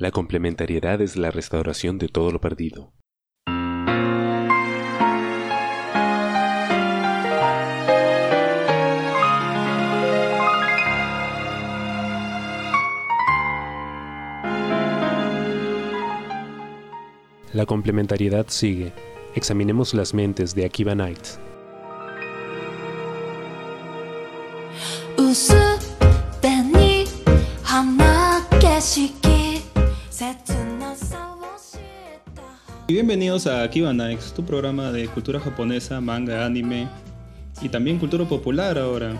La complementariedad es la restauración de todo lo perdido. La complementariedad sigue. Examinemos las mentes de Akiba Knight. Bienvenidos a Akiba Nights, tu programa de cultura japonesa, manga, anime y también cultura popular ahora.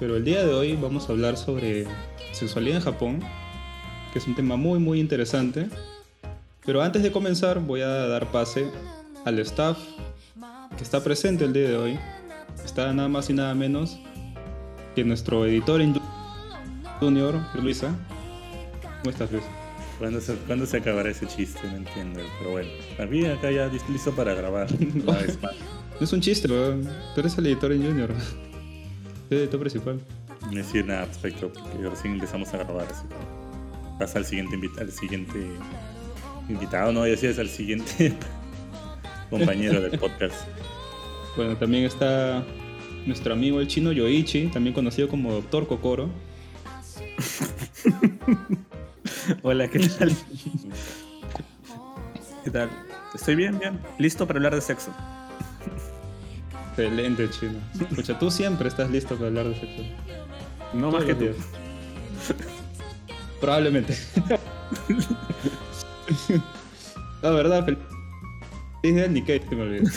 Pero el día de hoy vamos a hablar sobre sexualidad en Japón, que es un tema muy muy interesante. Pero antes de comenzar voy a dar pase al staff que está presente el día de hoy. Está nada más y nada menos que nuestro editor Junior, Luisa. ¿Cómo estás, Luisa? ¿Cuándo se, ¿Cuándo se acabará ese chiste? No entiendo. Pero bueno, a mí acá ya listo para grabar. no es un chiste, weón. Tú eres el editor en Junior. el editor principal. No decir nada respecto, porque recién empezamos a grabar. Así pasa al siguiente, al siguiente invitado, no, decías al siguiente compañero del podcast. Bueno, también está nuestro amigo el chino Yoichi, también conocido como Doctor Kokoro. Hola, ¿qué tal? ¿Qué tal? Estoy bien, bien. Listo para hablar de sexo. Excelente, chino. Escucha, tú siempre estás listo para hablar de sexo. No más que tú. Probablemente. La verdad, feliz día ni que me olvidé.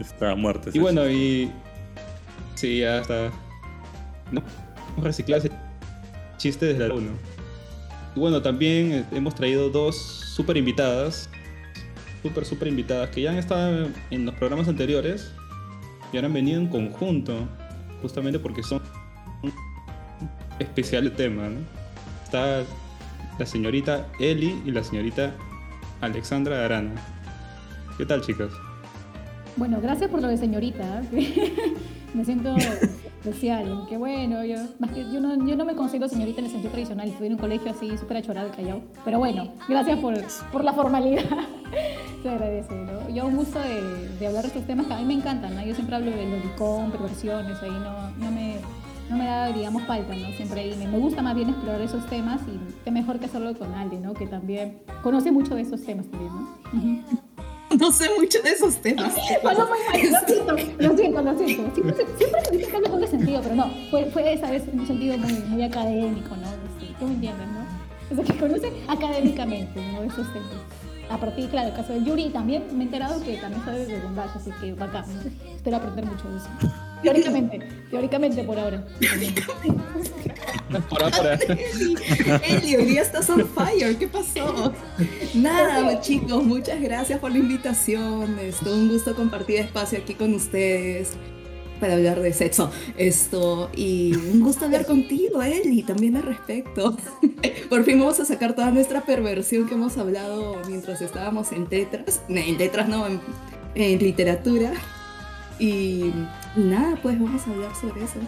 Estaba muerto. Y bueno, y. Sí, ya está. No, reciclar ese chiste desde la 1. Y bueno, también eh, hemos traído dos super invitadas. Super, super invitadas que ya han estado en los programas anteriores y ahora han venido en conjunto. Justamente porque son especial tema. Está la señorita Eli y la señorita Alexandra Arana. ¿Qué tal, chicas? Bueno, gracias por lo de señorita. me siento especial. Qué bueno, yo, yo, no, yo no me considero señorita en el sentido tradicional. Estuve en un colegio así, súper achorado callado. Pero bueno, gracias por, por la formalidad. Se agradece, ¿no? Yo un gusto de, de, hablar de estos temas que a mí me encantan, ¿no? Yo siempre hablo de lolicón, perversiones, ahí no, no me no me da, digamos, falta, ¿no? Siempre ahí me, me, gusta más bien explorar esos temas y qué mejor que hacerlo con alguien, ¿no? Que también conoce mucho de esos temas también, ¿no? No sé mucho de esos temas. bueno, muy mal, lo siento, lo siento, lo siento. Siempre, siempre se dice que hablo con sentido, pero no, fue, fue esa vez un sentido muy, muy académico, ¿no? Sí, ¿Tú me entiendes, no? O sea, que conoce académicamente, ¿no? Esos temas. A partir, claro, el caso de Yuri también me he enterado que también sabe de bondage, así que bacán. Espero aprender mucho de eso. Teóricamente, teóricamente por ahora. por ahora. Eli, hoy día estás on fire, ¿qué pasó? Nada, chicos, muchas gracias por la invitación. Es todo un gusto compartir espacio aquí con ustedes para hablar de sexo. Esto, y un gusto hablar contigo, Eli, también al respecto. Por fin vamos a sacar toda nuestra perversión que hemos hablado mientras estábamos en tetras, en tetras no, en literatura. Y, nada, pues vamos a hablar sobre eso.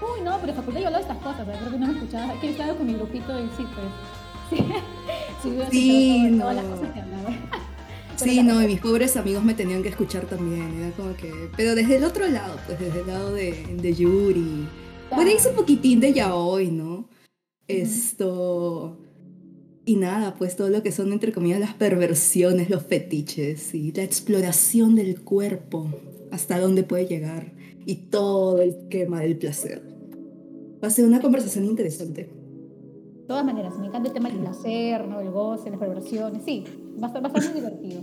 Uy, no, pero facultad yo hablado de estas cosas, ¿verdad? Porque no me escuchabas. Aquí estaba con mi grupito y sí, pues. Sí, sí, sí no. todas las cosas que hablaba. Sí, no, y mis pobres amigos me tenían que escuchar también, era como que... Pero desde el otro lado, pues desde el lado de, de Yuri. Bueno, hice un poquitín de ya hoy, ¿no? Esto... Y nada, pues todo lo que son, entre comillas, las perversiones, los fetiches y la exploración del cuerpo hasta dónde puede llegar y todo el esquema del placer. Va a ser una conversación interesante. De todas maneras, me encanta el tema del placer, ¿no? el goce, las perversiones. Sí, va a estar, muy divertido.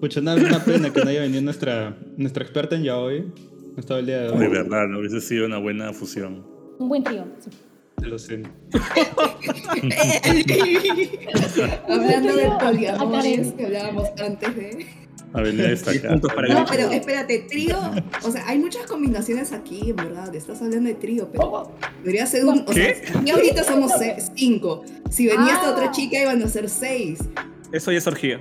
Pucha, una, una pena que no haya venido nuestra, nuestra experta en yaoi. No estaba el día de hoy. De verdad, no hubiese sido una buena fusión. Un buen trío, sí. Lo sé. Hablando del poliamor que hablábamos antes de... A ver, está acá. no, pero espérate, trío. O sea, hay muchas combinaciones aquí, en verdad. Estás hablando de trío, pero debería ser un. O sea, y ahorita somos cinco. Si venía esta otra ah. chica, iban a ser seis. Eso ya es orgía.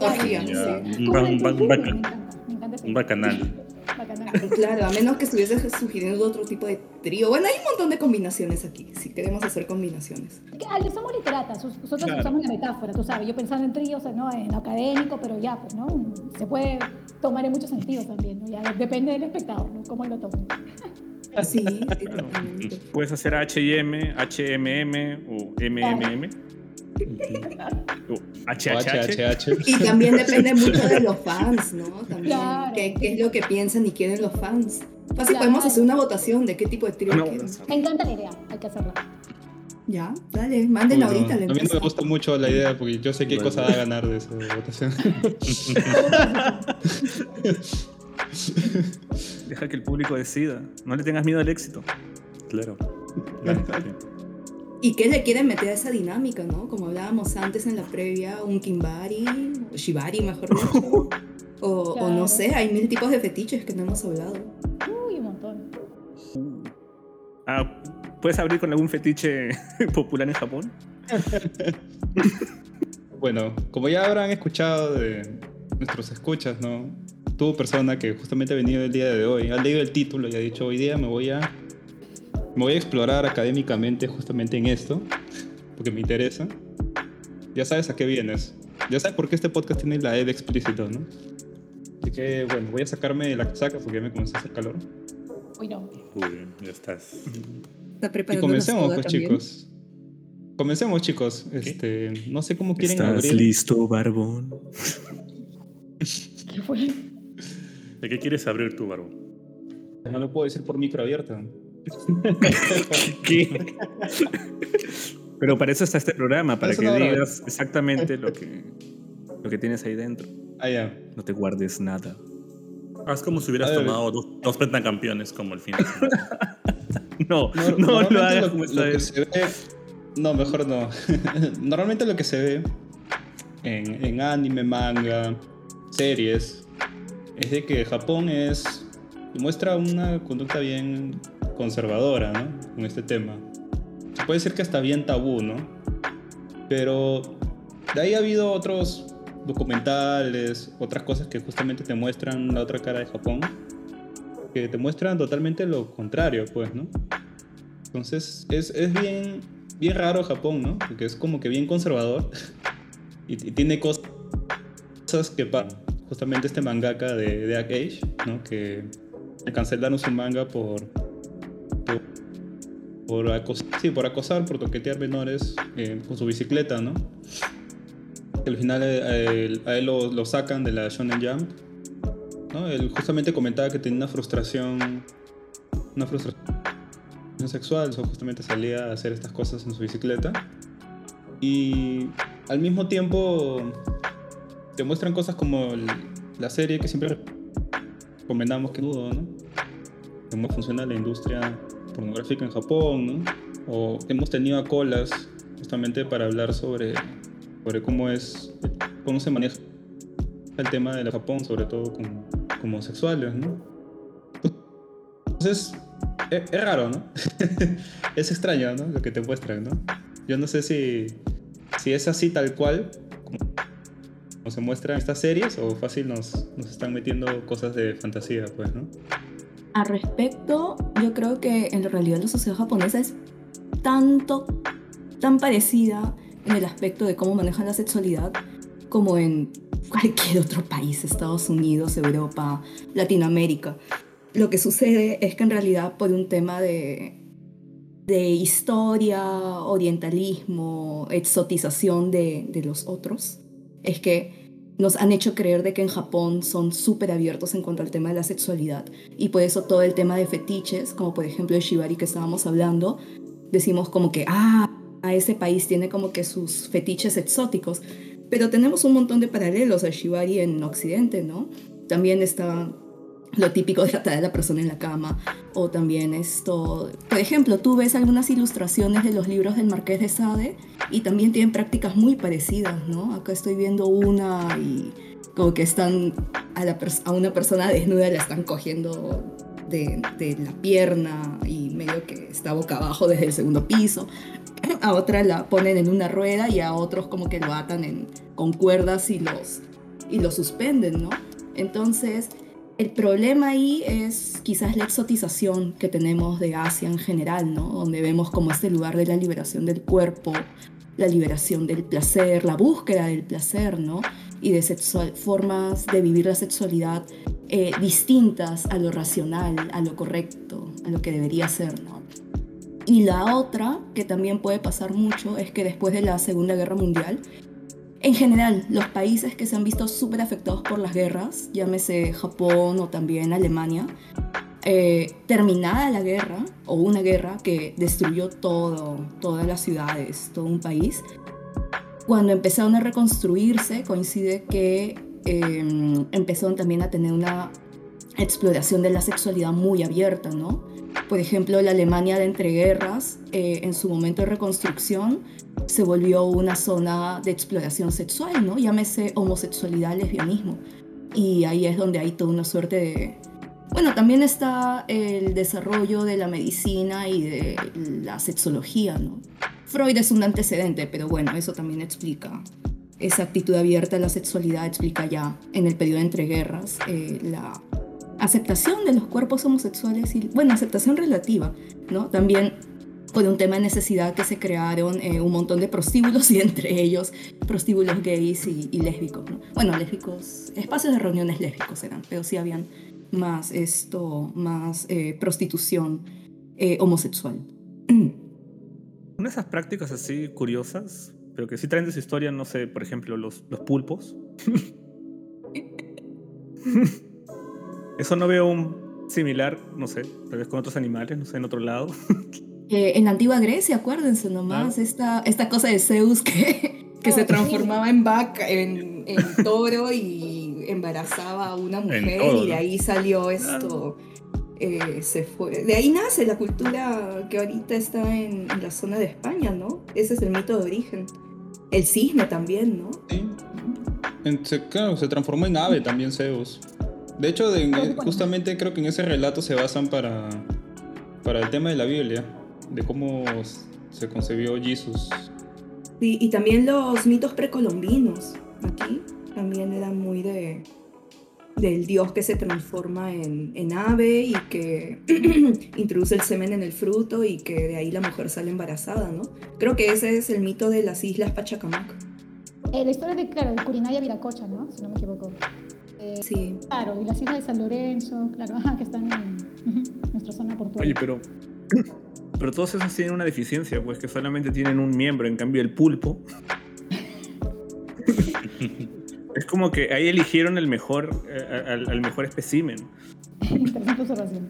Orgía, sí. Un, bacanal. Canal. Claro, a menos que estuviese sugiriendo otro tipo de trío. Bueno, hay un montón de combinaciones aquí, si queremos hacer combinaciones. Ale, somos literatas, nosotros Claro. usamos la metáfora, tú sabes, yo pensando en tríos, ¿no? en lo académico, pero ya, pues, ¿no? Se puede tomar en muchos sentidos también, ¿no? Ya depende del espectador, ¿no? Cómo lo tome. Sí. Puedes hacer H&M, HMM o MMM. O O HHH. Y también depende mucho de los fans, ¿no? También Claro. qué, qué es lo que piensan y quieren los fans. Fácil, Claro. podemos hacer una votación de qué tipo de trío No, quieren. Me encanta la idea, hay que hacerla. Ya, dale, mándenla ahorita. a la mí no me gusta mucho la idea porque yo sé qué Bueno. cosa va a ganar de esa votación. Deja que el público decida. No le tengas miedo al éxito. Claro. Claro. ¿Y qué le quieren meter a esa dinámica, no? Como hablábamos antes en la previa, un Kimbari, o Shibari, mejor dicho. O, no sé, hay mil tipos de fetiches que no hemos hablado. Uy, un montón. Ah, ¿Puedes abrir con algún fetiche popular en Japón? Bueno, como ya habrán escuchado de nuestros escuchas, ¿no? Tu persona que justamente ha venido el día de hoy, ha leído el título y ha dicho, hoy día me voy a, me voy a explorar académicamente justamente en esto, porque me interesa. Ya sabes a qué vienes. Ya sabes por qué este podcast tiene la E de explícito, ¿no? Así que, bueno, voy a sacarme la casaca porque ya me comenzó a hacer calor. Uy, no. Uy, ya estás. Está Y preparando comencemos, una soda pues, también. chicos. Comencemos, chicos. Este, no sé cómo quieren abrir. listo, barbón? ¿Qué fue? ¿De qué quieres abrir tu barbo? No lo puedo decir por micro abierto. ¿Qué? Pero para eso está este programa, para que digas exactamente lo que, lo que tienes ahí dentro. Ah, ya. No te guardes nada. Haz como si hubieras tomado dos, dos pentacampeones como el fin de semana. No, No, no, lo hagas lo- como esta vez. se ve. No, mejor no. Normalmente lo que se ve en, en anime, manga, series, es de que Japón es. muestra una conducta bien conservadora, ¿no? Con este tema. Se puede decir que hasta bien tabú, ¿no? Pero de ahí ha habido otros documentales, otras cosas que justamente te muestran la otra cara de Japón, que te muestran totalmente lo contrario, pues, ¿no? Entonces es, es bien, bien raro Japón, ¿no? Porque es como que bien conservador y, tiene cosas que pa- justamente este mangaka de, de Age, ¿no? Que cancelaron su manga por por, por, sí, por acosar, por toquetear menores eh, con su bicicleta, ¿no? Al final eh, a él, lo, sacan de la Shonen Jump, ¿no? Él justamente comentaba que tenía una frustración, una frustración sexual, so justamente salía a hacer estas cosas en su bicicleta. Y al mismo tiempo te muestran cosas como la serie que siempre recomendamos que dudo, ¿no? Cómo funciona la industria pornográfica en Japón, ¿no? O hemos tenido a colas justamente para hablar sobre, sobre cómo es, cómo se maneja el tema de Japón, sobre todo con, con homosexuales, ¿no? Entonces, es, es raro, ¿no? es extraño, ¿no? Lo que te muestran, ¿no? Yo no sé si, si es así tal cual, como, se muestra en estas series, o fácil nos, nos están metiendo cosas de fantasía, pues, ¿no? Al respecto, yo creo que en realidad la sociedad japonesa es tanto, tan parecida en el aspecto de cómo manejan la sexualidad como en cualquier otro país, Estados Unidos, Europa, Latinoamérica. Lo que sucede es que en realidad por un tema de, de historia, orientalismo, exotización de, de los otros, es que nos han hecho creer de que en Japón son súper abiertos en cuanto al tema de la sexualidad y por eso todo el tema de fetiches, como por ejemplo el shibari que estábamos hablando, decimos como que, ah, a ese país tiene como que sus fetiches exóticos, pero tenemos un montón de paralelos al shibari en Occidente, ¿no? También está lo típico de tratar a la persona en la cama, o también esto, por ejemplo, tú ves algunas ilustraciones de los libros del Marqués de Sade y también tienen prácticas muy parecidas, ¿no? Acá estoy viendo una y como que están a, una persona desnuda la están cogiendo de, la pierna y medio que está boca abajo desde el segundo piso. A otra la ponen en una rueda y a otros como que lo atan con cuerdas y los, y los suspenden, ¿no? Entonces, El problema ahí es quizás la exotización que tenemos de Asia en general, ¿no? Donde vemos como este lugar de la liberación del cuerpo, la liberación del placer, la búsqueda del placer, ¿no? Y de formas de vivir la sexualidad eh, distintas a lo racional, a lo correcto, a lo que debería ser. Y la otra, que también puede pasar mucho, es que después de la Segunda Guerra Mundial, en general, los países que se han visto súper afectados por las guerras, llámese Japón o también Alemania, eh, terminada la guerra, o una guerra que destruyó todo, todas las ciudades, todo un país, cuando empezaron a reconstruirse, coincide que em, empezaron también a tener una exploración de la sexualidad muy abierta, ¿no? Por ejemplo, la Alemania de entreguerras, eh, en su momento de reconstrucción, se volvió una zona de exploración sexual, ¿no? Llámese homosexualidad, lesbianismo. Y ahí es donde hay toda una suerte de... Bueno, también está el desarrollo de la medicina y de la sexología. Freud es un antecedente, pero bueno, eso también explica. Esa actitud abierta a la sexualidad explica ya en el periodo entre guerras eh, la aceptación de los cuerpos homosexuales y, bueno, aceptación relativa, ¿no? También con un tema de necesidad que se crearon eh, un montón de prostíbulos y entre ellos prostíbulos gays y, lésbicos. Bueno, lésbicos, espacios de reuniones lésbicos eran, pero sí habían más esto, más eh, prostitución eh, homosexual. Una de esas prácticas así curiosas, pero que sí traen de su historia, no sé, por ejemplo, los, los pulpos. Eso no veo un similar, no sé, tal vez con otros animales, no sé, en otro lado. en la antigua Grecia, acuérdense nomás, esta, esta cosa de Zeus que, que se transformaba en vaca, en, toro y embarazaba a una mujer y de ahí salió esto. Eh, se fue. De ahí nace la cultura que ahorita está en, la zona de España, ¿no? Ese es el mito de origen. El cisne también, ¿no? Sí. Se, claro, se transformó en ave también Zeus. De hecho, justamente creo que en ese relato se basan para, para el tema de la Biblia de cómo se concebió Jesús. Sí, y también los mitos precolombinos aquí también eran muy de del dios que se transforma en, en ave y que introduce el semen en el fruto y que de ahí la mujer sale embarazada, ¿no? Creo que ese es el mito de las islas Pachacamac. Eh, la historia de, claro, de Curinaya Viracocha, ¿no? Si no me equivoco. Eh, sí. Claro, y las islas de San Lorenzo, claro, ajá, que están en nuestra zona portuaria. Oye, pero pero todos esos tienen una deficiencia, pues que solamente tienen un miembro, en cambio el pulpo. es como que ahí eligieron el mejor, eh, al, mejor espécimen. Interesante observación.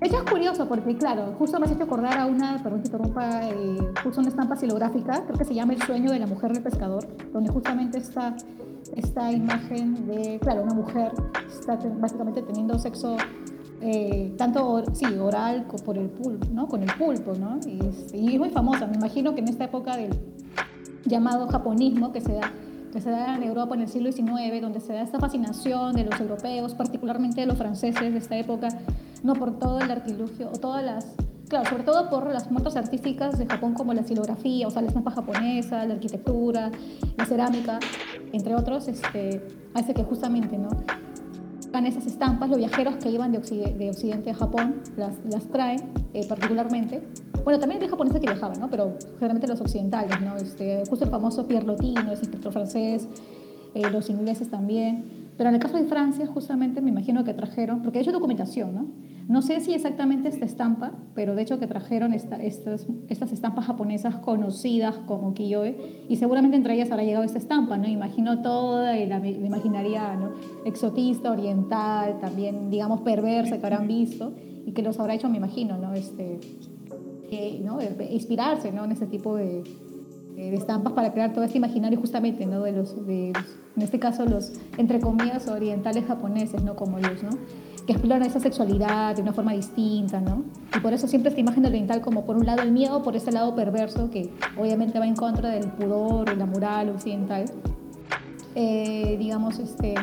Es curioso porque, claro, justo me has hecho acordar a una, perdón que interrumpa, eh, justo una estampa silográfica, creo que se llama El sueño de la mujer del pescador, donde justamente está esta imagen de, claro, una mujer está básicamente teniendo sexo eh, tanto sí, oral por el pulpo, ¿no? con el pulpo, ¿no? Y es, muy famosa. Me imagino que en esta época del llamado japonismo que se da que se da en Europa en el siglo XIX, donde se da esta fascinación de los europeos, particularmente de los franceses de esta época, no por todo el artilugio, o todas las, claro, sobre todo por las muestras artísticas de Japón como la silografía, o sea, la estampa japonesa, la arquitectura, la cerámica, entre otros, este, hace que justamente, ¿no? Esas estampas, los viajeros que iban de, Occidente, a Japón las, las traen eh, particularmente. Bueno, también hay japoneses que viajaban, ¿no? pero generalmente los occidentales, ¿no? Este, justo el famoso Pierre Lotino, ese escritor francés, eh, los ingleses también. Pero en el caso de Francia, justamente me imagino que trajeron, porque de hecho documentación, ¿no? No sé si exactamente esta estampa, pero de hecho que trajeron estas, estas estampas japonesas conocidas como kiyoe, y seguramente entre ellas habrá llegado esta estampa, ¿no? Imagino toda la, la imaginaria exotista, oriental, también, digamos, perversa que habrán visto, y que los habrá hecho, me imagino, ¿no? Este, inspirarse, ¿no? En este tipo de, de estampas para crear todo este imaginario justamente, ¿no? De los, de, en este caso, los, entre comillas, orientales japoneses, ¿no? Como ellos, ¿no? Que exploran esa sexualidad de una forma distinta, ¿no? Y por eso siempre esta imagen oriental como por un lado el miedo, por ese lado perverso que obviamente va en contra del pudor, la moral occidental. Eh, digamos, este,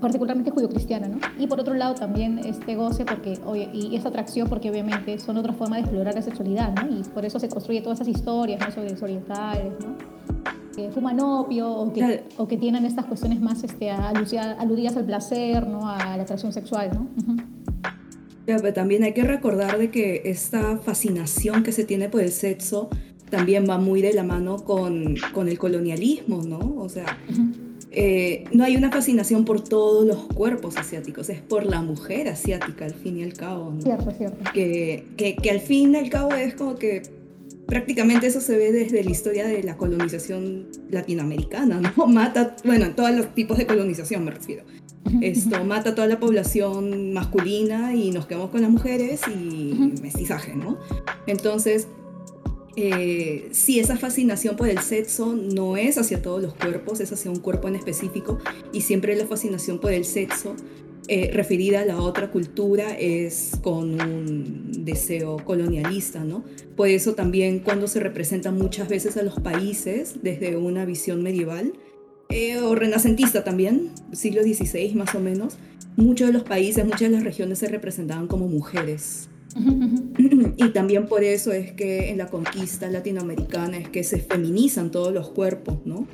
particularmente judio-cristiana, ¿no? Y por otro lado también este goce porque, y esta atracción porque obviamente son otra forma de explorar la sexualidad, ¿no? Y por eso se construye todas esas historias, ¿no? Sobre los orientales, ¿no? Que fuman opio o que, Claro. o que tienen estas cuestiones más este, aludidas al placer, ¿no? a la atracción sexual. ¿no? Claro, pero también hay que recordar de que esta fascinación que se tiene por el sexo también va muy de la mano con, con el colonialismo, ¿no? O sea, eh, no hay una fascinación por todos los cuerpos asiáticos, es por la mujer asiática al fin y al cabo, ¿no? Cierto, cierto. que, que, que al fin y al cabo es como que prácticamente eso se ve desde la historia de la colonización latinoamericana, ¿no? Mata, bueno, en todos los tipos de colonización me refiero. Esto mata a toda la población masculina y nos quedamos con las mujeres y mestizaje, ¿no? Entonces, eh, sí, esa fascinación por el sexo no es hacia todos los cuerpos, es hacia un cuerpo en específico y siempre la fascinación por el sexo eh, referida a la otra cultura es con un deseo colonialista, ¿no? Por eso también cuando se representa muchas veces a los países desde una visión medieval eh, o renacentista también, siglo XVI más o menos, muchos de los países, muchas de las regiones se representaban como mujeres. Y también por eso es que en la conquista latinoamericana es que se feminizan todos los cuerpos, ¿no?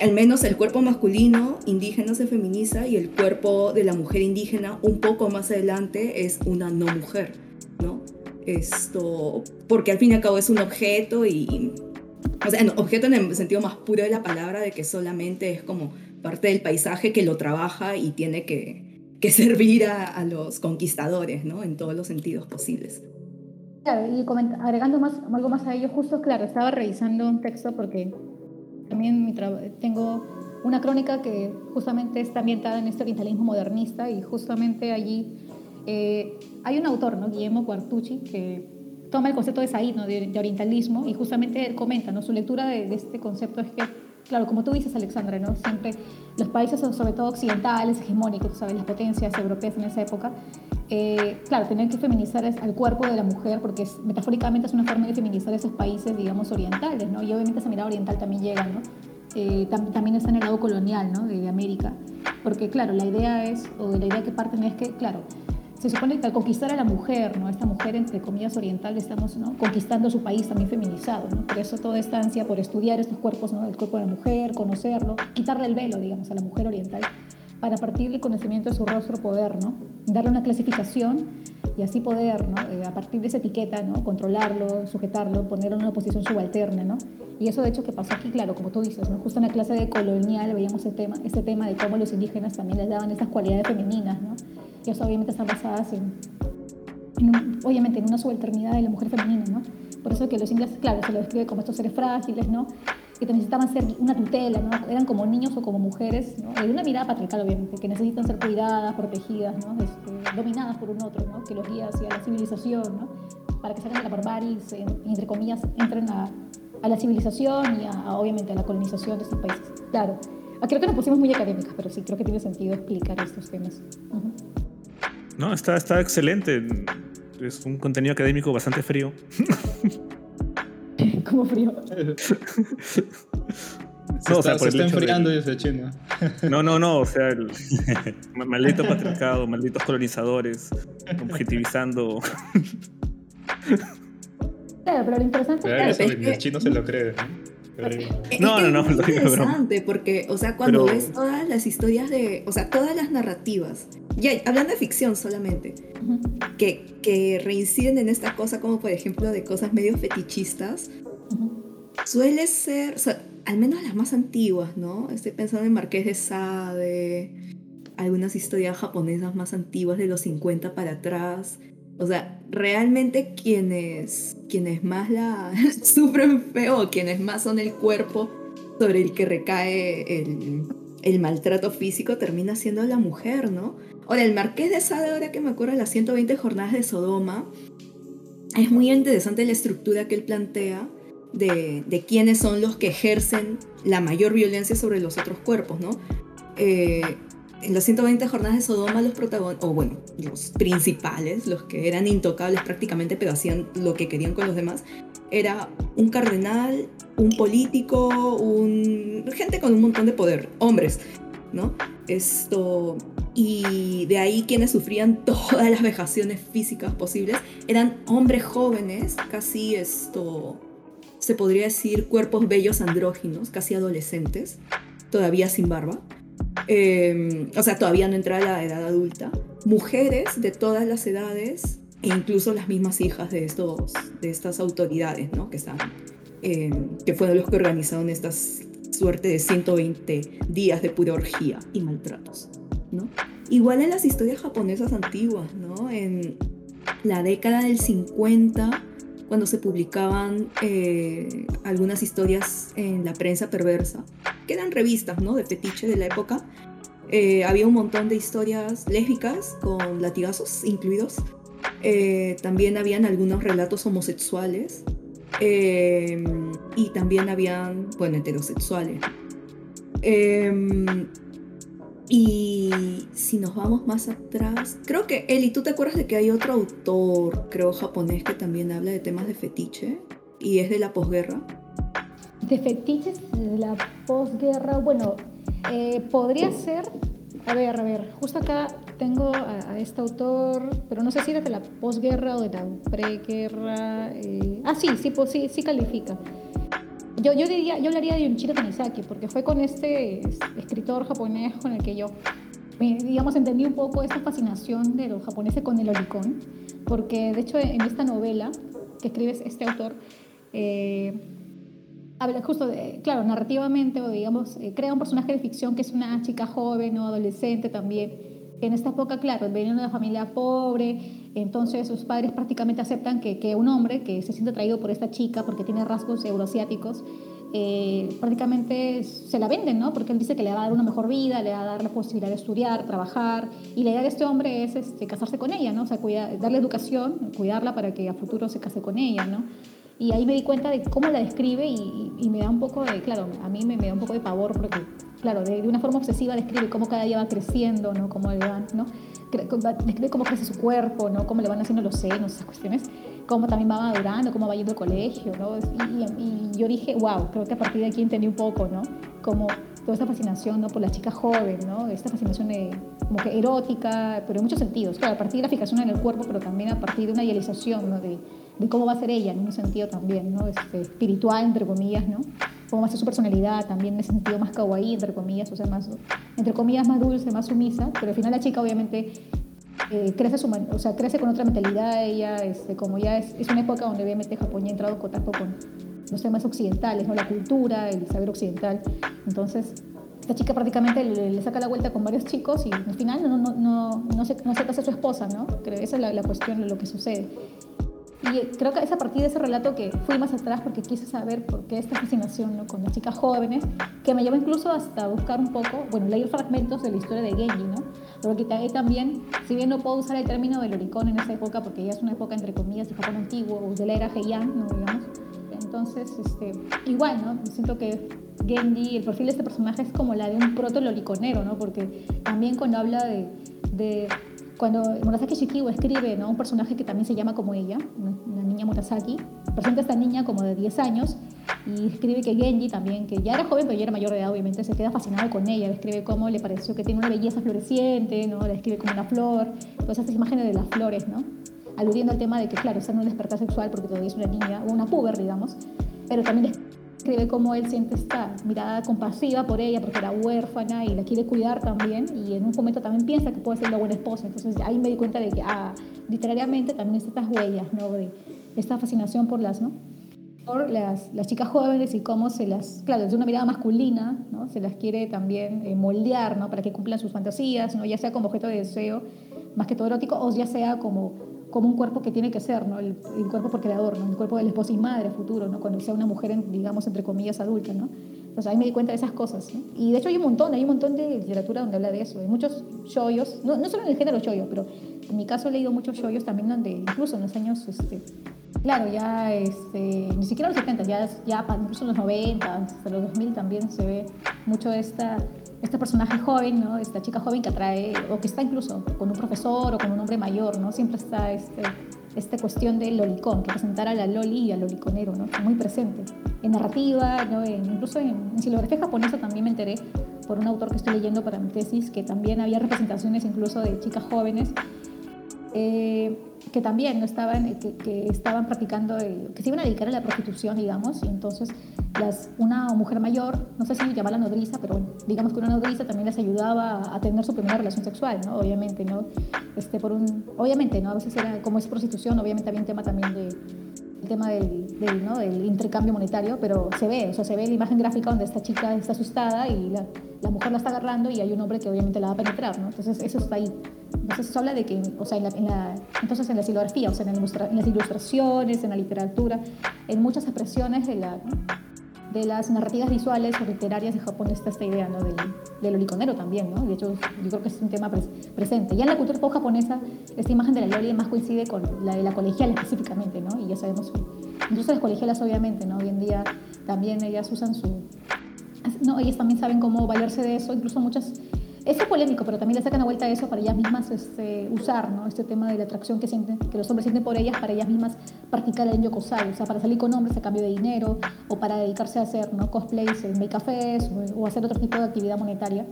Al menos el cuerpo masculino indígena se feminiza y el cuerpo de la mujer indígena un poco más adelante es una no mujer, ¿no? Esto, porque al fin y al cabo es un objeto y, o sea, objeto en el sentido más puro de la palabra, de que solamente es como parte del paisaje que lo trabaja y tiene que, que servir a, los conquistadores, ¿no? En todos los sentidos posibles. Y agregando algo más a ello, justo, claro, estaba revisando un texto porque también mi tengo una crónica que justamente está ambientada en este orientalismo modernista y justamente allí eh, hay un autor, ¿no? Guillermo Quartucci, que toma el concepto de Said, ¿no? de, orientalismo, y justamente comenta, ¿no? Su lectura de, de este concepto es que, claro, como tú dices, Alexandra, ¿no? Siempre los países, sobre todo occidentales, hegemónicos, ¿sabes? Las potencias europeas en esa época, eh, claro, tener que feminizar al cuerpo de la mujer, porque es, metafóricamente es una forma de feminizar esos países, digamos, orientales, ¿no? Y obviamente esa mirada oriental también llega, ¿no? Eh, tam- también está en el lado colonial, ¿no? De, de América. Porque, claro, la idea es, o la idea que parten es que, claro, se supone que al conquistar a la mujer, ¿no? Esta mujer, entre comillas, oriental, estamos ¿no? conquistando su país también feminizado, ¿no? Por eso toda esta ansia por estudiar estos cuerpos, ¿no? El cuerpo de la mujer, conocerlo, quitarle el velo, digamos, a la mujer oriental, para partir del conocimiento de su rostro poder, ¿no? Darle una clasificación y así poder, ¿no? Eh, a partir de esa etiqueta, ¿no? Controlarlo, sujetarlo, ponerlo en una posición subalterna, ¿no? Y eso de hecho que pasó aquí, claro, como tú dices, ¿no? Justo en la clase de colonial veíamos ese tema, este tema de cómo los indígenas también les daban esas cualidades femeninas, ¿no? Y eso obviamente están basadas en, en un- obviamente en una subalternidad de la mujer femenina, ¿no? Por eso que los ingleses, claro, se los describe como estos seres frágiles, ¿no? Que necesitaban ser una tutela, ¿no? Eran como niños o como mujeres, ¿no? De una mirada patriarcal, obviamente, que necesitan ser cuidadas, protegidas, ¿no? Este, dominadas por un otro, ¿no? Que los guía hacia la civilización, ¿no? Para que salgan de la barbarie y, se- entre comillas, entren a, a la civilización y a, a, obviamente a la colonización de estos países. Claro. Ah, Creo que nos pusimos muy académicas, pero sí, creo que tiene sentido explicar estos temas. Ujú. No, está, está excelente. Es un contenido académico bastante frío. Como frío. Se No, o está, sea, por se el está enfriando del- ese chino. No, no, no. O sea, el ma- maldito patriarcado, malditos colonizadores, objetivizando. Claro, pero lo interesante claro, eso es que- el chino se lo cree. ¿no? No, no, lo digo de broma. interesante porque, o sea, cuando Pero- ves todas las historias de, o sea, todas las narrativas, ya hablando de ficción solamente, que, que reinciden en esta cosa como por ejemplo de cosas medio fetichistas. Suele ser, o sea, al menos las más antiguas, ¿no? Estoy pensando en Marqués de Sade, algunas historias japonesas más antiguas de los 50 para atrás. O sea, realmente quienes, quienes más la sufren feo, quienes más son el cuerpo sobre el que recae el, maltrato físico, termina siendo la mujer, ¿no? Ahora, el Marqués de Sade, ahora que me acuerdo, las 120 jornadas de Sodoma, es muy interesante la estructura que él plantea de, de quiénes son los que ejercen la mayor violencia sobre los otros cuerpos, ¿no? Eh, en las 120 jornadas de Sodoma, los protagonistas, o bueno, los principales, los que eran intocables prácticamente, pero hacían lo que querían con los demás, era un cardenal, un político, un gente con un montón de poder, hombres, ¿no? Esto y de ahí quienes sufrían todas las vejaciones físicas posibles eran hombres jóvenes, casi esto se podría decir cuerpos bellos andróginos, casi adolescentes, todavía sin barba. Eh, o sea, todavía no entra a la edad adulta. Mujeres de todas las edades e incluso las mismas hijas de, estos, de estas autoridades, ¿no? Que, están, eh, que fueron los que organizaron estas suerte de 120 días de pura orgía y maltratos, ¿no? Igual en las historias japonesas antiguas, ¿no? En la década del 50, cuando se publicaban eh, algunas historias en la prensa perversa, que eran revistas, ¿no? De fetiche de la época, eh, había un montón de historias lésbicas con latigazos incluidos. Eh, también habían algunos relatos homosexuales y también habían, bueno, heterosexuales. Y si nos vamos más atrás, creo que Eli, ¿tú te acuerdas de que hay otro autor, creo japonés, que también habla de temas de fetiche y es de la posguerra? De fetiches de la posguerra, bueno, eh, podría ser, a ver, a ver, justo acá tengo a, este autor, pero no sé si era de la posguerra o de la preguerra. Eh, ah, sí, sí, sí, sí califica. Yo, yo, diría, yo hablaría de Yunichiro Tanizaki, porque fue con este escritor japonés con el que yo, digamos, entendí un poco esta fascinación de los japoneses con el olicón, porque de hecho en esta novela que escribe este autor, eh, habla justo de, claro, narrativamente, o digamos, eh, crea un personaje de ficción que es una chica joven o adolescente también, en esta época, claro, venía de una familia pobre, entonces sus padres prácticamente aceptan que, que, un hombre que se siente atraído por esta chica porque tiene rasgos euroasiáticos, eh, prácticamente se la venden, ¿no? Porque él dice que le va a dar una mejor vida, le va a dar la posibilidad de estudiar, trabajar, y la idea de este hombre es este, casarse con ella, ¿no? O sea, darle educación, cuidarla para que a futuro se case con ella, ¿no? Y ahí me di cuenta de cómo la describe y, y me da un poco de, claro, a mí me, me da un poco de pavor porque claro, de, una forma obsesiva describe cómo cada día va creciendo, ¿no? Cómo le van, ¿no? Describe cómo crece su cuerpo, ¿no? Cómo le van haciendo los senos, esas cuestiones. Cómo también va madurando, cómo va yendo al colegio, ¿no? Y, yo dije, wow, creo que a partir de aquí entendí un poco, ¿no? Como toda esta fascinación, ¿no? Por la chica joven, ¿no? Esta fascinación como que erótica, pero en muchos sentidos. Claro, a partir de la fijación en el cuerpo, pero también a partir de una idealización, ¿no? De cómo va a ser ella, en un sentido también, ¿no? Este, espiritual, entre comillas, ¿no? Cómo va a ser su personalidad, también en ese sentido más kawaii, entre comillas, o sea, más, entre comillas, más dulce, más sumisa, pero al final la chica obviamente eh, crece, su, o sea, crece con otra mentalidad, ella, este, como ya es, es una época donde obviamente Japón ya ha entrado en contacto con los temas occidentales, ¿no? La cultura, el saber occidental, entonces esta chica prácticamente le, saca la vuelta con varios chicos y al final no, no, no, no, se, no se casa su esposa, ¿no? Creo esa es la, la cuestión lo que sucede. Y creo que es a partir de ese relato que fui más atrás porque quise saber por qué esta fascinación ¿no? con las chicas jóvenes, que me llevó incluso hasta buscar un poco, bueno, leer fragmentos de la historia de Genji, ¿no? Porque también, si bien no puedo usar el término del oricón en esa época, porque ya es una época entre comillas de Japón antiguo, o de la era Heian, ¿no? Digamos. Entonces, este, igual, ¿no? Siento que Genji, el perfil de este personaje es como la de un proto-loriconero, ¿no? Porque también cuando habla de cuando Murasaki Shikiwa escribe ¿no? un personaje que también se llama como ella, una niña Murasaki, presenta a esta niña como de 10 años y escribe que Genji también, que ya era joven pero ya era mayor de edad obviamente, se queda fascinado con ella, describe cómo le pareció que tiene una belleza floreciente, ¿no? la describe como una flor, todas estas imágenes de las flores, ¿no? aludiendo al tema de que claro, está en un despertar sexual porque todavía es una niña, o una puber digamos, pero también escribe cómo él siente esta mirada compasiva por ella porque era huérfana y la quiere cuidar también y en un momento también piensa que puede ser una buena esposa. Entonces ahí me di cuenta de que ah, literariamente también estas huellas, ¿no? De esta fascinación por las, ¿no? Por las, las, chicas jóvenes y cómo se las, claro, desde una mirada masculina, ¿no? Se las quiere también eh, moldear, ¿no? Para que cumplan sus fantasías, ¿no? Ya sea como objeto de deseo, más que todo erótico, o ya sea como como un cuerpo que tiene que ser, ¿no? El, el cuerpo por creador, ¿no? El cuerpo del esposo y madre futuro, ¿no? Cuando sea una mujer, digamos, entre comillas, adulta, ¿no? Entonces ahí me di cuenta de esas cosas, ¿no? Y de hecho hay un montón, hay un montón de literatura donde habla de eso. Hay muchos shoyos, no, no solo en el género shoyo, pero en mi caso he leído muchos shoyos también donde incluso en los años, este, claro, ya este, ni siquiera los 70, ya, ya incluso en los 90, hasta los 2000 también se ve mucho esta este personaje joven, ¿no? esta chica joven que atrae, o que está incluso con un profesor o con un hombre mayor, ¿no? siempre está este, esta cuestión del lolicón, que presentar a la loli y al loliconero, ¿no? muy presente. En narrativa, ¿no? incluso en, en silografía japonesa también me enteré por un autor que estoy leyendo para mi tesis, que también había representaciones incluso de chicas jóvenes eh, que también no estaban, que, que estaban practicando, el- que se iban a dedicar a la prostitución, digamos, y entonces las, una mujer mayor, no sé si llamarla nodriza, pero digamos que una nodriza también les ayudaba a tener su primera relación sexual, ¿no? Obviamente, ¿no? Este, por un, obviamente, ¿no? A veces era, como es prostitución, obviamente había un tema también de, el tema del, del, ¿no? del intercambio monetario, pero se ve, o sea, se ve la imagen gráfica donde esta chica está asustada y la, la mujer la está agarrando y hay un hombre que obviamente la va a penetrar, ¿no? Entonces eso está ahí. Entonces se habla de que, o sea, en la, en la- entonces en la silografía, o sea, en, en las ilustraciones, en la literatura, en muchas expresiones de, la, de las narrativas visuales o literarias de Japón está esta idea, ¿no? Del, del oliconero también, ¿no? De hecho, yo creo que es un tema pres- presente. Ya en la cultura pop japonesa, esta imagen de la loli más coincide con la de la colegiala específicamente, ¿no? Y ya sabemos incluso las colegialas obviamente, ¿no? Hoy en día también ellas usan su, no, ellas también saben cómo valerse de eso, incluso muchas... Es polémico, pero también le sacan a vuelta eso para ellas mismas este, usar, ¿no? Este tema de la atracción que sienten, que los hombres sienten por ellas, para ellas mismas practicar el yokosai, o sea, para salir con hombres a cambio de dinero, o para dedicarse a hacer ¿no? cosplays make cafés, o, o hacer otro tipo de actividad monetaria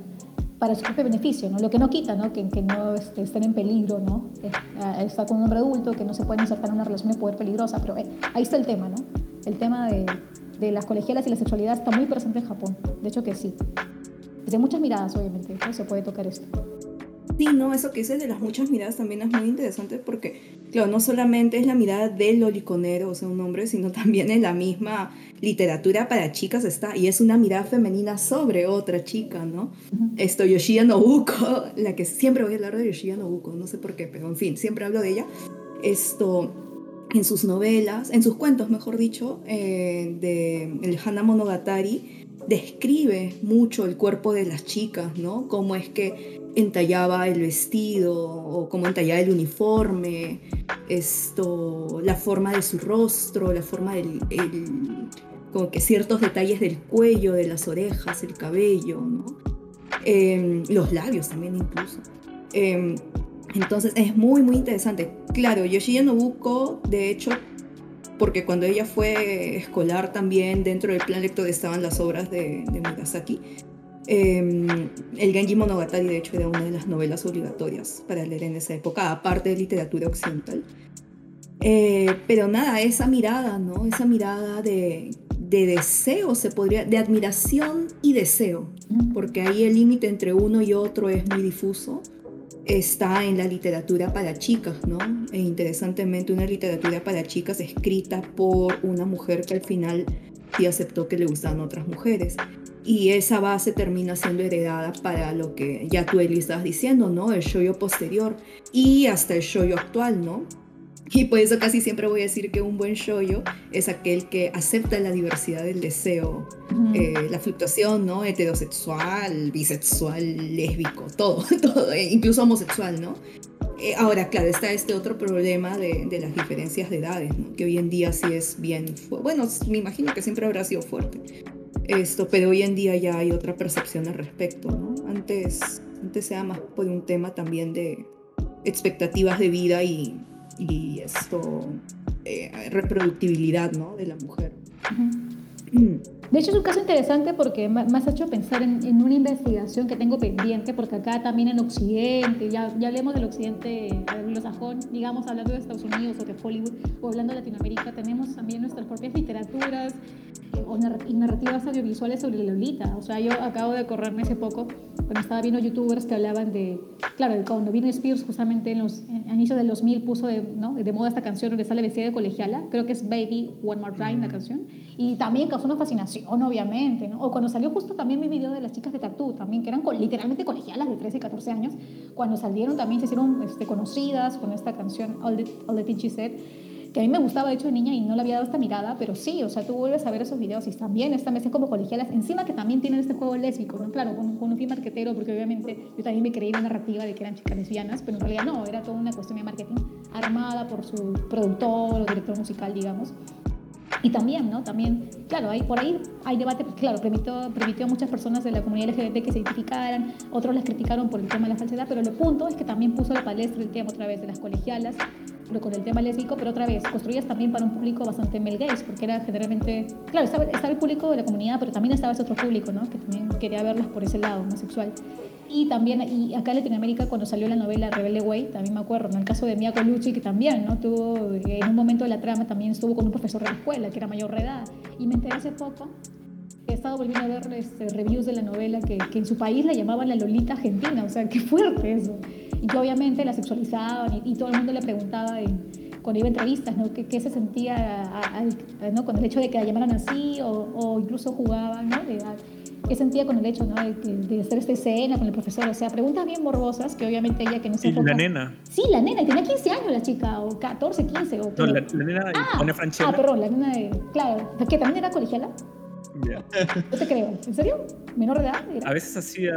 para su propio beneficio, ¿no? Lo que no quita, ¿no? Que, que no este, estén en peligro, ¿no? Estar con un hombre adulto, que no se pueden insertar en una relación de poder peligrosa, pero eh, ahí está el tema, ¿no? El tema de, de las colegialas y la sexualidad está muy presente en Japón, de hecho que sí. Desde muchas miradas, obviamente, ¿no? se puede tocar esto. Sí, no, eso que dices de las muchas miradas también es muy interesante porque, claro, no solamente es la mirada del oliconero, o sea, un hombre, sino también en la misma literatura para chicas está, y es una mirada femenina sobre otra chica, ¿no? Esto, Yoshia Nobuko, la que siempre voy a hablar de Yoshia Nobuko, no sé por qué, pero en fin, siempre hablo de ella. Esto, en sus novelas, en sus cuentos, mejor dicho, eh, de el Hana Monogatari, describe mucho el cuerpo de las chicas, ¿no? Cómo es que entallaba el vestido o cómo entallaba el uniforme, esto, la forma de su rostro, la forma del, el- como que ciertos detalles del cuello, de las orejas, el cabello, ¿no? Em, los labios también incluso. Em, entonces es muy, muy interesante. Claro, Yoshida Nobuko, de hecho, porque cuando ella fue escolar también dentro del plan lector estaban las obras de, de Murasaki. Eh, el Genji Monogatari, de hecho, era una de las novelas obligatorias para leer en esa época, aparte de literatura occidental. Eh, pero nada, esa mirada, ¿no? Esa mirada de, de deseo, se podría, de admiración y deseo, porque ahí el límite entre uno y otro es muy difuso está en la literatura para chicas, ¿no? E interesantemente una literatura para chicas escrita por una mujer que al final sí aceptó que le gustaban otras mujeres. Y esa base termina siendo heredada para lo que ya tú, Eli, estabas diciendo, ¿no? El shoyo posterior y hasta el shoyo actual, ¿no? Y por eso casi siempre voy a decir que un buen shoyo es aquel que acepta la diversidad del deseo, eh, la fluctuación, ¿no? Heterosexual, bisexual, lésbico, todo, todo, e incluso homosexual, ¿no? Eh, ahora, claro, está este otro problema de, de las diferencias de edades, ¿no? Que hoy en día sí es bien, bueno, me imagino que siempre habrá sido fuerte esto, pero hoy en día ya hay otra percepción al respecto, ¿no? Antes, antes era más por un tema también de expectativas de vida y, y esto, eh, reproductibilidad, ¿no? De la mujer. De hecho, es un caso interesante porque me has hecho pensar en, en una investigación que tengo pendiente, porque acá también en Occidente, ya, ya hablemos del Occidente anglosajón, digamos, hablando de Estados Unidos o de Hollywood, o hablando de Latinoamérica, tenemos también nuestras propias literaturas eh, o narrativas audiovisuales sobre Lolita. O sea, yo acabo de acordarme hace poco, cuando estaba viendo youtubers que hablaban de, claro, cuando Britney Spears justamente en los a inicios del 2000 puso de, ¿no? de moda esta canción donde sale vestida de colegiala, creo que es Baby One More Time la canción, y también causó una fascinación, obviamente, ¿no? O cuando salió justo también mi video de las chicas de Tattoo, también, que eran co- literalmente colegialas de 13 y 14 años, cuando salieron también se hicieron este, conocidas con esta canción All the, All the Things Said, que a mí me gustaba de hecho de niña y no le había dado esta mirada, pero sí, o sea, tú vuelves a ver esos videos y también están veces como colegialas, encima que también tienen este juego lésbico, ¿no? Claro, con, con un fin marquetero, porque obviamente yo también me creí la narrativa de que eran chicas lesbianas, pero en realidad no, era toda una cuestión de marketing armada por su productor o director musical, digamos. Y también, ¿no? También, claro, hay, por ahí hay debate, porque, claro, permitió, permitió a muchas personas de la comunidad LGBT que se identificaran, otros las criticaron por el tema de la falsedad, pero el punto es que también puso la palestra el tema otra vez de las colegialas, pero con el tema lésbico, pero otra vez, construidas también para un público bastante male gaze, porque era generalmente, claro, estaba, estaba el público de la comunidad, pero también estaba ese otro público, ¿no? Que también quería verlas por ese lado, más sexual. Y también, y acá en Latinoamérica, cuando salió la novela Rebelde Way, también me acuerdo, en el caso de Mia Colucci, que también, ¿no? Tuvo, en un momento de la trama también estuvo con un profesor de la escuela, que era mayor de edad. Y me enteré hace poco, he estado volviendo a ver este, reviews de la novela, que, que en su país la llamaban la Lolita Argentina, o sea, qué fuerte eso. Y que obviamente la sexualizaban y, y todo el mundo le preguntaba cuando iba a entrevistas, ¿no? ¿Qué, qué se sentía a- a- ¿no? con el hecho de que la llamaran así o, o incluso jugaba, ¿no? De- a- ¿Qué sentía con el hecho ¿no? de, hacer esta escena con el profesor? O sea, preguntas bien morbosas que obviamente ella que no se Y la nena. Sí, la nena, y tenía 15 años la chica, o 14, 15. O No, la, la nena ah, ah, Franchella. perdón, la nena de... Claro, que también era colegiala. Ya. No te creo. ¿En serio? ¿Menor de edad? era? A veces hacía.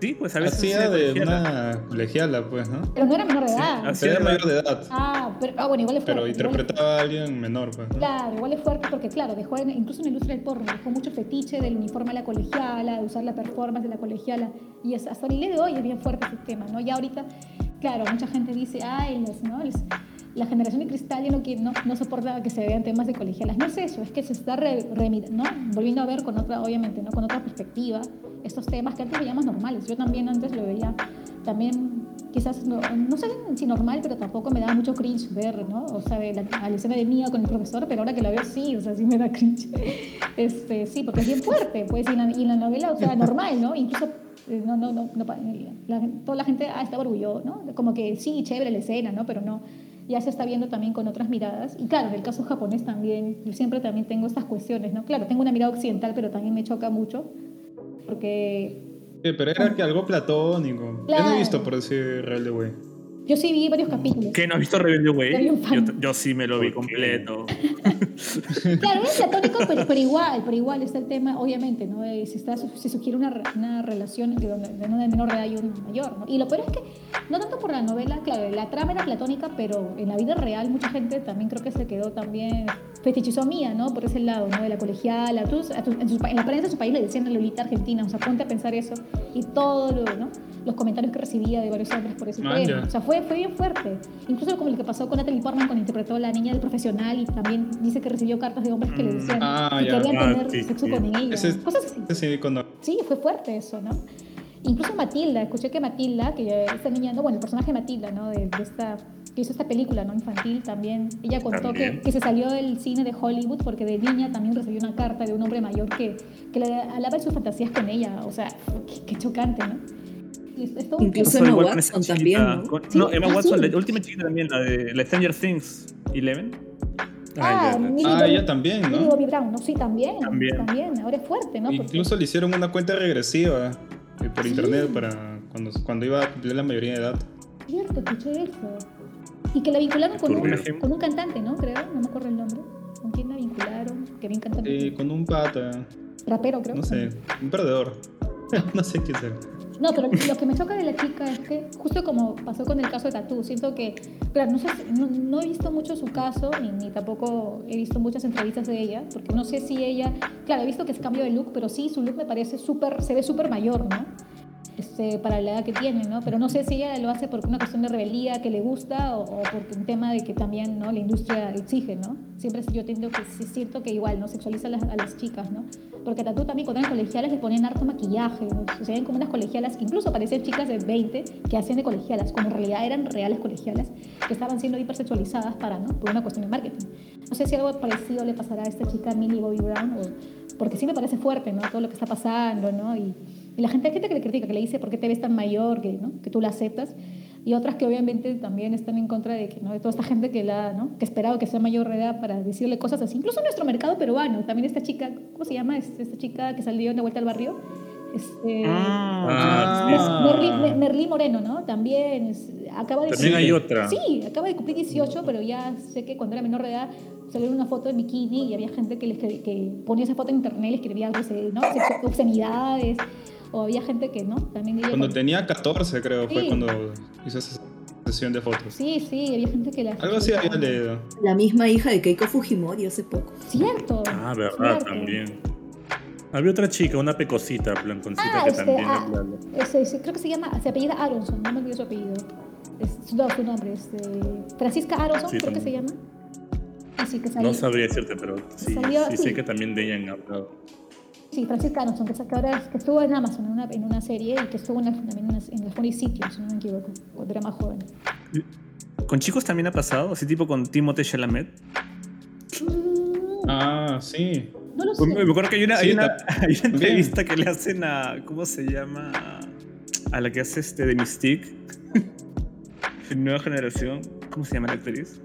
Sí, pues a veces Hacía de colegiala. una colegiala, pues, ¿no? Pero no era menor de Sí, edad. así Era era. mayor de edad, Ah, pero, ah, bueno, igual es pero fuerte, igual- interpretaba a alguien menor, pues, ¿no? Claro, igual es fuerte porque, claro, dejó en- incluso en la industria del porno, dejó mucho fetiche del uniforme a la colegiala, de usar la performance de la colegiala, y es, hasta el día de hoy es bien fuerte ese tema, ¿no? Ya ahorita, claro, mucha gente dice, ay, los, ¿no? Los- la generación de cristal ya no, no, no soporta que se vean temas de colegialas. No es eso, es que se está re- remir- ¿no? volviendo a ver con otra, obviamente, ¿no? con otra perspectiva estos temas que antes veíamos normales. Yo también antes lo veía, también quizás, no, no sé si normal, pero tampoco me daba mucho cringe ver, ¿no? O sea, de la, a la escena de Mía con el profesor, pero ahora que la veo sí, o sea, sí me da cringe. Este, sí, porque es bien fuerte, pues, y la, y la novela, o sea, normal, ¿no? Incluso eh, no, no, no, no pa- la- toda la gente ah, está orgullosa, ¿no? Como que sí, chévere la escena, ¿no? Pero no, ya se está viendo también con otras miradas. Y claro, en el caso japonés también, yo siempre también tengo estas cuestiones, ¿no? Claro, tengo una mirada occidental, pero también me choca mucho, porque Sí, pero era que algo platónico. Yo no he visto, por decir, Rebelde Way. Yo sí vi varios capítulos. ¿Qué? ¿No has visto Rebelde Way? Yo, yo sí me lo vi completo. Claro, es platónico, pero, pero igual, pero igual está el tema, obviamente, ¿no? Eh, Si, está, si sugiere una, una relación de donde de una menor edad y un mayor, ¿no? Y lo peor es que, no tanto por la novela, claro, la trama era platónica, pero en la vida real mucha gente también creo que se quedó también fetichizó mía, ¿no? Por ese lado, ¿no? De la colegiala, tú, a tu- en, su en la prensa de su país le decían la Lolita Argentina, o sea, ponte a pensar eso, y todo lo, ¿no? Los comentarios que recibía de varios hombres por ese Man, tema, o sea, fue, fue bien fuerte. Incluso como lo que pasó con Natalie Portman cuando interpretó a la niña del profesional y también dice que recibió cartas de hombres que le decían Ah, que ya. querían Ah, tener sí, sexo sí. con ella. Ese- Cosas así. Sí, cuando... Sí, fue fuerte eso, ¿no? Incluso Matilda, escuché que Matilda, que esta niña, no, bueno, el personaje de Matilda, ¿no? De, de esta, que hizo esta película, ¿no? Infantil también. Ella contó que, También. que se salió del cine de Hollywood porque de niña también recibió una carta de un hombre mayor que, que le alaba sus fantasías con ella. O sea, qué, qué chocante, ¿no? Es- todo Incluso. Emma Watson también, chiquita, ¿no? con- Sí, no, Emma ah, Watson, sí. la última chiquita también, la de la Stranger Things, Eleven. Ah, ya, ya. Millie Ah, Bobby- ella también, Millie ¿no? Bobby Brown, ¿no? Sí, también. También. También. Ahora es fuerte, ¿no? Porque- Incluso le hicieron una cuenta regresiva eh, por Sí. internet para cuando, cuando iba a cumplir la mayoría de edad. Cierto, escuché eso. Y que la vincularon con un, con un cantante, ¿no? Creo, no me acuerdo el nombre. ¿Con quién la vincularon? Que bien cantante. Eh, con un pata, Rapero, creo. no sé, un perdedor. no sé quién será. No, pero lo que me choca de la chica es que, justo como pasó con el caso de Tatú, siento que, claro, no, sé, no, no he visto mucho su caso, ni, ni tampoco he visto muchas entrevistas de ella, porque no sé si ella, claro, he visto que es cambio de look, pero sí, su look me parece súper, se ve súper mayor, ¿no? Este, para la edad que tiene, ¿no? Pero no sé si ella lo hace por una cuestión de rebeldía que le gusta o, o por un tema de que también, ¿no? La industria exige, ¿no? Siempre yo entiendo que cierto que igual, ¿no? Sexualiza a las chicas, ¿no? Porque a también cuando eran colegialas les ponían harto maquillaje, ¿no? O sea, eran como unas colegialas que incluso parecían chicas de 20 que hacían de colegialas, cuando en realidad eran reales colegialas que estaban siendo hipersexualizadas para, ¿no? Por una cuestión de marketing. No sé si algo parecido le pasará a esta chica Millie Bobby Brown, o- porque sí me parece fuerte, ¿no? Todo lo que está pasando, ¿no? Y, y la gente, hay gente que le critica, que le dice, ¿por qué te ves tan mayor? Que, ¿no? que tú la aceptas. Y otras que obviamente también están en contra de, que, ¿no? de toda esta gente que, la, ¿no? que esperaba que sea mayor de edad para decirle cosas así. Incluso en nuestro mercado peruano, también esta chica, ¿cómo se llama? Es- Esta chica que salió en la vuelta al barrio. Este, Ah, Mer- Ah. Merlí, Mer- Merlí Moreno, ¿no? También es- acaba de También hay otra. Sí, acaba de cumplir 18, pero ya sé que cuando era menor de edad salió una foto de bikini y había gente que, le escri- que ponía esa foto en internet y le escribía algo, ¿no? Obscenidades. O había gente que no, también ella Cuando con- tenía 14 creo fue Sí. cuando hizo esa sesión de fotos. Sí, sí, había gente que la... Algo así había leído. La misma hija de Keiko Fujimori hace poco. Cierto. Ah, verdad, cierto. también. Había otra chica, una pecosita, blancosita, Ah, que este, también ah, hablaba. ese- ese- creo que se llama, se apellida Aronson, no me olvido su apellido. Es, no, su nombre, este, Francisca Aronson, Sí, creo que se llama. también. Y sí, que salió. No sabría decirte, pero sí, Salió, sí sí. sé que también de ella han hablado. Sí, Francisca Aronson, que, que ahora que estuvo en Amazon en una, en una serie y que estuvo en, la, también en, la, en el Funny Sitio, si no me equivoco, cuando era más joven. ¿Con chicos también ha pasado? Así tipo con Timothée Chalamet. Ah, sí. No lo sé. Me acuerdo que hay una, hay Sí, una, ta- hay una entrevista que le hacen a. ¿Cómo se llama? A la que hace este de Mystique. Nueva Generación. ¿Cómo se llama la actriz?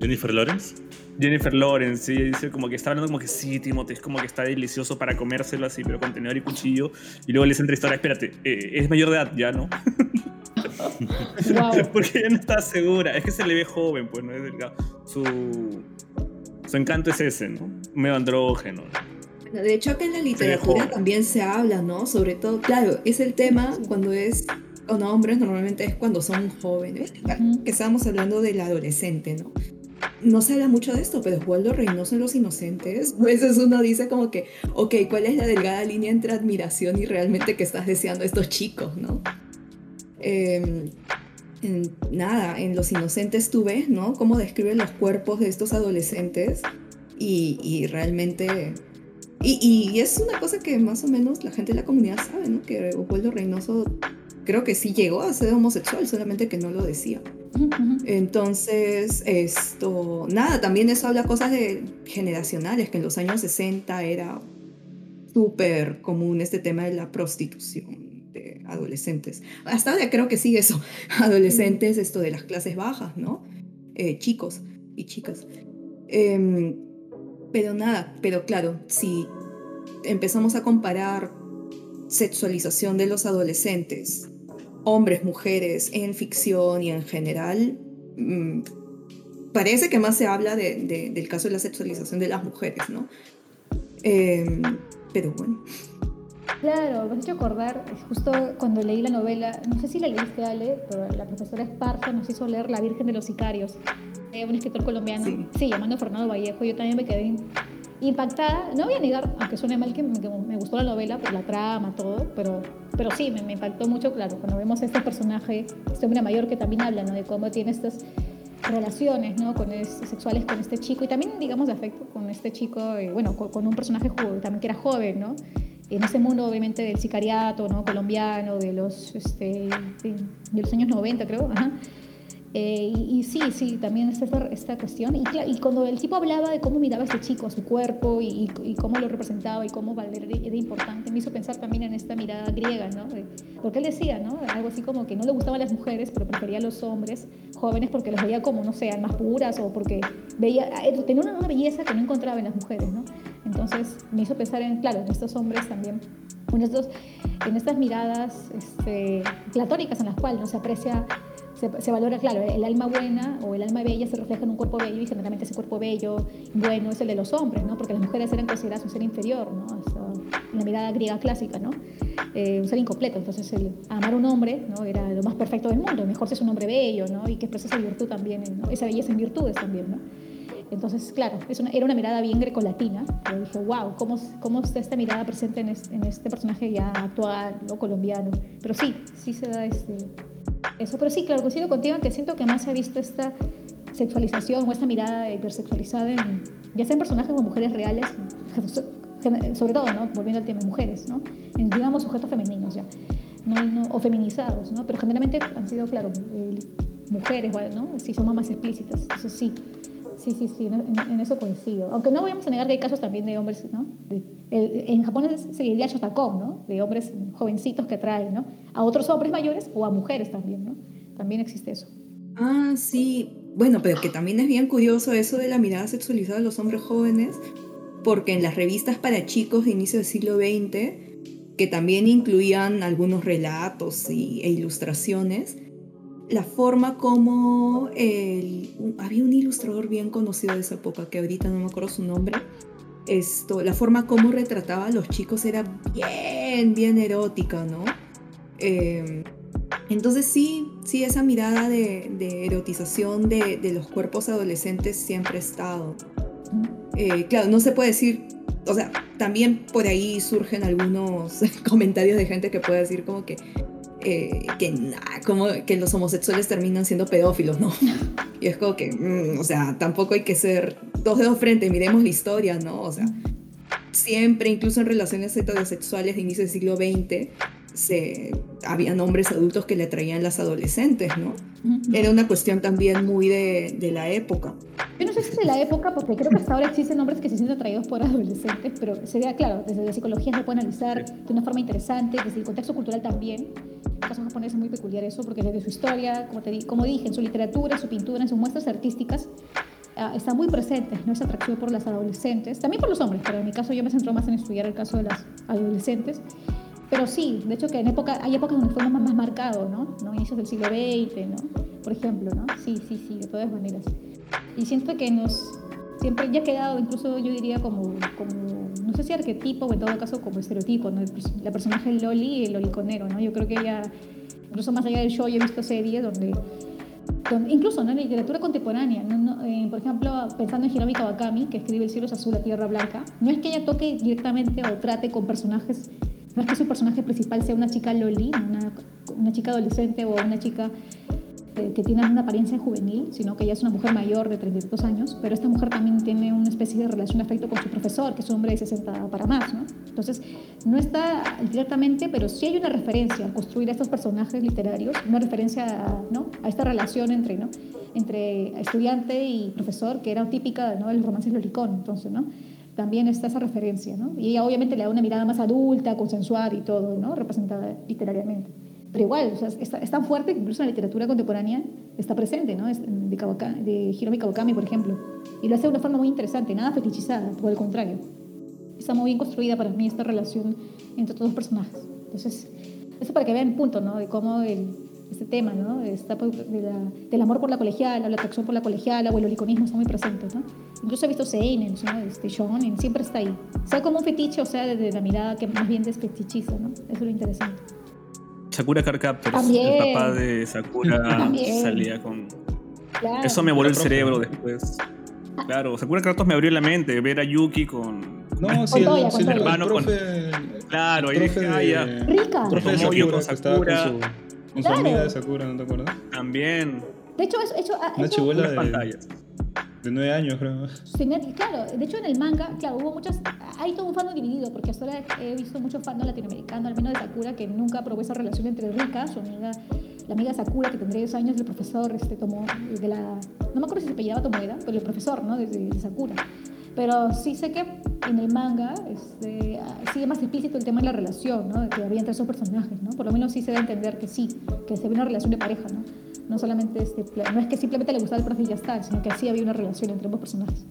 Jennifer Lawrence. Jennifer Lawrence, sí, dice como que está hablando como que sí, Timothy, es como que está delicioso para comérselo así, pero con tenedor y cuchillo. Y luego le dice entrevistadora, espérate, eh, es mayor de edad ya, ¿no? Wow. Porque ella no está segura, es que se le ve joven, pues, ¿no? Es delgado. Su, su encanto es ese, ¿no? Medio andrógeno. De hecho, acá en la literatura joven. también se habla, ¿no? Sobre todo, claro, es el tema cuando es con hombres, normalmente es cuando son jóvenes. Ujú. Que estábamos hablando del adolescente, ¿no? No se habla mucho de esto, pero Oswaldo Reynoso en Los Inocentes, a veces uno dice como que, ok, ¿cuál es la delgada línea entre admiración y realmente que estás deseando a estos chicos, ¿no? Eh, en- nada, en Los Inocentes tú ves, ¿no? Cómo describen los cuerpos de estos adolescentes y, y realmente... Y, y es una cosa que más o menos la gente de la comunidad sabe, ¿no? Que Oswaldo Reynoso creo que sí llegó a ser homosexual, solamente que no lo decía. Entonces, esto, nada, también eso habla cosas de generacionales, que en los años 60 era súper común este tema de la prostitución de adolescentes. Hasta ahora creo que sigue eso, adolescentes, esto de las clases bajas, ¿no? Eh, chicos y chicas. Em, pero nada, pero claro, si empezamos a comparar sexualización de los adolescentes, hombres, mujeres, en ficción y en general, mm, parece que más se habla de- de- del caso de la sexualización de las mujeres, ¿no? Em, pero bueno. Claro, me has hecho acordar, justo cuando leí la novela, no sé si la leíste, Ale, pero la profesora Esparza nos hizo leer La Virgen de los Sicarios, de un escritor colombiano, Sí. sí, llamando Fernando Vallejo, yo también me quedé impactada, no voy a negar, aunque suene mal que me, me gustó la novela, por la trama, todo, pero, pero sí, me, me impactó mucho, claro, cuando vemos a este personaje, este hombre mayor que también habla, ¿no? De cómo tiene estas relaciones ¿no? con es- sexuales con este chico y también digamos de afecto con este chico eh, bueno con, con un personaje jo- también que era joven no en ese mundo obviamente del sicariato no colombiano de los este, de, de los años 90 creo ajá. Eh, y, y sí, sí, también está esta, esta cuestión. Y, y cuando el tipo hablaba de cómo miraba a este chico, a su cuerpo, y, y- cómo lo representaba y cómo Valer era importante, me hizo pensar también en esta mirada griega, ¿no? Porque él decía, ¿no? Algo así como que no le gustaban las mujeres, pero prefería a los hombres jóvenes porque los veía como, no sé, almas puras o porque veía, eh, tenía una, una belleza que no encontraba en las mujeres, ¿no? Entonces me hizo pensar en, claro, en estos hombres también, en, estos, en estas miradas este, en las cuales no se aprecia se, valora, claro, el alma buena o el alma bella se refleja en un cuerpo bello y generalmente ese cuerpo bello, bueno, es el de los hombres, ¿no? Porque las mujeres eran consideradas un ser inferior, ¿no? En la mirada griega clásica, ¿no? Eh, un ser incompleto. Entonces, el amar a un hombre, ¿no? Era lo más perfecto del mundo. Mejor si es un hombre bello, ¿no? Y que expresa esa virtud también, ¿no? Esa belleza en virtudes también, ¿no? Entonces, claro, es una- era una mirada bien grecolatina. Yo dije, wow, ¿cómo, cómo está esta mirada presente en en este personaje ya actual, ¿no? colombiano? Pero sí, sí se da este, eso. Pero sí, claro, coincido contigo en que siento que más se ha visto esta sexualización o esta mirada hipersexualizada en, ya sea en personajes o mujeres reales, sobre todo, ¿no? Volviendo al tema de mujeres, ¿no? Digamos, sujetos femeninos ya. O feminizados, ¿no? Pero generalmente han sido, claro, eh, mujeres, ¿no? Sí, son más explícitas. Eso sí. Sí, sí, sí, en, en- eso coincido. Aunque no vamos a negar que hay casos también de hombres, ¿no? El- en Japón se diría shotacon, ¿no? De hombres jovencitos que atraen, ¿no? A otros hombres mayores o a mujeres también, ¿no? También existe eso. Ah, sí. Bueno, pero que también es bien curioso eso de la mirada sexualizada de los hombres jóvenes, porque en las revistas para chicos de inicio del siglo XX, que también incluían algunos relatos y- e ilustraciones, la forma como el- había un ilustrador bien conocido de esa época, que ahorita no me acuerdo su nombre, esto, la forma como retrataba a los chicos era bien, bien erótica, ¿no? Eh, entonces sí, sí, esa mirada de, de erotización de, de los cuerpos adolescentes siempre ha estado. Eh, claro, no se puede decir, o sea, también por ahí surgen algunos comentarios de gente que puede decir como que, eh, que, nah, como que los homosexuales terminan siendo pedófilos, ¿no? Y es como que, mm, o sea, tampoco hay que ser dos dedos frente, miremos la historia, ¿no? O sea, siempre, incluso en relaciones heterosexuales de inicio del siglo XX, se, habían hombres adultos que le atraían las adolescentes, ¿no? Era una cuestión también muy de, de, la época. Yo no sé si es de la época, porque creo que hasta ahora existen hombres que se sienten atraídos por adolescentes, pero sería, claro, desde la psicología se puede analizar de una forma interesante, desde el contexto cultural también. En el caso japonés es muy peculiar eso, porque desde su historia, como, te, como dije, en su literatura, su pintura, en sus muestras artísticas, uh, están muy presentes, ¿no? Esa atracción por las adolescentes, también por los hombres, pero en mi caso yo me centro más en estudiar el caso de las adolescentes. Pero sí, de hecho que en época, hay épocas donde fue más, más marcado, ¿no? ¿no? Inicios del siglo XX, ¿no? Por ejemplo, ¿no? Sí, sí, sí, de todas maneras. Y siento que nos, siempre ya ha quedado, incluso yo diría como, como, no sé si arquetipo o en todo caso como estereotipo, ¿no? La personaje Loli y el loliconero, ¿no? Yo creo que ella, incluso más allá del show, yo he visto series donde, incluso, ¿no? En la literatura contemporánea. Eh, por ejemplo, pensando en Hiromi Kawakami, que escribe El cielo es azul, la tierra blanca, no es que ella toque directamente o trate con personajes no es que su personaje principal sea una chica loli, una, chica adolescente o una chica que tiene una apariencia juvenil, sino que ella es una mujer mayor de 32 años, pero esta mujer también tiene una especie de relación de afecto con su profesor, que es un hombre de 60 para más, ¿no? Entonces, no está directamente, pero sí hay una referencia al construir estos personajes literarios, una referencia a, ¿no? a esta relación entre, ¿no? entre estudiante y profesor, que era típica ¿no? del romance lolicón, entonces, ¿no? también está esa referencia, ¿no? Y ella obviamente le da una mirada más adulta, consensual y todo, ¿no? Representada literariamente. Pero igual, o sea, es, es, tan fuerte que incluso en la literatura contemporánea está presente, ¿no? Es de, Kawakami, de Hiromi Kawakami, por ejemplo. Y lo hace de una forma muy interesante, nada fetichizada, por el contrario. Está muy bien construida para mí esta relación entre todos los personajes. Entonces, eso para que vean el punto, ¿no? De cómo el, este tema, ¿no? Está de la, del amor por la colegiala, la atracción por la colegiala o el oliconismo está muy presente, ¿no? Incluso he visto seinen, ¿no? Este, shonen, siempre está ahí. Sea como un fetiche o sea desde la mirada que más bien desfetichiza, ¿no? Eso es lo interesante. Sakura Card Captors, el papá de Sakura También. salía con... Claro. Eso me voló el cerebro después. Claro, Sakura Card Captors me abrió la mente, ver a Yuki con... No, sí, el, con el, hermano con... profe, Claro, ahí dije, ah, ya. Rica. profe Sakura, con Sakura. su, con su Claro. amiga de Sakura, ¿no te acuerdas? También. De hecho, eso, eso, Una eso- chibola Unas de, pantallas. De 9 años, creo. Net- claro, de hecho en el manga, claro, hubo muchas, hay todo un fandom dividido, porque hasta ahora he visto mucho fandom latinoamericano, al menos de Sakura, que nunca probó esa relación entre Rika, su amiga, la amiga Sakura, que tendría 10 años, el profesor, este, tomó, de la, no me acuerdo si se apellidaba Tomoeda, pero el profesor, ¿no?, de, de Sakura. Pero sí sé que en el manga este, sigue más explícito el tema de la relación, ¿no?, que había entre esos personajes, ¿no? Por lo menos sí se da a entender que sí, que se ve una relación de pareja, ¿no? No solamente, este, no es que simplemente le gustaba el profe y ya está, sino que sí había una relación entre ambos personajes.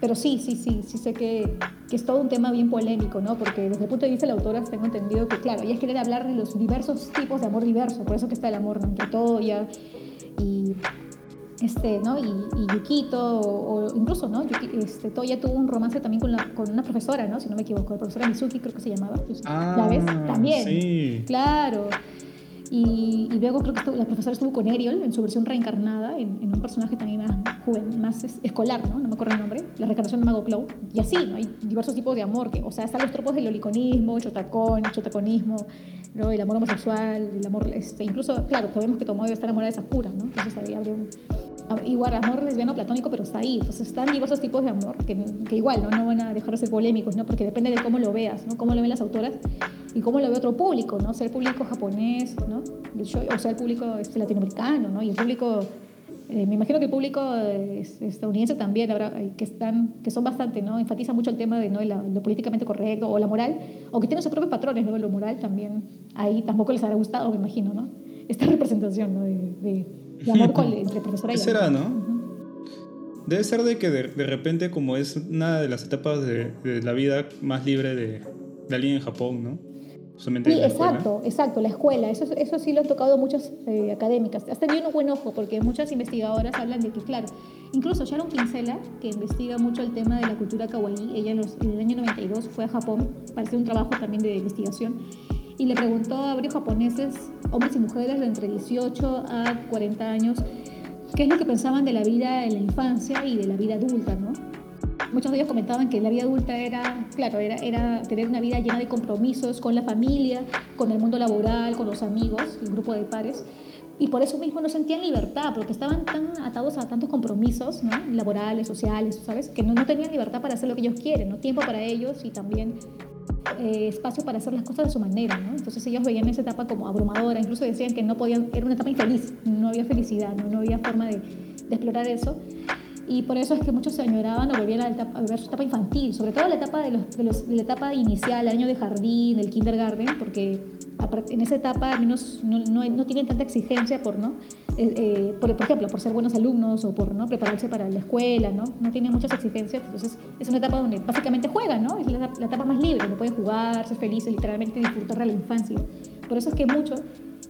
Pero sí, sí, sí, sí sé que, que es todo un tema bien polémico, ¿no? Porque desde el punto de vista de la autora tengo entendido que, claro, ella quiere hablar de los diversos tipos de amor diverso, por eso que está el amor, ¿no? Entre Toya y, este, ¿no? y, y Yukito, o, o incluso, ¿no? Yuki- este, Toya tuvo un romance también con, la, con una profesora, ¿no? Si no me equivoco, la profesora Mizuki creo que se llamaba. Pues, ¿La ves? También. Ah, Sí. Claro. Y, luego creo que estuvo- la profesora estuvo con Ariel en su versión reencarnada, en, un personaje también más joven, más es- escolar, ¿no? No me acuerdo el nombre, la reencarnación de Mago Clow. Y así, ¿no? Hay diversos tipos de amor, que, o sea, están los tropos del oliconismo, el chotacón, chotaconismo, ¿no? El amor homosexual, el amor, este, incluso, claro, sabemos que Tomoyo está enamorada de Sakura, ¿no? Entonces ahí habría un, igual amor lesbiano platónico, pero está ahí. Entonces están diversos tipos de amor que, que igual ¿no? no van a dejar de ser polémicos, ¿no? porque depende de cómo lo veas, ¿no? cómo lo ven las autoras y cómo lo ve otro público, ¿no? sea el público japonés, ¿no? O sea el público este, latinoamericano, ¿no? y el público, eh, me imagino que el público estadounidense también, habrá, eh, que, están, que son bastante, ¿no? enfatiza mucho el tema de ¿no? la- lo políticamente correcto o la moral, o que tienen sus propios patrones, ¿no? lo moral también, ahí tampoco les habrá gustado, me imagino, ¿no? esta representación ¿no? de, de, de amor con- entre profesora y ¿Qué será, no? Debe ser de que de, de repente, como es una de las etapas de, de la vida más libre de, de alguien en Japón, ¿no? Solamente Sí, la escuela. exacto, exacto, la escuela. Eso, eso sí lo han tocado muchas eh, académicas. Has tenido un buen ojo porque muchas investigadoras hablan de que, claro, incluso Sharon Kinsella, que investiga mucho el tema de la cultura kawaii, ella en, los- en el año 92 fue a Japón para hacer un trabajo también de investigación y le preguntó a varios japoneses, hombres y mujeres de entre 18 a 40 años, qué es lo que pensaban de la vida en la infancia y de la vida adulta, ¿no? Muchos de ellos comentaban que la vida adulta era, claro, era, era tener una vida llena de compromisos con la familia, con el mundo laboral, con los amigos, el grupo de pares. y por eso mismo no sentían libertad, porque estaban tan atados a tantos compromisos ¿no? laborales, sociales, ¿sabes? Que no, no tenían libertad para hacer lo que ellos quieren, ¿no? Tiempo para ellos y también eh, espacio para hacer las cosas de su manera, ¿no? Entonces ellos veían esa etapa como abrumadora, incluso decían que no podían, era una etapa infeliz, no había felicidad, no, no había forma de, de explorar eso y por eso es que muchos se añoraban o volvían a, etapa, a, ver su etapa infantil, sobre todo la etapa, de, los, de, los, de la etapa inicial, el año de jardín, el kindergarten, porque en esa etapa no, no, no tienen tanta exigencia por, ¿no? Eh, eh, por, por, ejemplo, por ser buenos alumnos o por ¿no? prepararse para la escuela, ¿no? No tienen muchas exigencias, entonces es una etapa donde básicamente juegan, ¿no? Es la, la etapa más libre, donde pueden jugar, ser felices, literalmente disfrutar de la infancia. Por eso es que muchos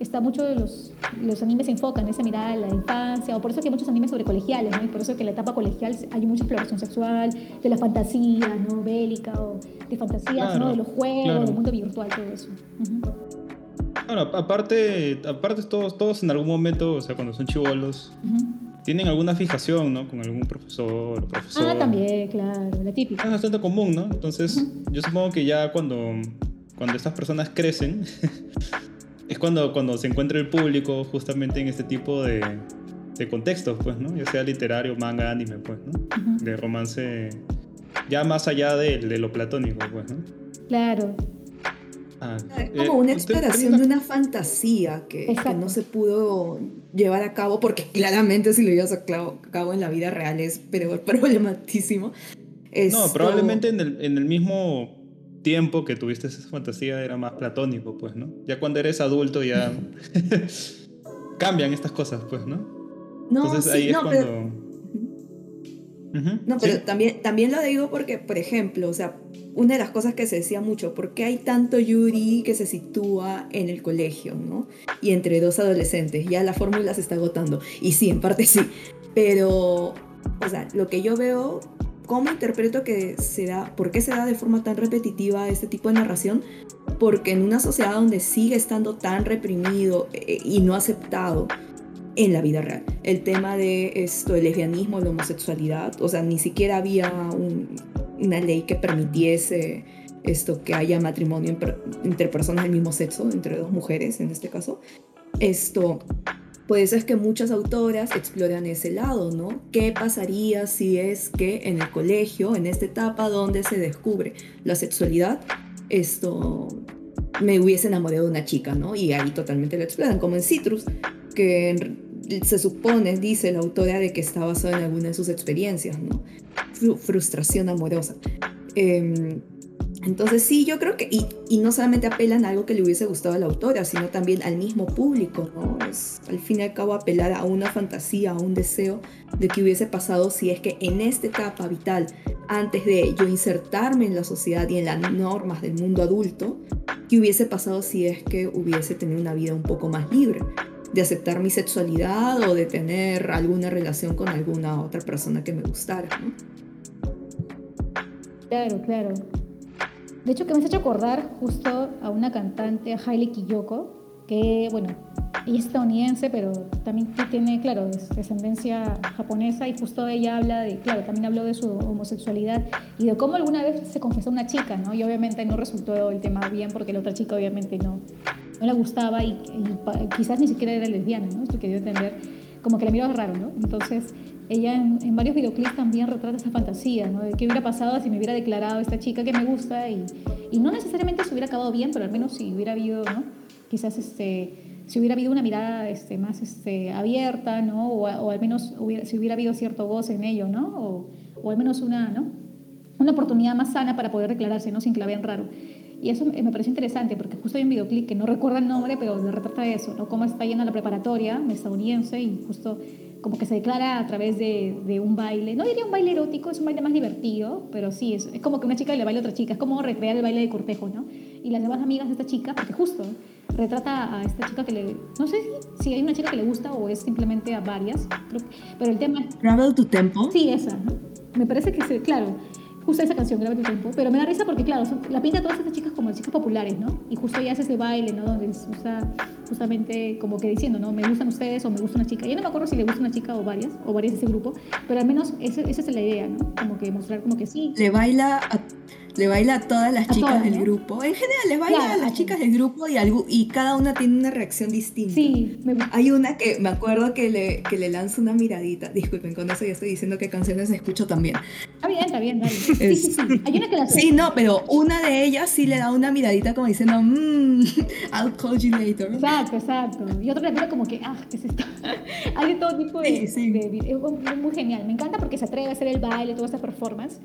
está mucho de los, los animes se enfocan en esa mirada de la infancia, o por eso que hay muchos animes sobre colegiales, ¿no? Y por eso que en la etapa colegial hay mucha exploración sexual, de la fantasía, ¿no? Bélica, o de fantasías, ¿no? De los juegos, del mundo virtual, todo eso. Bueno, aparte, aparte todos, todos en algún momento, o sea, cuando son chivolos, tienen alguna fijación, ¿no? Con algún profesor o profesora. Ah, también, claro, la típica. Es bastante común, ¿no? Entonces, yo supongo que ya cuando, cuando estas personas crecen, es cuando, cuando se encuentra el público justamente en este tipo de, de contextos, pues, ¿no? Ya sea literario, manga, anime, pues, ¿no? De romance, ya más allá de, de, lo platónico, pues, ¿no? Claro. Ah, es como eh, una exploración de una fantasía que, que, no se pudo llevar a cabo, porque claramente si lo llevas a cabo en la vida real es pero problematísimo. Esto... No, probablemente en el, en el mismo tiempo que tuviste esa fantasía era más platónico, pues, ¿no? Ya cuando eres adulto ya cambian estas cosas, pues, ¿no? no Entonces ahí es cuando... Pero... No, pero también, también lo digo porque, por ejemplo, o sea, una de las cosas que se decía mucho, ¿por qué hay tanto Yuri que se sitúa en el colegio, ¿no? Y entre dos adolescentes, ya la fórmula se está agotando. Y sí, en parte sí, pero, o sea, lo que yo veo ¿Cómo interpreto que se da, por qué se da de forma tan repetitiva este tipo de narración? Porque en una sociedad donde sigue estando tan reprimido eh, y no aceptado en la vida real, el tema de esto, el lesbianismo, la homosexualidad, o sea, ni siquiera había una ley que permitiese esto, que haya matrimonio entre personas del mismo sexo, entre dos mujeres en este caso. Esto, por eso es que muchas autoras exploran ese lado, ¿no? ¿Qué pasaría si es que en el colegio, en esta etapa donde se descubre la sexualidad, esto me hubiese enamorado de una chica, ¿no? Y ahí totalmente lo exploran, como en Citrus, que se supone, dice la autora, de que está basado en alguna de sus experiencias, ¿no? Frustración amorosa. Eh, entonces sí, yo creo que, y, y, no solamente apelan a algo que le hubiese gustado a la autora, sino también al mismo público, ¿no? Es al fin y al cabo apelar a una fantasía, a un deseo de que hubiese pasado si es que en esta etapa vital, antes de yo insertarme en la sociedad y en las normas del mundo adulto, que hubiese pasado si es que hubiese tenido una vida un poco más libre, de aceptar mi sexualidad o de tener alguna relación con alguna otra persona que me gustara, ¿no? Claro, claro. De hecho, que me has hecho acordar justo a una cantante, a Hailey Kiyoko, que, bueno, ella es estadounidense, pero también tiene, claro, descendencia japonesa y justo ella habla de, claro, también habló de su homosexualidad y de cómo alguna vez se confesó una chica, ¿no? Y obviamente no resultó el tema bien porque la otra chica obviamente no, no le gustaba y, quizás ni siquiera era lesbiana, ¿no? Esto que dio entender, como que la miraba raro, ¿no? Entonces ella en, varios videoclips también retrata esa fantasía, ¿no? De qué hubiera pasado si me hubiera declarado esta chica que me gusta y, y no necesariamente se hubiera acabado bien, pero al menos si hubiera habido, ¿no? Quizás este, si hubiera habido una mirada este, más este, abierta, ¿no? O, al menos hubiera, si hubiera habido cierto voz en ello, ¿no? O, o, al menos una, ¿no? Una oportunidad más sana para poder declararse, ¿no? Sin que la vean raro. Y eso me pareció interesante porque justo hay un videoclip que no recuerdo el nombre, pero retrata eso, ¿no? Cómo está yendo a la preparatoria estadounidense y justo como que se declara a través de, de, un baile. No diría un baile erótico, es un baile más divertido, pero sí, es, es, como que una chica le baila a otra chica, es como recrear el baile de cortejo, ¿no? Y las demás amigas de esta chica, porque justo retrata a esta chica que le... No sé si, si hay una chica que le gusta o es simplemente a varias, pero el tema... ¿Travel to Temple? Sí, esa, ¿no? Me parece que, se, claro, justo esa canción, Grave tu tiempo, pero me da risa porque, claro, la pinta todas estas chicas como chicas populares, ¿no? Y justo ella hace ese baile, ¿no? Donde usa justamente como que diciendo, ¿no? Me gustan ustedes o me gusta una chica. Yo no me acuerdo si le gusta una chica o varias, o varias de ese grupo, pero al menos esa, esa es la idea, ¿no? Como que mostrar como que sí. Le baila a, le baila a todas las chicas del grupo. En general, les baila a las chicas del grupo y, y cada una tiene una reacción distinta. Sí, Hay una que me acuerdo que le, que le lanza una miradita. Disculpen, con eso ya estoy diciendo qué canciones escucho también. Está bien, está bien, dale. Sí, sí, sí. Hay una que la Sí, no, pero una de ellas sí le da una miradita como diciendo, mmm, I'll call you later. Exacto, exacto. Y otra le como que, ah, ¿qué es esto? Hay de todo tipo de, sí, sí. Es muy genial. Me encanta porque se atreve a hacer el baile, toda esta performance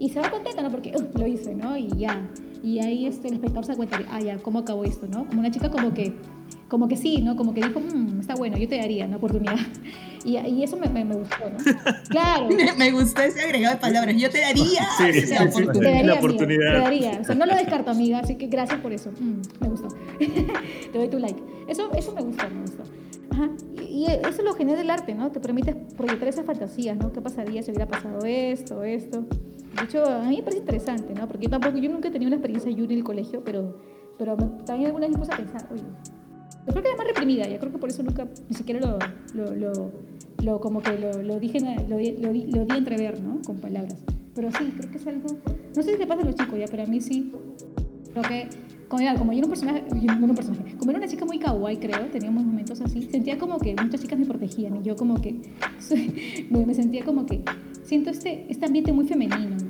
y se va contenta, ¿no? Porque lo hice, ¿no? Y ya. Y ahí este, el espectador se da cuenta de, ah, ya, ¿cómo acabó esto, no? Como una chica como que, como que sí, ¿no? Como que dijo, mmm, está bueno, yo te daría una oportunidad. Y, y eso me, me, gustó, ¿no? Claro. me, gustó ese agregado de palabras, yo te daría sí, sí, oportunidad. Te daría, oportunidad. te daría. O sea, no lo descarto, amiga, así que gracias por eso. Mm, me gustó. te doy tu like. Eso, eso me gustó, me gustó. Ajá. Y, eso es lo genial del arte, ¿no? Te permite proyectar esas fantasías, ¿no? ¿Qué pasaría si hubiera pasado esto, esto? De hecho, a mí me parece interesante, ¿no? Porque yo tampoco, yo nunca he tenido una experiencia Yuri en el colegio, pero, pero también alguna vez me puse a pensar, oye, yo creo que era más reprimida, yo creo que por eso nunca ni siquiera lo, lo, lo, lo como que lo, lo dije, lo, lo, di entrever, ¿no? Con palabras. Pero sí, creo que es algo, no sé si te pasa a los chicos ya, pero a mí sí, creo que como, como yo era un personaje, un personaje, como era una chica muy kawaii, creo, teníamos momentos así, sentía como que muchas chicas me protegían y yo como que me, sentía como que siento este, este ambiente muy femenino, ¿no?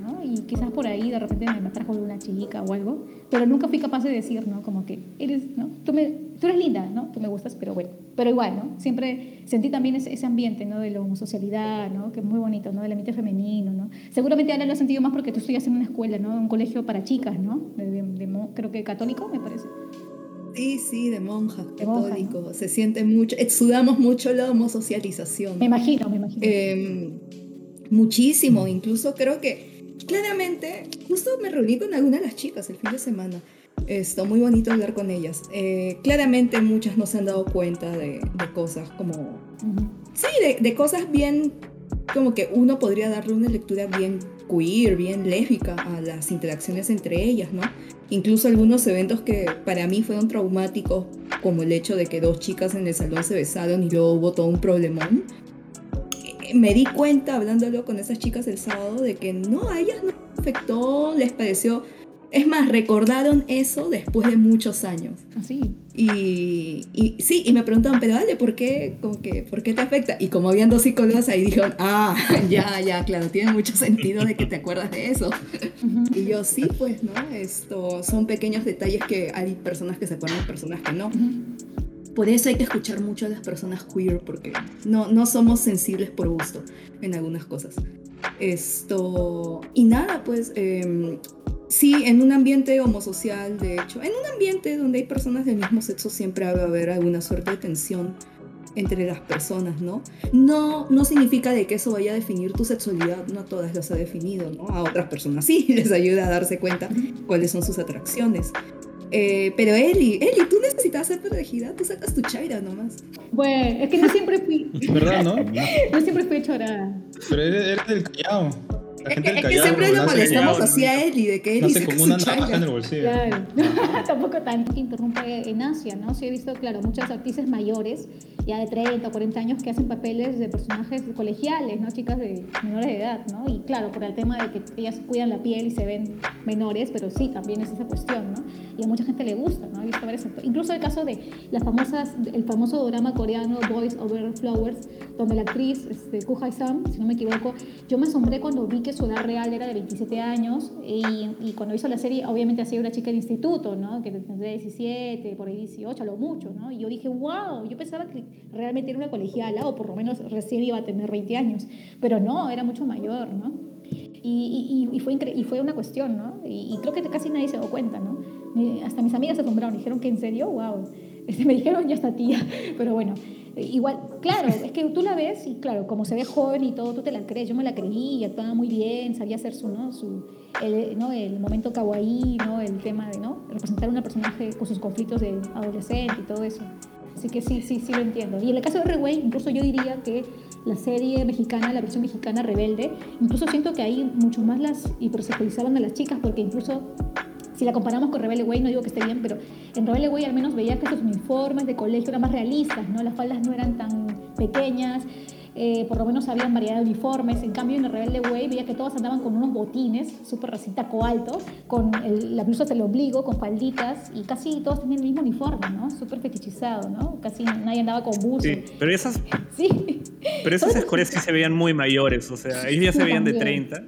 Quizás por ahí de repente me atrajo una chica o algo, pero nunca fui capaz de decir, ¿no? Como que eres, ¿no? Tú, me, tú eres linda, ¿no? Tú me gustas, pero bueno, pero igual, ¿no? Siempre sentí también ese, ese ambiente, ¿no? De la homosocialidad, ¿no? Que es muy bonito, ¿no? Del ambiente femenino, ¿no? Seguramente ahora lo he sentido más porque tú estudias en una escuela, ¿no? Un colegio para chicas, ¿no? creo que católico, me parece. Sí, sí, de monjas, católico. Se siente mucho, sudamos mucho la homosocialización. Me imagino, me imagino. Em, muchísimo, incluso creo que claramente, justo me reuní con algunas de las chicas el fin de semana. Está muy bonito hablar con ellas. Eh, claramente muchas no se han dado cuenta de, cosas como... Sí, de, de, cosas bien, como que uno podría darle una lectura bien queer, bien lésbica a las interacciones entre ellas, ¿no? Incluso algunos eventos que para mí fueron traumáticos, como el hecho de que dos chicas en el salón se besaron y luego hubo todo un problemón. Me di cuenta hablándolo con esas chicas el sábado de que no, a ellas no les afectó, les pareció es más, recordaron eso después de muchos años. Así. Ah, y, y, sí, y me preguntaban, pero dale, ¿por qué, como que, ¿por qué te afecta? Y como habían dos psicólogos ahí dijeron, ah, ya, ya, claro, tiene mucho sentido de que te acuerdas de eso. Y yo, sí, pues, ¿no? Esto son pequeños detalles que hay personas que se acuerdan, personas que no. Por eso hay que escuchar mucho a las personas queer, porque no, no somos sensibles por gusto en algunas cosas. Esto, y nada, pues, eh, Sí, en un ambiente homosocial, de hecho, en un ambiente donde hay personas del mismo sexo siempre va a haber alguna suerte de tensión entre las personas, ¿no? No, no significa de que eso vaya a definir tu sexualidad, no a todas las ha definido, ¿no? A otras personas sí, les ayuda a darse cuenta cuáles son sus atracciones. Eh, pero Eli, Eli, tú necesitas ser protegida, tú sacas tu chaira nomás. Bueno, es que no siempre fui. ¿Verdad, no? no siempre fui chorada. Pero eres, del callao. Es que, es que, siempre lo molestamos así a él y de que él dice como una navaja en el bolsillo. Claro. Tampoco tanto que interrumpe en Asia, ¿no? Sí he visto, claro, muchas actrices mayores, ya de 30 o 40 años, que hacen papeles de personajes colegiales, ¿no? Chicas de menores de edad, ¿no? Y claro, por el tema de que ellas cuidan la piel y se ven menores, pero sí, también es esa cuestión, ¿no? Y a mucha gente le gusta, ¿no? He visto varios Incluso el caso de las famosas, el famoso drama coreano Boys Over Flowers, donde la actriz, este, Ku Sam, si no me equivoco, yo me asombré cuando vi que su edad real era de 27 años y, y, cuando hizo la serie obviamente hacía una chica de instituto, ¿no? Que tendría 17, por ahí 18, a lo mucho, ¿no? Y yo dije, wow, yo pensaba que realmente era una colegiala o por lo menos recién iba a tener 20 años, pero no, era mucho mayor, ¿no? Y, y, y fue, y fue una cuestión, ¿no? Y, creo que casi nadie se dio cuenta, ¿no? hasta mis amigas se asombraron, dijeron que en serio, wow. Este, me dijeron, ya está tía, pero bueno, Igual, claro, es que tú la ves y claro, como se ve joven y todo, tú te la crees. Yo me la creí, actuaba muy bien, sabía hacer su, ¿no? Su, el, ¿no? el momento kawaii, ¿no? El tema de, ¿no? Representar a una personaje con sus conflictos de adolescente y todo eso. Así que sí, sí, sí lo entiendo. Y en el caso de Reway, incluso yo diría que la serie mexicana, la versión mexicana Rebelde, incluso siento que ahí mucho más las hipersexualizaban a las chicas, porque incluso si la comparamos con Rebelde Way, no digo que esté bien, pero en Rebelde Way al menos veía que esos uniformes de colegio eran más realistas, ¿no? Las faldas no eran tan pequeñas, eh, por lo menos había variedad de uniformes. En cambio, en el Rebelde Way veía que todos andaban con unos botines, súper así taco alto, con el, la blusa del ombligo, con falditas, y casi todos tenían el mismo uniforme, ¿no? Súper fetichizado, ¿no? Casi nadie andaba con buzo. Sí, pero esas... sí. Pero esas escuelas sí se veían muy mayores, o sea, ellos ya se veían de 30.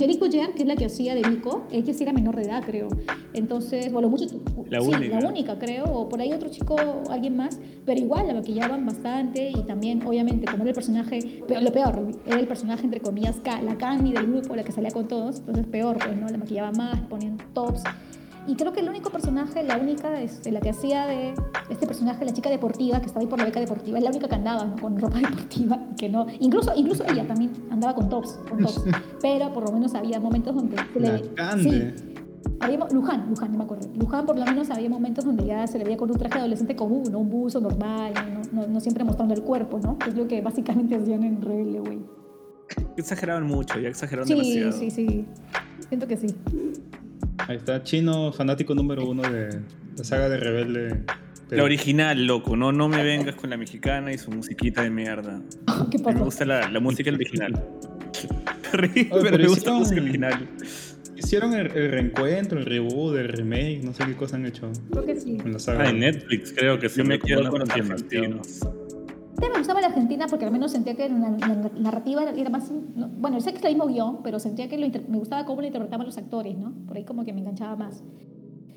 Angelique Boyer, que es la que hacía de Nico, ella sí era menor de edad, creo. Entonces, bueno, mucho, la sí, única. la única, creo, o por ahí otro chico, alguien más, pero igual la maquillaban bastante y también, obviamente, como era el personaje, pero lo peor, era el personaje, entre comillas, la Candy del grupo, la que salía con todos, entonces peor, pues, ¿no? La maquillaba más, ponían tops. Y creo que el único personaje, la única, este, la que hacía de este personaje, la chica deportiva, que estaba ahí por la beca deportiva, es la única que andaba con ropa deportiva, que no, incluso, incluso ella también andaba con tops, con tops pero por lo menos había momentos donde se le... Sí, había, Luján, Luján, no me acuerdo. Luján por lo menos había momentos donde ya se le veía con un traje adolescente común, un buzo normal, no, no, siempre mostrando el cuerpo, ¿no? Es lo que básicamente hacían en Rebelde, güey. Exageraban mucho, ya exageraron sí, demasiado. Sí, sí, sí. Siento que sí. Ahí está, Chino, fanático número uno de la saga de Rebelde. La original, loco, no, no me vengas con la mexicana y su musiquita de mierda. ¿Qué pasa? Me gusta la, la música original. pero, me gusta la música original. Hicieron el, reencuentro, el reboot, el remake, no sé qué cosa han hecho. Creo que sí. la saga. Ah, en Netflix creo que sí. Yo me quedo con los argentinos me gustaba la Argentina porque al menos sentía que la, narrativa era más... bueno, sé que es el mismo guion, pero sentía que me gustaba cómo lo interpretaban los actores, ¿no? Por ahí como que me enganchaba más.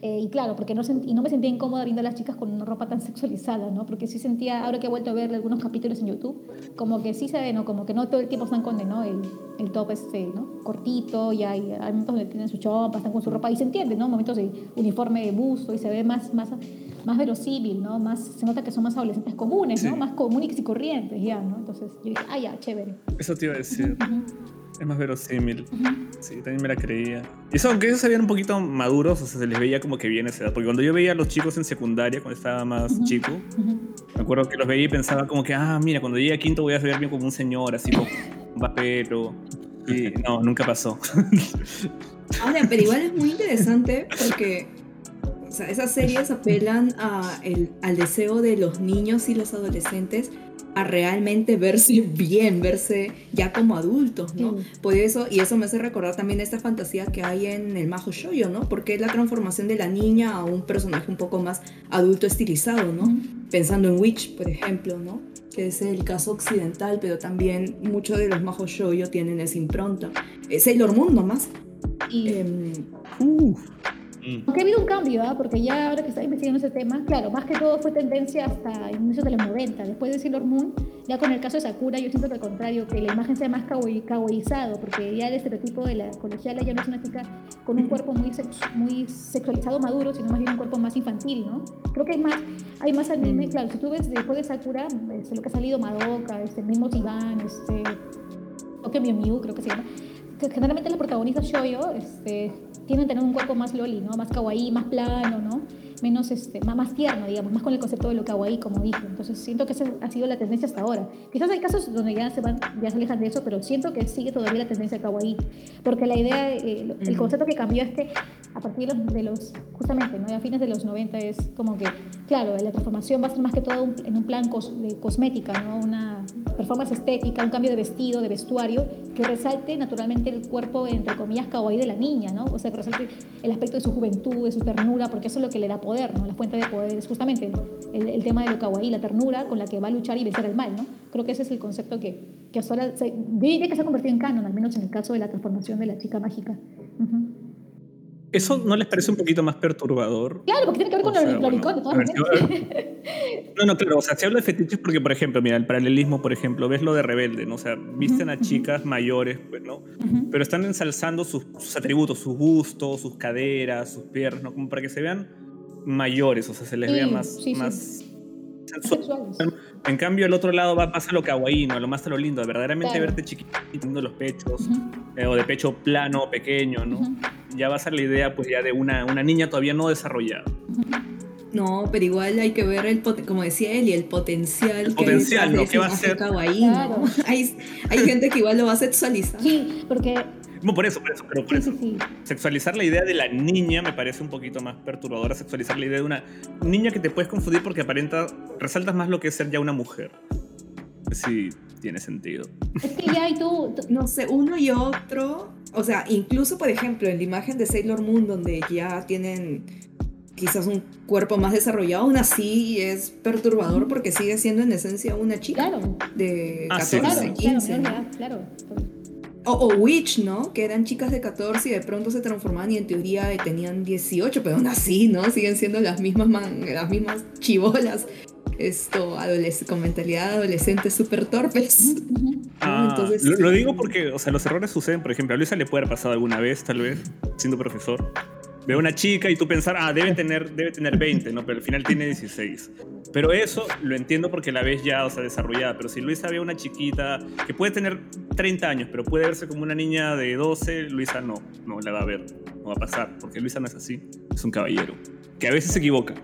Eh, y claro, porque no, y no me sentía incómoda viendo a las chicas con una ropa tan sexualizada, ¿no? Porque sí sentía, ahora que he vuelto a ver algunos capítulos en YouTube, como que sí se ve, ¿no? Como que no todo el tiempo están con ¿no? el, el top este, ¿no? Cortito, y hay, hay momentos donde tienen su chompa, están con su ropa, y se entiende, ¿no? Momentos de uniforme de busto, y se ve más, más, más verosímil, ¿no? Más, se nota que son más adolescentes comunes, ¿no? Más comunes y corrientes, ya, ¿no? Entonces yo dije, ah, ya, chévere. Eso te iba a decir. Es más verosímil. Sí, también me la creía. Y eso, aunque ellos se veían un poquito maduros, o sea, se les veía como que bien esa edad. Porque cuando yo veía a los chicos en secundaria, cuando estaba más chico, me acuerdo que los veía y pensaba como que, ah, mira, cuando llegue a quinto voy a ver bien como un señor, así como un papero. Y no, nunca pasó. Ahora, pero igual es muy interesante porque o sea, esas series apelan a el, al deseo de los niños y los adolescentes a realmente verse bien, verse ya como adultos, ¿no? Por eso, y eso me hace recordar también esta fantasía que hay en el Majo Shoyo, ¿no? Porque es la transformación de la niña a un personaje un poco más adulto estilizado, ¿no? Pensando en Witch, por ejemplo, ¿no? Que es el caso occidental, pero también muchos de los Majo Shoyo tienen esa impronta. Es Sailor Moon nomás. Y, em, Mm. Aunque ha habido un cambio, ¿ah? porque ya ahora que está investigando ese tema, claro, más que todo fue tendencia hasta inicios de los 90. Después de Sailor Moon, ya con el caso de Sakura, yo siento que al contrario, que la imagen sea más kawaii, porque ya el estereotipo de la colegiala ya no es una chica con un cuerpo muy, muy sexualizado maduro, sino más bien un cuerpo más infantil, ¿no? Creo que hay más, hay más anime, mm. claro, si tú ves después de Sakura, este, lo que ha salido Madoka, este, mismo Tiban, este, Miu Miu, creo que se llama, generalmente los protagonistas shoyo, este, tienen que tener un cuerpo más loli, ¿no? Más kawaii, más plano, ¿no? Menos, este, más, más tierno, digamos, más con el concepto de lo kawaii, como dije. Entonces siento que esa ha sido la tendencia hasta ahora. Quizás hay casos donde ya se van, ya se alejan de eso, pero siento que sigue todavía la tendencia kawaii. Porque la idea, eh, el concepto que cambió es que a partir de los, justamente, ¿no? a fines de los 90 es como que, claro, la transformación va a ser más que todo en un plan de cosmética, ¿no? Una performance estética, un cambio de vestido, de vestuario, que resalte naturalmente el cuerpo, entre comillas, kawaii de la niña, ¿no? O sea, que resalte el aspecto de su juventud, de su ternura, porque eso es lo que le da poder, ¿no? La fuente de poder es justamente el, tema de lo kawaii, la ternura con la que va a luchar y vencer el mal, ¿no? Creo que ese es el concepto que, que hasta ahora diría que se ha convertido en canon, al menos en el caso de la transformación de la chica mágica. ¿Eso no les parece un poquito más perturbador? Claro, porque tiene que ver con el cloricón. no, no, claro, o sea, se habla de fetiches porque, por ejemplo, mira, el paralelismo, por ejemplo, ves lo de rebelde, ¿no? O sea, visten a chicas mayores, pues, ¿no? Pero están ensalzando sus, atributos, sus gustos, sus caderas, sus piernas, ¿no? Como para que se vean mayores, o sea, se les vea más, más en cambio, al otro lado va a pasar lo kawaii, ¿no? Lo más a lo lindo, verdaderamente verte chiquitito, los pechos, eh, o de pecho plano, pequeño, ¿no? Ya va a ser la idea, pues, ya de una, una niña todavía no desarrollada. No, pero igual hay que ver, el como decía él, y el potencial. El potencial, ¿no? ¿Qué va a ser? Kawaii, ¿no? hay, hay gente que igual lo va a sexualizar. Sí, porque No, por eso, por eso, pero por eso. Sexualizar la idea de la niña me parece un poquito más perturbadora. Sexualizar la idea de una niña que te puedes confundir porque aparenta, resaltas más lo que es ser ya una mujer. Sí, tiene sentido. Es que ya y tú, No sé, uno y otro. O sea, incluso, por ejemplo, en la imagen de Sailor Moon, donde ya tienen quizás un cuerpo más desarrollado, aún así es perturbador porque sigue siendo en esencia una chica claro. de Ah, 14, sí. 15. Claro, claro, claro. O, o Witch, ¿no? Que eran chicas de 14 y de pronto se transformaban y en teoría tenían 18, pero aún así, ¿no? Siguen siendo las mismas, man- las mismas chivolas. Esto, con mentalidad de adolescentes súper torpes. Ah, Entonces, lo, lo digo porque, o sea, los errores suceden, por ejemplo, a Luisa le puede haber pasado alguna vez, tal vez, siendo profesor. Ve una chica y tú pensar, ah, debe tener, debe tener 20, ¿no? Pero al final tiene 16. Pero eso lo entiendo porque la ves ya, o sea, desarrollada. Pero si Luisa ve a una chiquita que puede tener 30 años, pero puede verse como una niña de 12, Luisa no, no la va a ver, no va a pasar, porque Luisa no es así, es un caballero, que a veces se equivoca.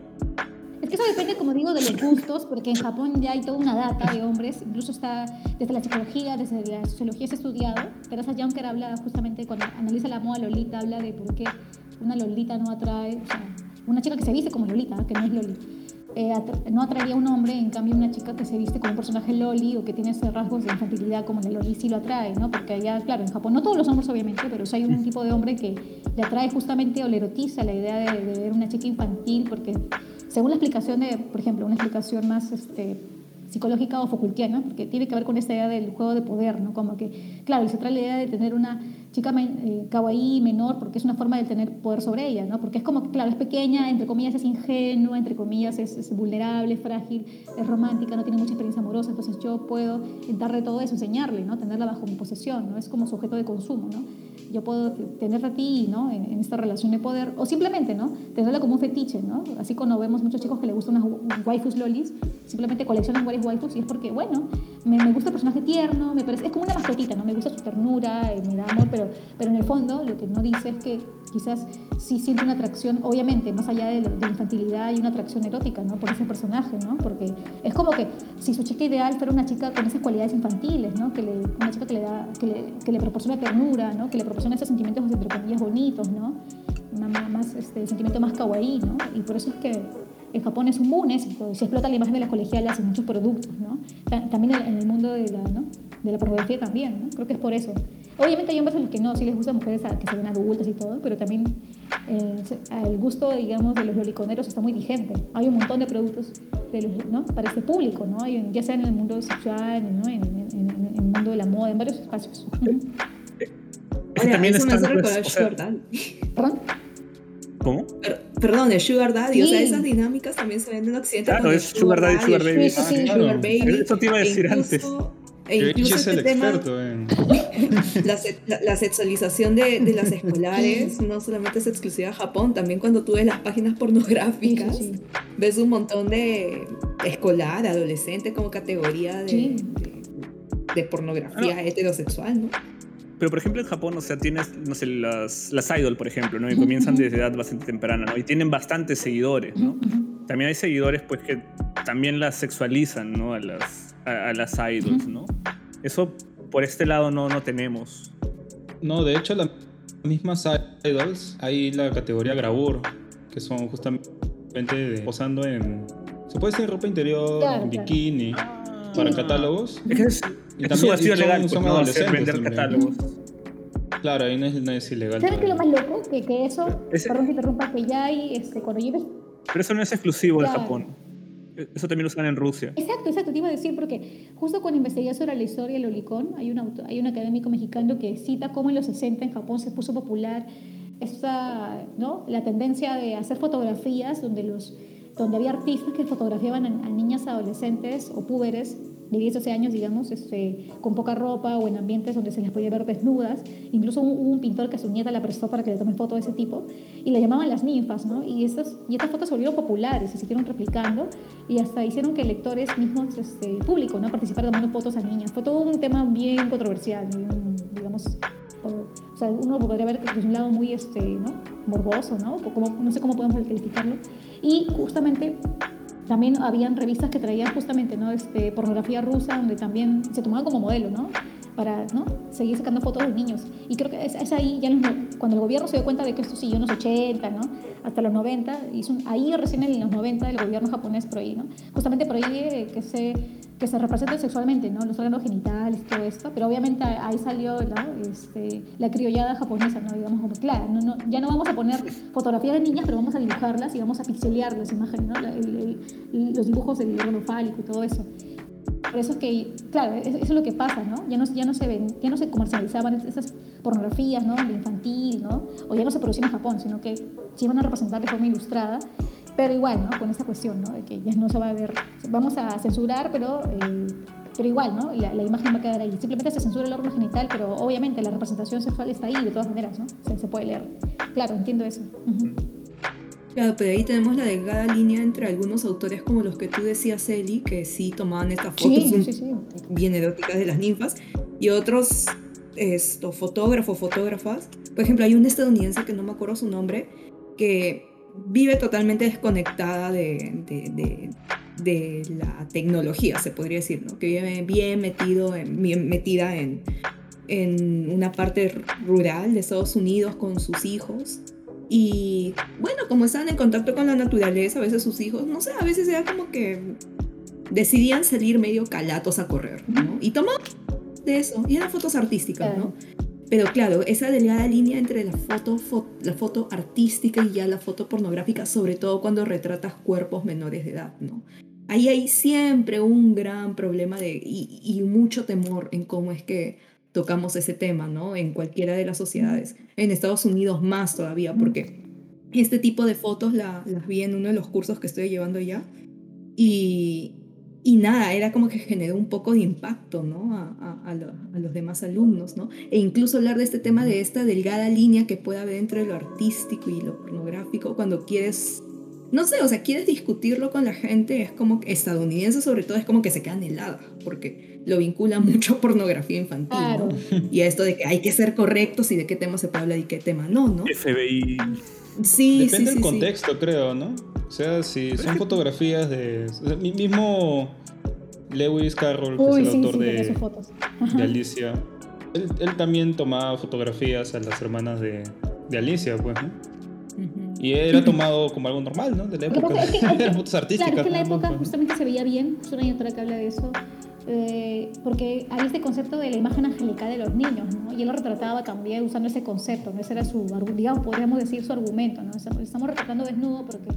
Es que eso depende, como digo, de los gustos, porque en Japón ya hay toda una data de hombres, incluso está desde la psicología, desde la sociología se ha estudiado. Teresa Junker habla justamente, cuando analiza la moda Lolita, habla de por qué una Lolita no atrae, o sea, una chica que se viste como Lolita, que no es Loli, eh, atra- no atraería a un hombre, en cambio una chica que se viste como un personaje Loli o que tiene esos rasgos de infantilidad como la Loli sí lo atrae, ¿no? Porque allá, claro, en Japón, no todos los hombres obviamente, pero sí hay un tipo de hombre que le atrae justamente o le erotiza la idea de, de ver una chica infantil, porque según la explicación de, por ejemplo, una explicación más este, psicológica o Foucaultiana, porque tiene que ver con esta idea del juego de poder, ¿no? Como que, claro, se trae la idea de tener una chica men- eh, kawaii menor porque es una forma de tener poder sobre ella, ¿no? Porque es como claro, es pequeña, entre comillas es ingenua, entre comillas es, es vulnerable, frágil, es romántica, no tiene mucha experiencia amorosa, entonces yo puedo darle todo eso, enseñarle, ¿no? Tenerla bajo mi posesión, ¿no? Es como su objeto de consumo, ¿no? Yo puedo tenerte a ti, ¿no? En, en esta relación de poder, o simplemente, ¿no? Tenerla como un fetiche, ¿no? Así cuando vemos muchos chicos que les gustan unas waifus lolis, simplemente coleccionan varias waifus y es porque, bueno, me, me gusta el personaje tierno, me parece, es como una mascotita, ¿no? Me gusta su ternura, eh, me da amor, pero, pero en el fondo lo que no dice es que quizás sí siente una atracción, obviamente, más allá de, de infantilidad, hay una atracción erótica, ¿no? Por ese personaje, ¿no? Porque es como que si su chica ideal fuera una chica con esas cualidades infantiles, ¿no? Que le, una chica que le, da, que le, que le proporciona ternura, ¿no? Que le proporciona esos sentimientos, entre comillas, bonitos, ¿no? Más, más, este, sentimiento más kawaii, ¿no? Y por eso es que en Japón es un boom éxito, se explota la imagen de las colegialas en muchos productos, ¿no? Ta- También en el mundo de la, ¿no? de la pornografía también, ¿no? Creo que es por eso. Obviamente hay hombres a los que no, sí les gustan mujeres que se ven adultas y todo, pero también eh, el gusto, digamos, de los loliconeros está muy vigente. Hay un montón de productos de los, ¿no? para este público, ¿no? Ya sea en el mundo sexual, ¿no? en, en- en- en el mundo de la moda, en varios espacios. Es que también eso me hace pues, recordar o sea, Sugar Daddy. ¿Perdón? ¿Cómo? Per- Perdón, el Sugar Daddy. O sea, esas dinámicas también se ven en Occidente. Claro, el es Sugar Daddy, Sugar Baby. el Sí, sí, sí. Sugar Claro. Baby. Eso te iba a E decir incluso- antes. E incluso es el este tema, experto en... la, se- la- la sexualización de, de las escolares no solamente es exclusiva de Japón, también cuando tú ves las páginas pornográficas, Sí, sí, sí. ves un montón de escolar, adolescente como categoría de, Sí. de, de pornografía heterosexual, ¿no? Pero por ejemplo en Japón, o sea, tienes, no sé, las, las idol, por ejemplo, ¿no? Y comienzan desde edad bastante temprana, ¿no? Y tienen bastantes seguidores, ¿no? También hay seguidores, pues, que también las sexualizan, ¿no? A las, a, a las idols, ¿no? Eso por este lado no, no tenemos. No, de hecho, las mismas idols, hay la categoría Gravur, que son justamente de- posando en. Se puede decir ropa interior, Claro, en claro. bikini, para catálogos. Es que es, Y es también- y son- legal, son pues, ¿no? Adolescentes vender también. catálogos. Claro, ahí no es, no es ilegal. ¿Sabes qué es lo más loco? Que, que eso, Ese- perdón que interrumpa, que ya hay, este, lleves Pero eso no es exclusivo de Claro. Japón. Eso también lo usan en Rusia. Exacto, exacto, te iba a decir porque justo cuando investigué sobre la historia del olicón, hay un, auto- hay un académico mexicano que cita cómo en los 60 en Japón se puso popular esta, ¿no? la tendencia de hacer fotografías donde, los, donde había artistas que fotografiaban a, a niñas adolescentes o púberes de 10 12 años, digamos, este, con poca ropa o en ambientes donde se les podía ver desnudas. Incluso hubo un pintor que a su nieta la prestó para que le tome fotos de ese tipo y le llamaban las ninfas, ¿no? Y estas, y estas fotos se volvieron populares, se siguieron replicando y hasta hicieron que lectores mismos, este, público, ¿no? Participaran tomando fotos a niñas. Fue todo un tema bien controversial, bien, digamos, o, o sea, uno podría ver es un lado muy, este, ¿no? Morboso, ¿no? Como, no sé cómo podemos calificarlo. Y justamente también habían revistas que traían justamente ¿no? este, pornografía rusa, donde también se tomaban como modelo, ¿no? Para ¿no? seguir sacando fotos de niños. Y creo que es, es ahí, ya los- cuando el gobierno se dio cuenta de que esto siguió en los 80, ¿no? hasta los 90, hizo un- ahí recién en los 90 el gobierno japonés prohíbe, ¿no? justamente prohíbe que se, que se representen sexualmente ¿no? los órganos genitales todo esto, pero obviamente ahí salió ¿no? este, la criollada japonesa, ¿no? digamos, como, claro, no, no, ya no vamos a poner fotografías de niñas, pero vamos a dibujarlas y vamos a pixelear las imágenes, ¿no? El- el- los dibujos del órgano fálico y todo eso. Por eso es que, claro, es- eso es lo que pasa, ¿no? Ya no, ya no se ven, ya no se comercializaban esas pornografías, ¿no? De infantil, ¿no? O ya no se producían en Japón, sino que se iban a representar de forma ilustrada, pero igual, ¿no? Con esta cuestión, ¿no? De que ya no se va a ver, vamos a censurar, pero, eh, pero igual, ¿no? La, la imagen va a quedar ahí. Simplemente se censura el órgano genital, pero obviamente la representación sexual está ahí de todas maneras, ¿no? Se, se puede leer. Claro, entiendo eso. Ujú. Claro, pero ahí tenemos la delgada línea entre algunos autores como los que tú decías, Eli, que sí tomaban estas fotos Sí, un- sí, sí. bien eróticas de las ninfas, y otros esto, fotógrafos, fotógrafas. Por ejemplo, hay una estadounidense que no me acuerdo su nombre, que vive totalmente desconectada de, de- de- de la tecnología, se podría decir, ¿no? que vive bien, metido en- bien metida en, en una parte rural de Estados Unidos con sus hijos. Y bueno, como estaban en contacto con la naturaleza, a veces sus hijos, no sé, a veces era como que decidían salir medio calatos a correr, ¿no? Y tomaban de eso, y eran fotos artísticas, ¿no? Pero claro, esa delgada línea entre la foto, fo- la foto artística y ya la foto pornográfica, sobre todo cuando retratas cuerpos menores de edad, ¿no? Ahí hay siempre un gran problema de, y, y mucho temor en cómo es que tocamos ese tema, ¿no? En cualquiera de las sociedades. En Estados Unidos más todavía, porque este tipo de fotos la- las vi en uno de los cursos que estoy llevando ya. Y, y nada, era como que generó un poco de impacto, ¿no? A, a- a lo- a los demás alumnos, ¿no? E incluso hablar de este tema de esta delgada línea que puede haber entre lo artístico y lo pornográfico cuando quieres, no sé, o sea, quieres discutirlo con la gente, es como que estadounidense sobre todo, es como que se quedan heladas, porque lo vincula mucho a pornografía infantil, Claro. ¿no? Y a esto de que hay que ser correctos y de qué tema se puede hablar y qué tema no, ¿no? FBI. Sí, Depende sí, del sí, sí. contexto, creo, ¿no? O sea, si son fotografías de... o sea, mi- mismo Lewis Carroll, que Uy, es el sí, autor de, sus fotos. de Alicia, él, él también tomaba fotografías a las hermanas de, de Alicia, pues, ¿no? Y era tomado como algo normal, ¿no? De la época. pasa es que- Eran fotos artísticas. Claro, es que en la época justamente se veía bien, justo una autora que habla de eso, eh, porque hay este concepto de la imagen angelical de los niños, ¿no? Y él lo retrataba también usando ese concepto, ¿no? Ese era su, digamos, podríamos decir su argumento, ¿no? Estamos retratando desnudo porque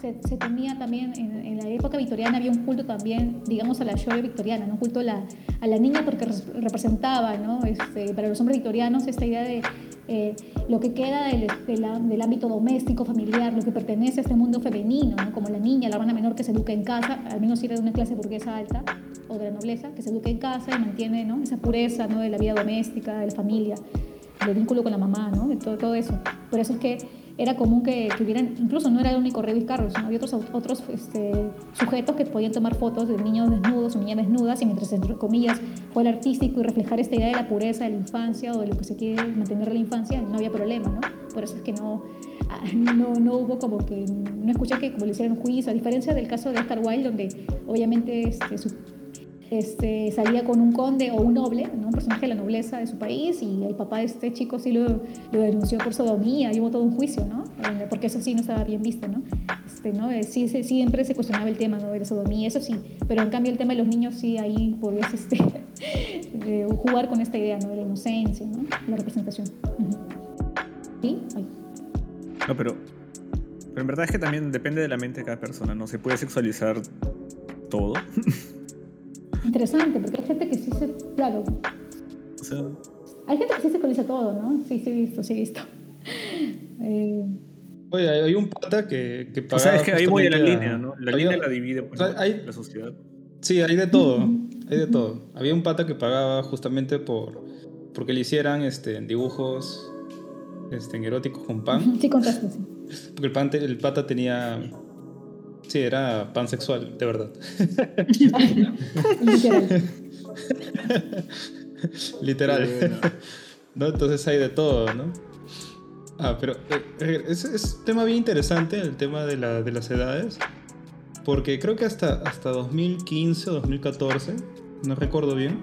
se, se tenía también, en, en la época victoriana había un culto también, digamos, a la Shoah victoriana, ¿no? Un culto a la, a la niña porque res- representaba, ¿no? Este, para los hombres victorianos esta idea de eh, lo que queda del, de la- del ámbito doméstico, familiar, lo que pertenece a este mundo femenino, ¿no? como la niña, la hermana menor que se educa en casa, al menos si era de una clase burguesa alta o de la nobleza, que se educa en casa y mantiene ¿no? esa pureza ¿no? de la vida doméstica, de la familia, del vínculo con la mamá, ¿no? de todo, todo eso. Por eso es que era común que, que hubieran, incluso no era el único Lewis Carroll, sino había otros, otros este, sujetos que podían tomar fotos de niños desnudos o niñas desnudas y mientras, entre comillas, fue el artístico y reflejar esta idea de la pureza de la infancia o de lo que se quiere mantener de la infancia, no había problema, ¿no? Por eso es que no, ah, no, no hubo como que, no escuché que como le hicieran un juicio, a diferencia del caso de Oscar Wilde, donde obviamente este, su- este, salía con un conde o un noble, ¿no? un personaje de la nobleza de su país, y el papá de este chico sí lo, lo denunció por sodomía, y hubo todo un juicio, ¿no? Donde- porque eso sí no estaba bien visto, ¿no? Este, ¿no? Eh, Sí, sí, siempre se cuestionaba el tema ¿no? de la sodomía, eso sí, pero en cambio el tema de los niños sí ahí podías este, eh, jugar con esta idea ¿no? de la inocencia, ¿no? la representación. ¿Sí? Ay. No, pero, pero en verdad es que también depende de la mente de cada persona, ¿no? Se puede sexualizar todo. Interesante, porque hay gente que sí se, claro, O sea, hay gente que sí se conoce todo, ¿no? Sí, sí he visto, sí he visto. Eh, Oye, hay un pata que, que o pagaba sea, es que ahí voy a la línea, ¿no? La había- línea la divide pues, o sea, ¿no? hay- la sociedad. Sí, hay de todo, hay de todo. Había un pata que pagaba justamente por porque le hicieran este, dibujos este, eróticos con pan. sí contaste, sí. Porque el, pan te- el pata tenía... Sí, era pansexual, de verdad. Literal. Literal. Bueno. ¿No? Entonces hay de todo, ¿no? Ah, pero eh, eh, es, es un tema bien interesante el tema de, la, de las edades. Porque creo que hasta, hasta 2015 o 2014, no recuerdo bien,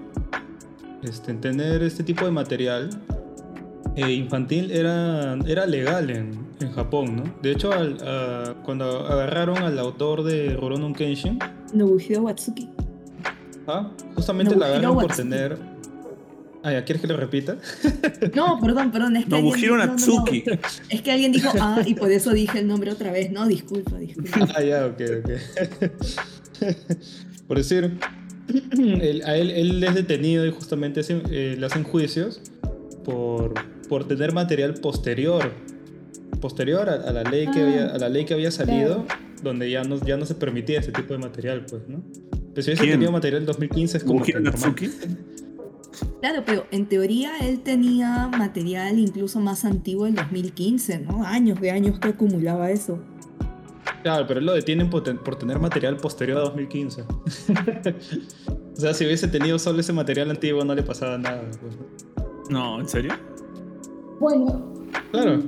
este, tener este tipo de material eh, infantil era, era legal en, en Japón, ¿no? De hecho, al- a- cuando agarraron al autor de Rurouni Kenshin, Nobuhiro Watsuki. ah, justamente Nobuhiro la agarraron por Watsuki. tener... Ah, ya, ¿quieres que lo repita? No, perdón, perdón. Es que Nobuhiro alguien- no, no, no. Natsuki. Es que alguien dijo, ah, y por eso dije el nombre otra vez. No, disculpa, disculpa. Ah, ya, ok, ok. Por decir, él- a él, él es detenido y justamente eh, le hacen juicios por, por tener material posterior. Posterior a, a la ley que Ah, había, a la ley que había salido, claro. donde ya no, ya no se permitía ese tipo de material, pues, ¿no? Pero si hubiese tenido material en 2015 es como que. Natsuki. Claro, pero en teoría él tenía material incluso más antiguo del 2015, ¿no? Años de años que acumulaba eso. Claro, pero él lo detienen por, ten- por tener material posterior a 2015. o sea, si hubiese tenido solo ese material antiguo no le pasaba nada. pues, ¿no? No, ¿en serio? Bueno, Claro.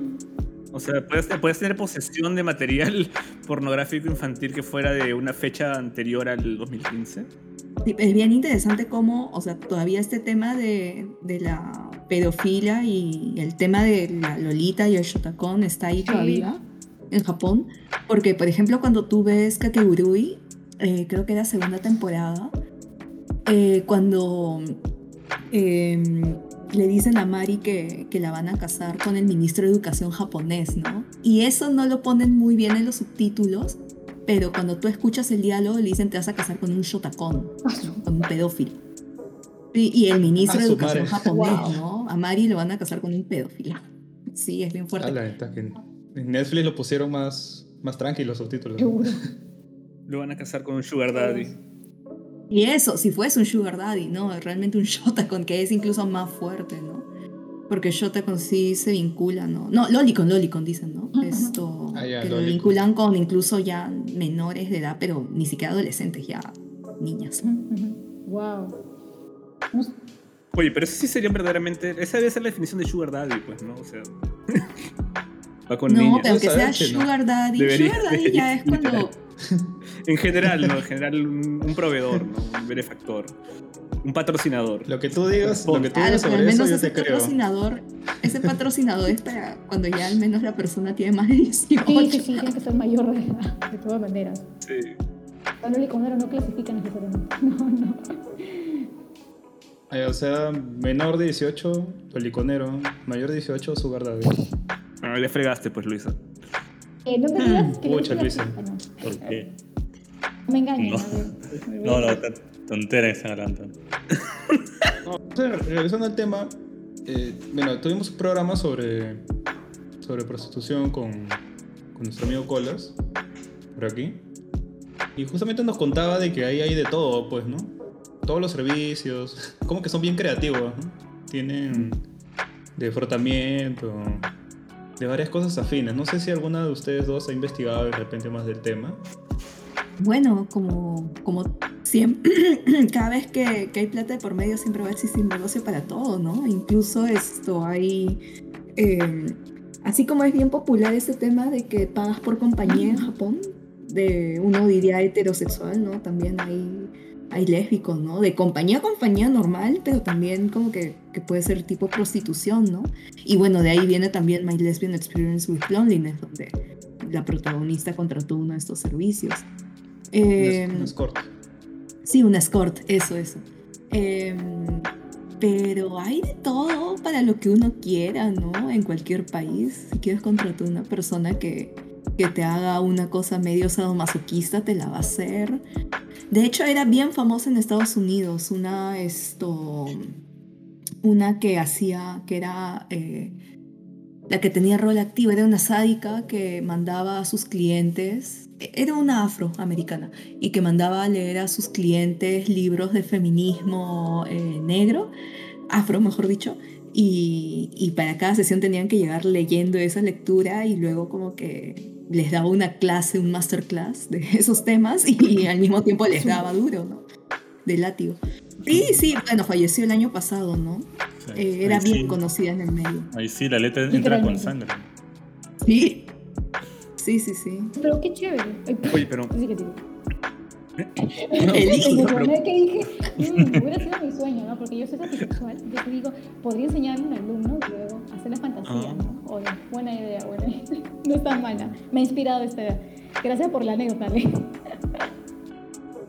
O sea, puedes, puedes tener posesión de material pornográfico infantil que fuera de una fecha anterior al 2015. Sí, es bien interesante cómo, o sea, todavía este tema de, de la pedofilia y el tema de la Lolita y el Shotacon está ahí Sí. todavía en Japón. Porque, por ejemplo, cuando tú ves Kakegurui, eh, creo que era segunda temporada, eh, cuando eh, le dicen a Mari que, que la van a casar con el ministro de Educación japonés, ¿no? Y eso no lo ponen muy bien en los subtítulos, pero cuando tú escuchas el diálogo le dicen te vas a casar con un shotacón, con un pedófilo. Y, y el ministro Ah, de Educación madre. japonés, Wow. ¿no? A Mari lo van a casar con un pedófilo. Sí, es bien fuerte. A la neta que en Netflix lo pusieron más, más tranquilo los subtítulos. seguro. Lo van a casar con un sugar daddy. Y eso, si fuese un sugar daddy, ¿no? Realmente un shotacon, que es incluso más fuerte, ¿no? Porque shotacon sí se vincula, ¿no? No, lolicon, lolicon dicen, ¿no? Esto, Ah, ya, que lo vinculan con incluso ya menores de edad, pero ni siquiera adolescentes, ya niñas. Wow. Oye, pero eso sí sería verdaderamente. Esa debe ser la definición de sugar daddy, pues, ¿no? O sea. va con No, niñas. pero que sea sugar daddy. Debería- sugar daddy ya es cuando... En general, ¿no? En general, un, un proveedor, ¿no? Un benefactor. Un patrocinador. Lo que tú digas, lo que tú Claro, digas pero al sobre eso menos yo ese te creo. patrocinador, ese patrocinador es para cuando ya al menos la persona tiene más de 18. Sí, sí, sí, tiene que ser mayor de edad, de todas maneras. Sí. Pablo Liconero no clasifica necesariamente. No, no. Eh, o sea, menor de 18, peliconero, mayor de 18, sugar daddy. Ah, le fregaste, pues, Luisa. Eh, no me digas que Pucha, Luisa. ¿Por qué? No me engañen. No. No, a- no, tontera que están hablando. Regresando al tema, eh, bueno, tuvimos un programa sobre, sobre prostitución con, con nuestro amigo Colas, por aquí. Y justamente nos contaba de que ahí hay de todo, pues, ¿no? Todos los servicios, como que son bien creativos, ¿no? Tienen de frotamiento, de varias cosas afines. No sé si alguna de ustedes dos ha investigado de repente más del tema. Bueno, como, como siempre, cada vez que, que hay plata de por medio siempre va a existir negocio para todo, ¿no? Incluso esto hay, eh, así como es bien popular este tema de que pagas por compañía en Japón, de uno diría heterosexual, ¿no? También hay, hay lésbicos, ¿no? De compañía a compañía normal, pero también como que, que puede ser tipo prostitución, ¿no? Y bueno, de ahí viene también My Lesbian Experience with Loneliness, donde la protagonista contrató uno de estos servicios. Eh, Un escort. Sí, un escort, eso, eso. Em, pero hay de todo para lo que uno quiera, ¿no? En cualquier país. Si quieres contratar a una persona que, que te haga una cosa medio sadomasoquista, te la va a hacer. De hecho, era bien famosa en Estados Unidos. Una, esto, una que hacía, que era eh, la que tenía rol activo, era una sádica que mandaba a sus clientes. Era una afroamericana y que mandaba a leer a sus clientes libros de feminismo eh, negro, afro mejor dicho, y, y para cada sesión tenían que llegar leyendo esa lectura y luego como que les daba una clase, un masterclass de esos temas y, al mismo tiempo les daba duro, ¿no? De látigo. Sí, sí, bueno, falleció el año pasado, ¿no? Sí, Eh, era bien sí- conocida en el medio. Ahí sí, la letra entra con sangre. Sí. Sí, sí, sí. Pero qué chévere. Ay, Oye, pero Elige. Que dije, mm, hubiera sido mi sueño, ¿no? Porque yo soy bisexual, yo te digo, podría enseñarle a un alumno y luego hacer la fantasía, Ah. ¿no? Oye, buena idea, buena idea. No es tan mala. Me ha inspirado esta idea. Gracias por la anécdota, Le.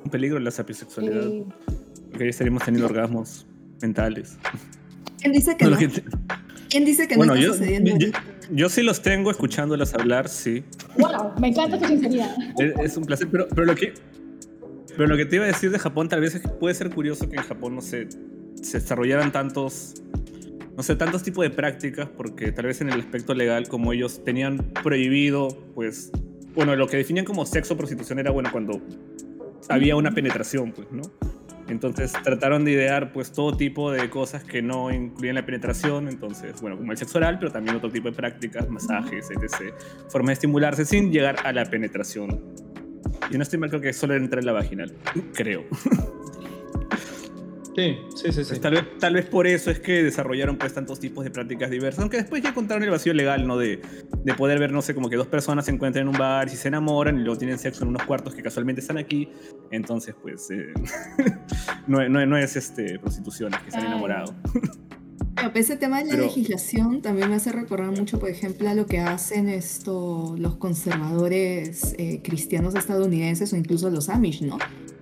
Un peligro la sapiosexualidad. Sí. Porque ahí estaríamos teniendo orgasmos mentales. ¿Quién dice que No, no? ¿Quién dice que bueno, no está yo, sucediendo? yo, yo sí los tengo escuchándolas hablar, sí. Wow, me encanta tu sinceridad. Es, es un placer, pero, pero lo que pero lo que te iba a decir de Japón tal vez puede ser curioso que en Japón no se, se desarrollaran tantos no sé, tantos tipos de prácticas porque tal vez en el aspecto legal como ellos tenían prohibido pues bueno, lo que definían como sexo prostitución era bueno cuando había una penetración, pues, ¿no? Entonces trataron de idear pues todo tipo de cosas que no incluían la penetración, entonces, bueno, como el sexo oral, pero también otro tipo de prácticas, masajes, etc. Formas de estimularse sin llegar a la penetración. Y no estoy mal, creo que solo entra en la vaginal, creo. Sí, sí, sí, sí. Tal, vez, tal vez por eso es que desarrollaron pues tantos tipos de prácticas diversas, aunque después ya encontraron el vacío legal, ¿no? De, de poder ver, no sé, como que dos personas se encuentran en un bar y se enamoran y luego tienen sexo en unos cuartos que casualmente están aquí, entonces pues eh, no, no- no es este, prostitución, es que se han enamorado. Pero ese tema de la Pero- legislación también me hace recordar mucho, por ejemplo, a lo que hacen esto, los conservadores eh, cristianos estadounidenses o incluso los Amish, ¿no?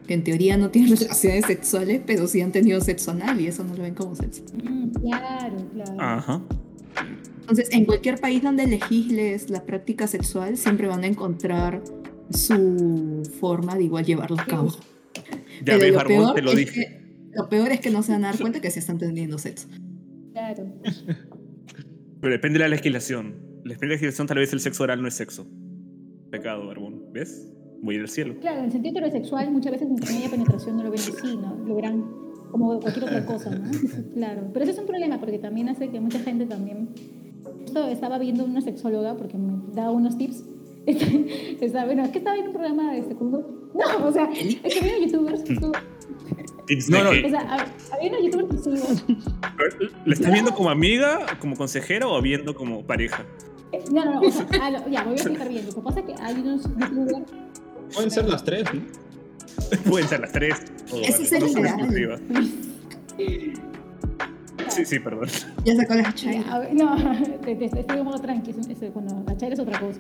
Que en teoría no tienen relaciones sexuales, pero sí han tenido sexo anal y eso no lo ven como sexo. Mm, claro, claro. Ajá. Entonces, en cualquier país donde legisles la práctica sexual, siempre van a encontrar su forma de igual llevarlo a cabo. Ya Pero ves, lo Barbón, peor te lo es dije. que- lo peor es que no se van a dar cuenta que sí están teniendo sexo. Claro. Pero depende de la legislación. Depende de la legislación, tal vez el sexo oral no es sexo. Pecado, Barbón. ¿Ves? Voy a ir al cielo. Claro, en el sentido heterosexual muchas veces en media penetración no lo ven así, ¿no? Lo verán como cualquier otra cosa, ¿no? Claro. Pero eso es un problema porque también hace que mucha gente también... Esto estaba viendo una sexóloga porque me daba unos tips. Estaba, bueno, es que estaba viendo un programa de este curso. No, o sea, es que había youtubers Tips No, de no. que- O sea, hab- había unos youtubers que sigo. ¿Le estás viendo como amiga, como consejera o viendo como pareja? Eh, No, no, no, o sea, ah, lo- ya, voy a explicar bien. Lo que pasa es que hay unos youtubers Pueden ser las tres, ¿no? Pueden ser las tres. o Ese es no el ideal. Sí, sí, perdón. Ya sacó las Ya, chayas. no, estoy en modo tranqui, es- es- cuando la chaira es otra cosa.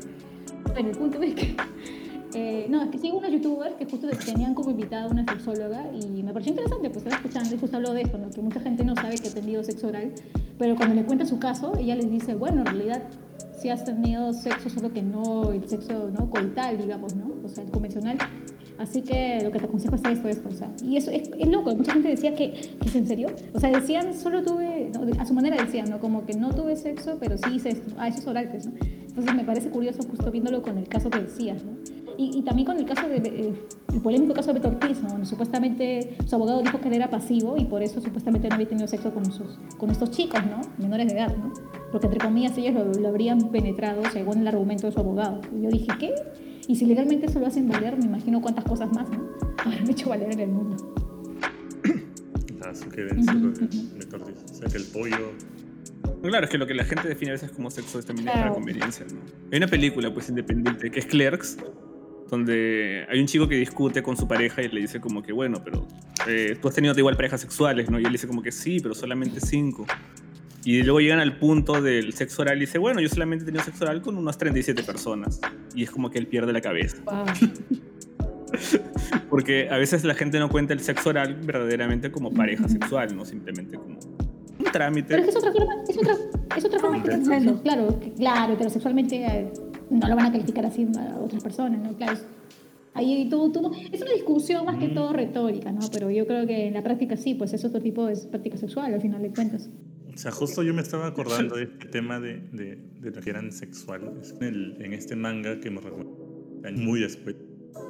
Bueno, el punto es que, eh, no, es que sigo unos youtubers que justo tenían como invitada a una sexóloga y me pareció interesante, pues estaba escuchando y justo habló de esto, ¿no? que mucha gente no sabe que ha tenido sexo oral, pero cuando le cuenta su caso, ella les dice, bueno, en realidad sí has tenido sexo, solo que no el sexo no coital, digamos, ¿no? O sea, el convencional. Así que lo que te aconsejo es esto, esto, o sea. Y eso es, es loco, mucha gente decía que, que es en serio. O sea, decían, solo tuve, no, a su manera decían, ¿no? Como que no tuve sexo, pero sí hice esto. Ah, eso es oral, pues, ¿no? Entonces me parece curioso justo viéndolo con el caso que decías, ¿no? Y, y también con el caso de, eh, el polémico caso de Beto Ortiz, ¿no? Supuestamente su abogado dijo que él era pasivo y por eso supuestamente no había tenido sexo con, sus, con estos chicos, ¿no? Menores de edad, ¿no? Porque entre comillas ellos lo, lo habrían penetrado según el argumento de su abogado. Y yo dije, ¿qué? Y si legalmente eso lo hacen valer, me imagino cuántas cosas más, ¿no? Habrán hecho valer en el mundo. Ah, que lo de Beto Ortiz. O sea, que el pollo. Claro, es que lo que la gente define a veces como sexo es también Claro. para conveniencia. ¿no? Hay una película pues independiente que es Clerks, donde hay un chico que discute con su pareja y le dice como que, bueno, pero eh, tú has tenido igual parejas sexuales, ¿no? Y él dice como que sí, pero solamente cinco. Y luego llegan al punto del sexo oral y dice, bueno, yo solamente he tenido sexo oral con unas 37 personas. Y es como que él pierde la cabeza. Wow. Porque a veces la gente no cuenta el sexo oral verdaderamente como pareja sexual, no simplemente como un trámite. Pero es que es otra forma, es otra, es otra forma de sexo. Claro, claro, heterosexualmente eh, no lo van a calificar así a otras personas, ¿no? Claro. Ahí tú, tú, es una discusión más que todo retórica, ¿no? Pero yo creo que en la práctica sí, pues es otro tipo de práctica sexual, al final de cuentas. O sea, justo yo me estaba acordando de este tema de, de, de lo que eran sexuales. En, el- en este manga que me recuerdo, muy después,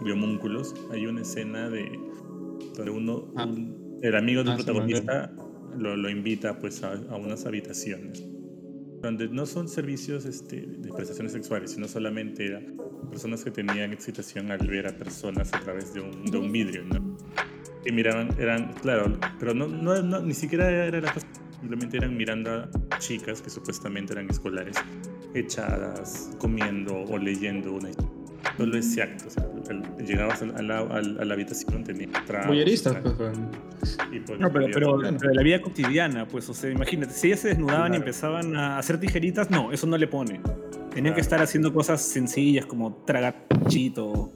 de Homúnculos, hay una escena de donde uno, Ah. un- el amigo del Ah, sí, protagonista lo, lo invita pues a, a unas habitaciones donde no son servicios este, de prestaciones sexuales, sino solamente era personas que tenían excitación al ver a personas a través de un, de un vidrio, ¿no? Y miraban, eran, claro, pero no, no, no- ni siquiera era la simplemente eran mirando a chicas que supuestamente eran escolares, echadas, comiendo o leyendo una historia. Solo ese acto. O sea, el- llegabas a la, a la- a la habitación, tenía tragos, pues, pues, No, pero, pero, pero la vida cotidiana, pues, o sea, imagínate, si ellas se desnudaban y empezaban a hacer tijeritas, no, eso no le pone. Tenían que estar haciendo cosas sencillas como tragar chito.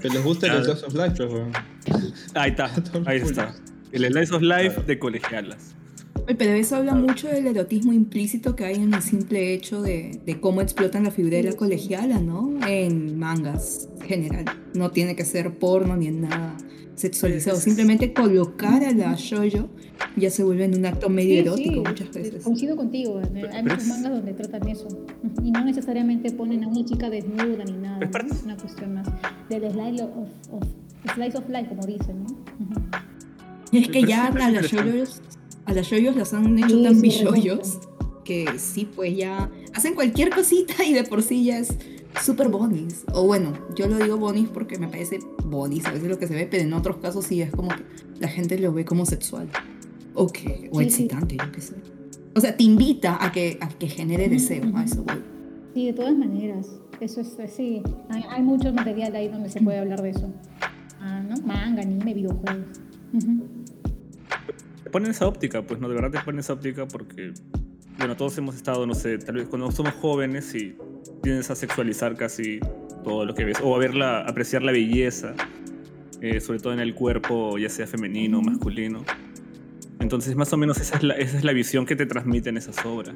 Que les gusta el. Slice of Life, pues. Ahí está, ahí está. El Slice of Life Claro. de colegialas. Pero eso habla mucho del erotismo implícito que hay en el simple hecho de, de cómo explotan la figura de la colegiala, ¿no? En mangas en general. No tiene que ser porno ni en nada sexualizado. Es- Simplemente colocar a la shoujo ya se vuelve en un acto medio Sí, erótico sí, muchas veces. Coincido contigo. Hay muchos mangas donde tratan eso. Y no necesariamente ponen a una chica desnuda ni nada. Es una cuestión más del slice of, of- slice of life, como dicen, ¿no? Es que ya a interesante. shoyos, a las shoyos las han hecho Sí, tan sí, billoyos que sí, pues ya hacen cualquier cosita y de por sí ya es súper bonis. O bueno, yo lo digo bonis porque me parece bonis a veces lo que se ve, pero en otros casos sí es como que la gente lo ve como sexual. O, que, o Sí, sí. excitante, yo qué sé. O sea, te invita a que, a que genere deseo, a eso voy. Sí, de todas maneras. Eso es sí. Hay, hay mucho material ahí donde se puede hablar de eso. Ah, ¿no? Manga, anime, videojuegos. Ujú. Te ponen esa óptica, pues, ¿no? De verdad te ponen esa óptica porque, bueno, todos hemos estado, no sé, tal vez cuando somos jóvenes y tienes a sexualizar casi todo lo que ves, o a verla, apreciar la belleza, eh, sobre todo en el cuerpo, ya sea femenino o masculino. Entonces, más o menos esa es la, esa es la visión que te transmiten esas obras.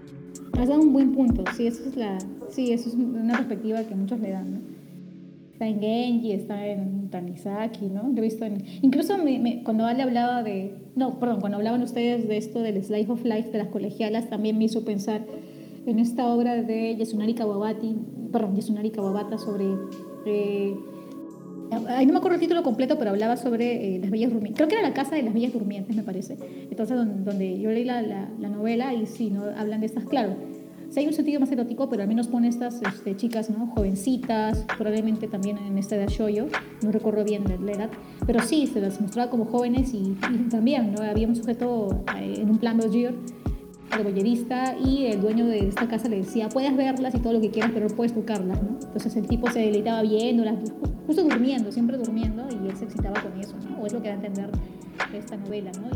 Has dado un buen punto. Sí, eso es la, sí, eso es una perspectiva que muchos le dan, ¿no? Está en Genji, está en Tanizaki, ¿no? Lo he visto en... Incluso me- me- cuando Ale hablaba de... No, perdón, cuando hablaban ustedes de esto del Slice of Life de las colegialas, también me hizo pensar en esta obra de Yasunari Kawabati, perdón, Yasunari Kawabata sobre... eh, no me acuerdo el título completo, pero hablaba sobre eh, las bellas durmientes. Creo que era la casa de las bellas durmientes, me parece. Entonces, don- donde, yo leí la, la- la novela y sí, ¿no? hablan de estas, claro. Sí hay un sentido más erótico, pero al menos pone estas este, chicas, ¿no? Jovencitas, probablemente también en esta edad shoyo, no recuerdo bien la, edad, pero sí, se las mostraba como jóvenes y, y también, ¿no? Había un sujeto eh, en un plan voyeur, de boyerista, y el dueño de esta casa le decía, puedes verlas y todo lo que quieras, pero no puedes tocarlas, ¿no? Entonces el tipo se deleitaba viéndolas, justo durmiendo, siempre durmiendo, y él se excitaba con eso, ¿no? O es lo que da a entender esta novela, ¿no?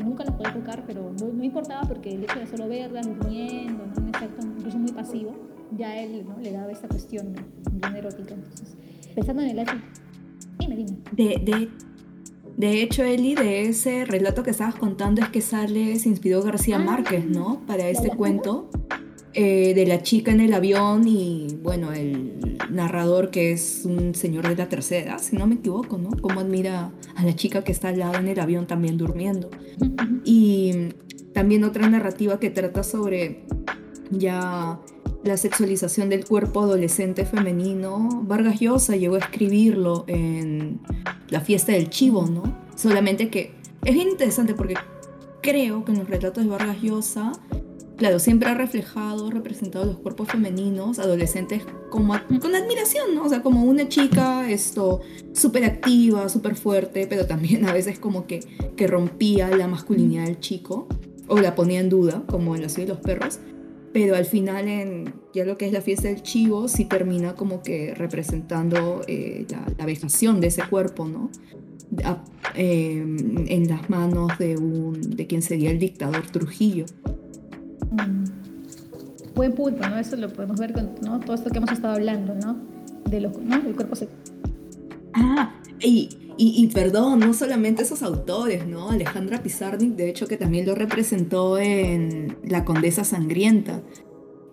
Y nunca las podía tocar, pero no, no importaba porque el hecho de solo verlas durmiendo, ¿no? Un efecto incluso muy pasivo, ya él, ¿no? Le daba esta cuestión bien erótica. Entonces, pensando en el hecho... Dime, dime. De, de, de hecho, Eli, de ese relato que estabas contando es que sale, se inspiró García Ah. Márquez, ¿no? Para este cuento eh, de la chica en el avión y, bueno, el narrador que es un señor de la tercera edad, si no me equivoco, ¿no? Cómo admira a la chica que está al lado en el avión también durmiendo. Y también otra narrativa que trata sobre ya la sexualización del cuerpo adolescente femenino. Vargas Llosa llegó a escribirlo en La fiesta del chivo, ¿no? Solamente que es bien interesante porque creo que en los relatos de Vargas Llosa, claro, siempre ha reflejado, representado los cuerpos femeninos, adolescentes, como con admiración, ¿no? O sea, como una chica, esto, súper activa, súper fuerte, pero también a veces como que, que rompía la masculinidad del chico, o la ponía en duda, como en ciudad de los perros. Pero al final, en ya lo que es la fiesta del chivo, sí termina como que representando eh, la, la vejación de ese cuerpo, ¿no? Eh, en las manos de, un, de quien sería el dictador Trujillo. Mm. Buen punto, ¿no? Eso lo podemos ver con ¿no? todo esto que hemos estado hablando, ¿no? De los, ¿no? El cuerpo se... Ah, y, y, y perdón, no solamente esos autores, ¿no? Alejandra Pizarnik, de hecho, que también lo representó en La Condesa Sangrienta,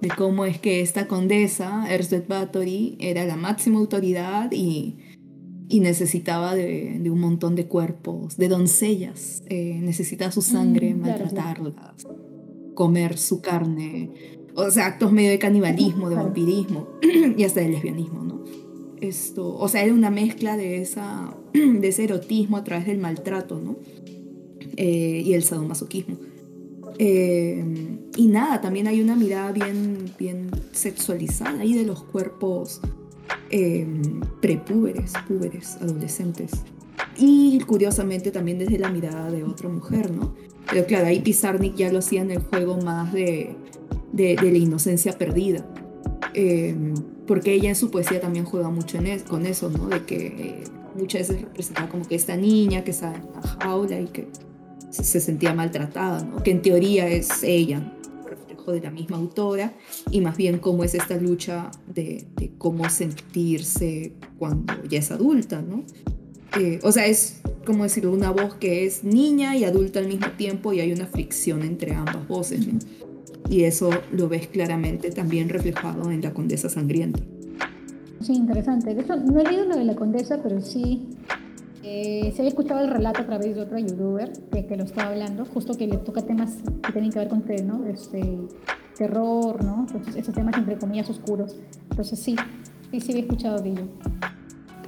de cómo es que esta condesa, Erzbeth Bathory, era la máxima autoridad y, y necesitaba de, de un montón de cuerpos, de doncellas, eh, necesitaba su sangre, Mm, claro, maltratarlas, comer su carne, o sea, actos medio de canibalismo, de vampirismo y hasta de lesbianismo, ¿no? Esto, o sea, era una mezcla de, esa, de ese erotismo a través del maltrato, ¿no? Eh, y el sadomasoquismo. Eh, y nada, también hay una mirada bien, bien sexualizada ahí de los cuerpos eh, prepúberes, púberes, adolescentes. Y curiosamente también desde la mirada de otra mujer, ¿no? Pero claro, ahí Pizarnik ya lo hacía en el juego más de, de, la inocencia perdida. Eh, porque ella en su poesía también juega mucho con eso, ¿no? De que eh, muchas veces representaba como que esta niña que está en la jaula y que se, sentía maltratada, ¿no? Que en teoría es ella, reflejo de la misma autora, y más bien cómo es esta lucha de cómo sentirse cuando ya es adulta, ¿no? Eh, o sea, es como decirlo, una voz que es niña y adulta al mismo tiempo y hay una fricción entre ambas voces, ¿no? Y eso lo ves claramente también reflejado en La Condesa Sangrienta. Sí, interesante. De hecho, no he leído lo de La Condesa, pero sí eh, se había escuchado el relato a través de otro youtuber que, que, lo estaba hablando, justo que le toca temas que tienen que ver con ¿no? este, terror, ¿no? esos temas entre comillas oscuros. Entonces sí, sí, sí había escuchado de ello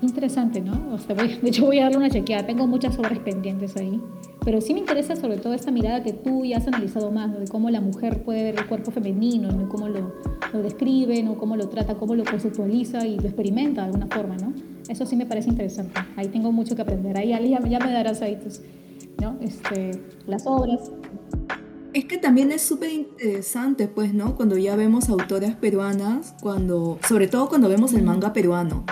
interesante, ¿no? O sea, de hecho voy a darle una chequeada, tengo muchas obras pendientes ahí, pero sí me interesa sobre todo esta mirada que tú ya has analizado más, ¿no? de cómo la mujer puede ver el cuerpo femenino, ¿no? cómo lo, lo describe, ¿no? cómo lo trata, cómo lo conceptualiza y lo experimenta de alguna forma, ¿no? Eso sí me parece interesante, ahí tengo mucho que aprender, ahí ya, ya me darás ahí tus, ¿no? Este, las obras. Es que también es súper interesante, pues, ¿no? Cuando ya vemos autoras peruanas, cuando, sobre todo cuando vemos el manga peruano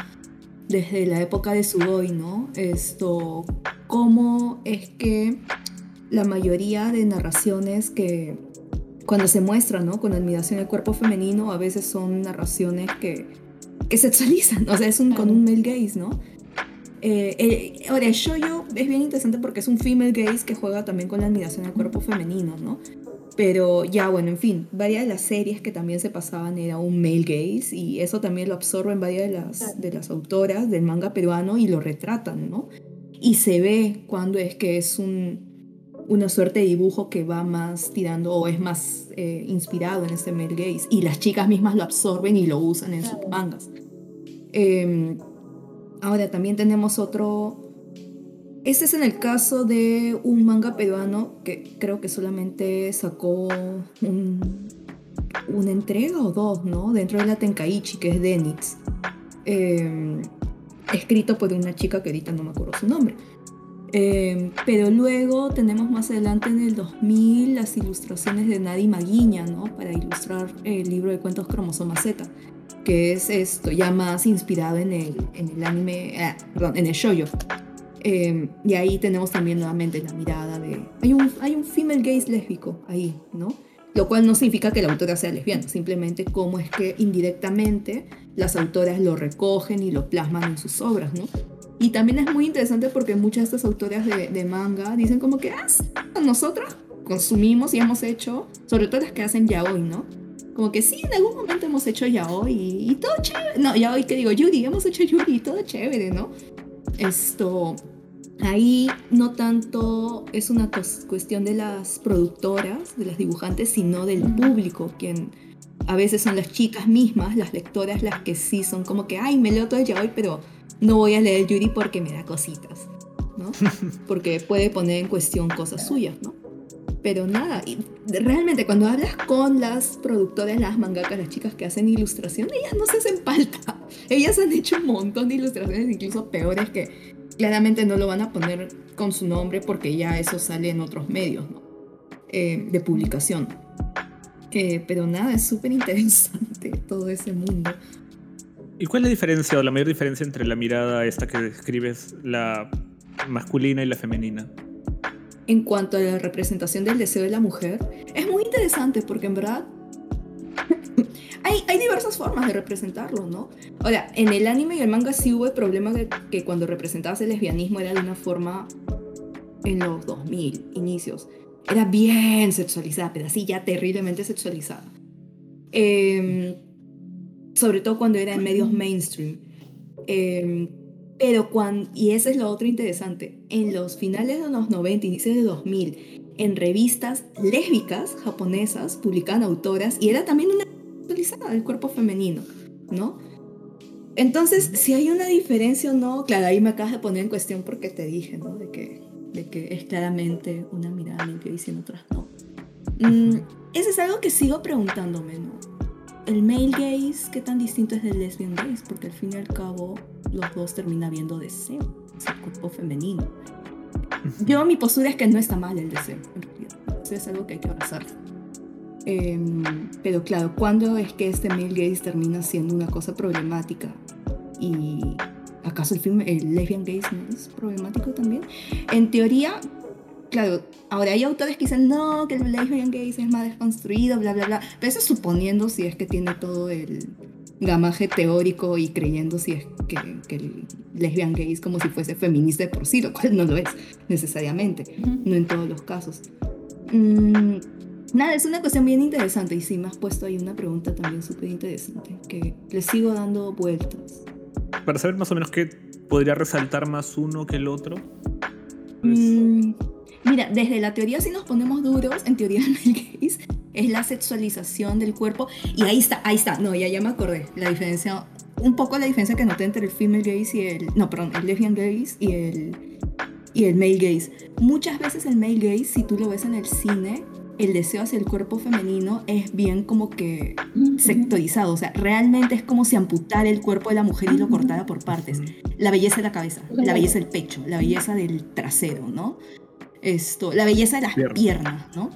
desde la época de Sugoi, ¿no? Esto, cómo es que la mayoría de narraciones que cuando se muestran, ¿no? Con admiración al cuerpo femenino, a veces son narraciones que, que sexualizan, o sea, es un, con un male gaze, ¿no? Eh, ahora, el shoujo es bien interesante porque es un female gaze que juega también con la admiración al cuerpo femenino, ¿no? Pero ya, bueno, en fin, varias de las series que también se pasaban era un male gaze y eso también lo absorben varias de las, de las autoras del manga peruano y lo retratan, ¿no? Y se ve cuando es que es un, una suerte de dibujo que va más tirando o es más eh, inspirado en ese male gaze y las chicas mismas lo absorben y lo usan en sus mangas. Em, ahora también tenemos otro este es en el caso de un manga peruano que creo que solamente sacó un, una entrega o dos, ¿no? Dentro de la Tenkaichi, que es Denitz. Em, escrito por una chica que ahorita no me acuerdo su nombre. Em, pero luego tenemos más adelante en el 2000 las ilustraciones de Nadi Maguiña, ¿no? Para ilustrar el libro de cuentos Cromosoma Z, que es esto, ya más inspirado en el, en el anime, ah, perdón, en el shoujo. Em, y ahí tenemos también nuevamente la mirada de... Hay un, hay un female gaze lésbico ahí, ¿no? Lo cual no significa que la autora sea lesbiana, simplemente cómo es que indirectamente las autoras lo recogen y lo plasman en sus obras, ¿no? Y también es muy interesante porque muchas de estas autoras de, de manga dicen como que, ah, nosotras consumimos y hemos hecho, sobre todo las que hacen yaoi, ¿no? Como que sí, en algún momento hemos hecho yaoi y, y todo chévere. No, yaoi que digo, Yuri, hemos hecho Yuri y todo chévere, ¿no? Esto, Ahí no tanto es una cuestión de las productoras, de las dibujantes, sino del público, quien a veces son las chicas mismas, las lectoras, las que sí son como que, ay, me leo todo ya hoy, pero no voy a leer Yuri porque me da cositas, ¿no? Porque puede poner en cuestión cosas suyas, ¿no? Pero nada, realmente cuando hablas con las productoras, las mangakas, las chicas que hacen ilustración, ellas no se hacen falta. Ellas han hecho un montón de ilustraciones, incluso peores que claramente no lo van a poner con su nombre porque ya eso sale en otros medios eh, de publicación. Eh, pero nada, es súper interesante todo ese mundo. ¿Y cuál es la diferencia o la mayor diferencia entre la mirada esta que describes, la masculina y la femenina? En cuanto a la representación del deseo de la mujer, es muy interesante porque en verdad hay, hay, diversas formas de representarlo, ¿no? Ahora, en el anime y el manga sí hubo el problema de que cuando representabas el lesbianismo era de una forma en los 2000, inicios. Era bien sexualizada, pero así ya terriblemente sexualizada. Em, sobre todo cuando era en medios mainstream. Eh, pero cuando, y eso es lo otro interesante, en los finales de los 90, inicios de 2000, en revistas lésbicas japonesas publicaban autoras y era también una del cuerpo femenino, ¿no? Entonces, si hay una diferencia o no, claro, ahí me acabas de poner en cuestión porque te dije, ¿no? De que, de que es claramente una mirada limpia y en otras no. Mm, eso es algo que sigo preguntándome, ¿no? El male gaze, ¿qué tan distinto es del lesbian gaze? Porque al fin y al cabo, los dos terminan viendo deseo, es el cuerpo femenino. Yo, mi postura es que no está mal el deseo, en realidad. Eso es algo que hay que abrazar. Em, pero claro, ¿cuándo es que este male gaze termina siendo una cosa problemática? ¿Y acaso el film, el lesbian gaze no es problemático también? En teoría, claro, ahora hay autores que dicen, no, que el lesbian gaze es más desconstruido, bla, bla, bla. Pero eso suponiendo si es que tiene todo el gamaje teórico y creyendo si es que, que el lesbian gaze como si fuese feminista de por sí, lo cual no lo es necesariamente, no en todos los casos. Mm, Nada, es una cuestión bien interesante y sí me has puesto ahí una pregunta también súper interesante que le sigo dando vueltas. Para saber más o menos qué podría resaltar más uno que el otro. Mm, mira, desde la teoría si nos ponemos duros, en teoría del gays, es la sexualización del cuerpo y ahí está, ahí está, no, ya, ya me acordé, la diferencia, un poco la diferencia que noté entre el female gaze y el, no, perdón, el lesbian gaze y el, y el male gaze. Muchas veces el male gaze, si tú lo ves en el cine, el deseo hacia el cuerpo femenino es bien como que sectorizado, o sea, realmente es como si amputara el cuerpo de la mujer y lo cortara por partes. La belleza de la cabeza, la belleza del pecho, la belleza del trasero, ¿no? Esto, la belleza de las piernas, ¿no?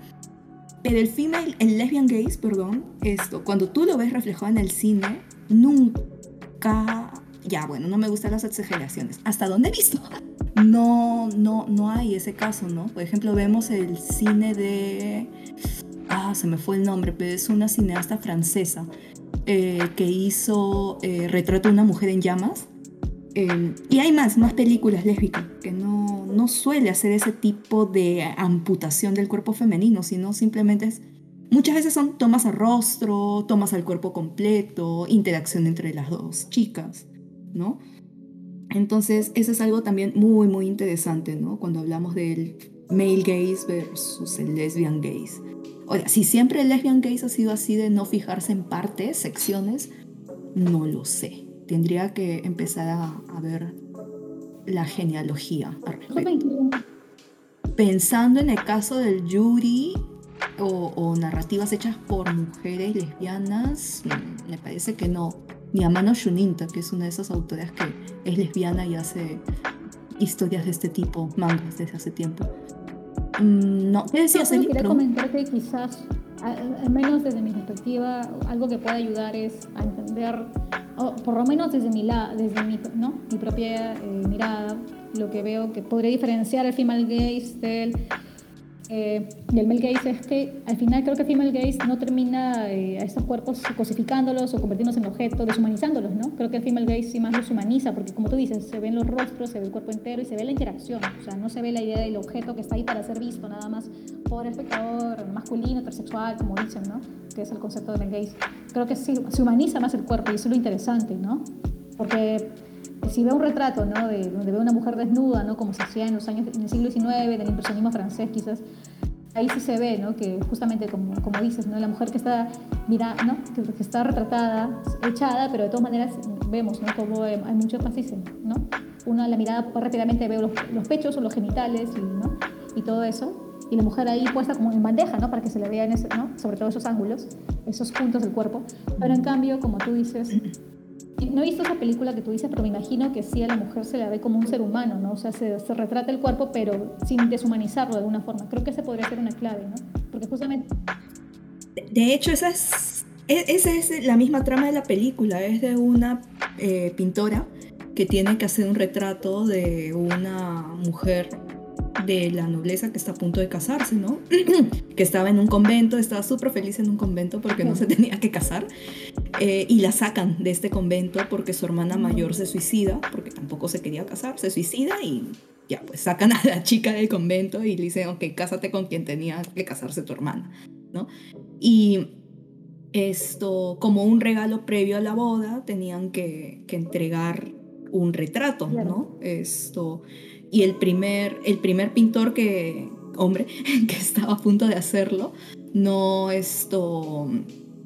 Pero el female, el lesbian gaze, perdón, esto, cuando tú lo ves reflejado en el cine, nunca, ya bueno, no me gustan las exageraciones. ¿Hasta dónde he visto? No, no, no hay ese caso, ¿no? Por ejemplo, vemos el cine de... Ah, se me fue el nombre, pero es una cineasta francesa eh, que hizo eh, Retrato de una mujer en llamas. Eh, y hay más, más películas lésbicas que no, no suele hacer ese tipo de amputación del cuerpo femenino, sino simplemente es... Muchas veces son tomas al rostro, tomas al cuerpo completo, interacción entre las dos chicas, ¿no? Entonces, eso es algo también muy, muy interesante, ¿no? Cuando hablamos del male gaze versus el lesbian gaze. Ahora, si siempre el lesbian gaze ha sido así de no fijarse en partes, secciones, no lo sé. Tendría que empezar a, ver la genealogía Pensando en el caso del Yuri o, o narrativas hechas por mujeres lesbianas, mm, me parece que no ni a Mano Shuninta, que es una de esas autoras que es lesbiana y hace historias de este tipo, mangas desde hace tiempo. Mm, no, ¿qué decías, Eli? Quería comentar que quizás, al menos desde mi perspectiva, algo que puede ayudar es a entender, o por lo menos desde mi, la, desde mi, ¿no? mi propia eh, mirada, lo que veo que podría diferenciar el female gaze del eh, y el male gaze es que al final creo que el female gaze no termina eh, a estos cuerpos cosificándolos o convirtiéndose en objetos, deshumanizándolos, ¿no? Creo que el female gaze sí más los humaniza, porque como tú dices, se ven los rostros, se ve el cuerpo entero y se ve la interacción, o sea, no se ve la idea del objeto que está ahí para ser visto nada más por el espectador masculino, heterosexual, como dicen, ¿no? Que es el concepto de male gaze. Creo que sí, se humaniza más el cuerpo y eso es lo interesante, ¿no? Porque si ve un retrato, ¿no? De, donde ve una mujer desnuda, ¿no? Como se hacía en los años, en el siglo XIX, del impresionismo francés quizás, ahí sí se ve, ¿no? Que justamente como, como dices, ¿no? La mujer que está, mira, ¿no? Que, está retratada, echada, pero de todas maneras vemos, ¿no? Como hay más dicen, ¿no? Una la mirada rápidamente ve los, los, pechos o los genitales y, ¿no? y todo eso. Y la mujer ahí puesta como en bandeja, ¿no? Para que se le vean, ese, ¿no? Sobre todo esos ángulos, esos puntos del cuerpo. Pero en cambio, como tú dices, no he visto esa película que tú dices, pero me imagino que sí a la mujer se la ve como un ser humano, ¿no? O sea, se, retrata el cuerpo, pero sin deshumanizarlo de alguna forma. Creo que esa podría ser una clave, ¿no? Porque justamente... De hecho, esa es, e, esa es la misma trama de la película. Es de una eh, pintora que tiene que hacer un retrato de una mujer de la nobleza que está a punto de casarse, ¿no? que estaba en un convento, estaba súper feliz en un convento porque no se tenía que casar. Eh, y la sacan de este convento porque su hermana mayor se suicida, porque tampoco se quería casar, se suicida y ya, pues sacan a la chica del convento y le dicen, ok, cásate con quien tenía que casarse tu hermana, ¿no? Y esto, como un regalo previo a la boda, tenían que, que entregar un retrato, ¿no? Esto y el primer, el primer pintor que, hombre, que estaba a punto de hacerlo, no esto,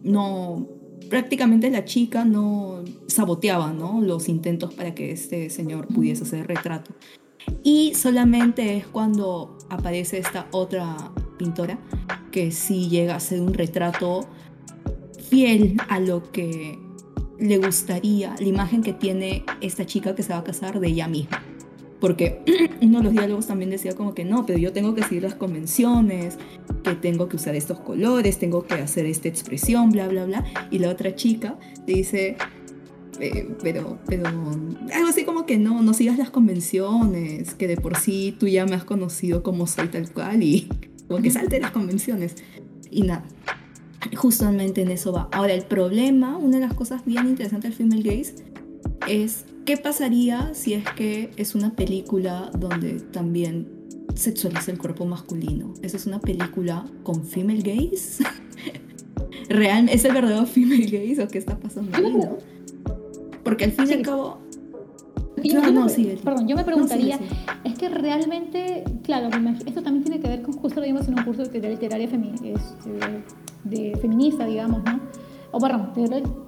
no, prácticamente la chica no saboteaba, ¿no? Los intentos para que este señor pudiese hacer retrato. Y solamente es cuando aparece esta otra pintora que sí llega a hacer un retrato fiel a lo que le gustaría, la imagen que tiene esta chica que se va a casar de ella misma. Porque uno de los diálogos también decía como que no, pero yo tengo que seguir las convenciones, que tengo que usar estos colores, tengo que hacer esta expresión, bla, bla, bla. Y la otra chica dice, eh, pero, pero algo así como que no, no sigas las convenciones, que de por sí tú ya me has conocido como soy tal cual y como que salte las convenciones. Y nada, justamente en eso va. Ahora, el problema, una de las cosas bien interesantes del female gaze es qué pasaría si es que es una película donde también sexualiza el cuerpo masculino. ¿Esa es una película con female gaze? ¿Real, ¿Es el verdadero female gaze o qué está pasando ahí, no? Porque al fin y al cabo... no, no, sí, perdón, yo me preguntaría, es que realmente, claro, esto también tiene que ver con, justo lo vimos en un curso de literaria este, de feminista, digamos, ¿no? O perdón,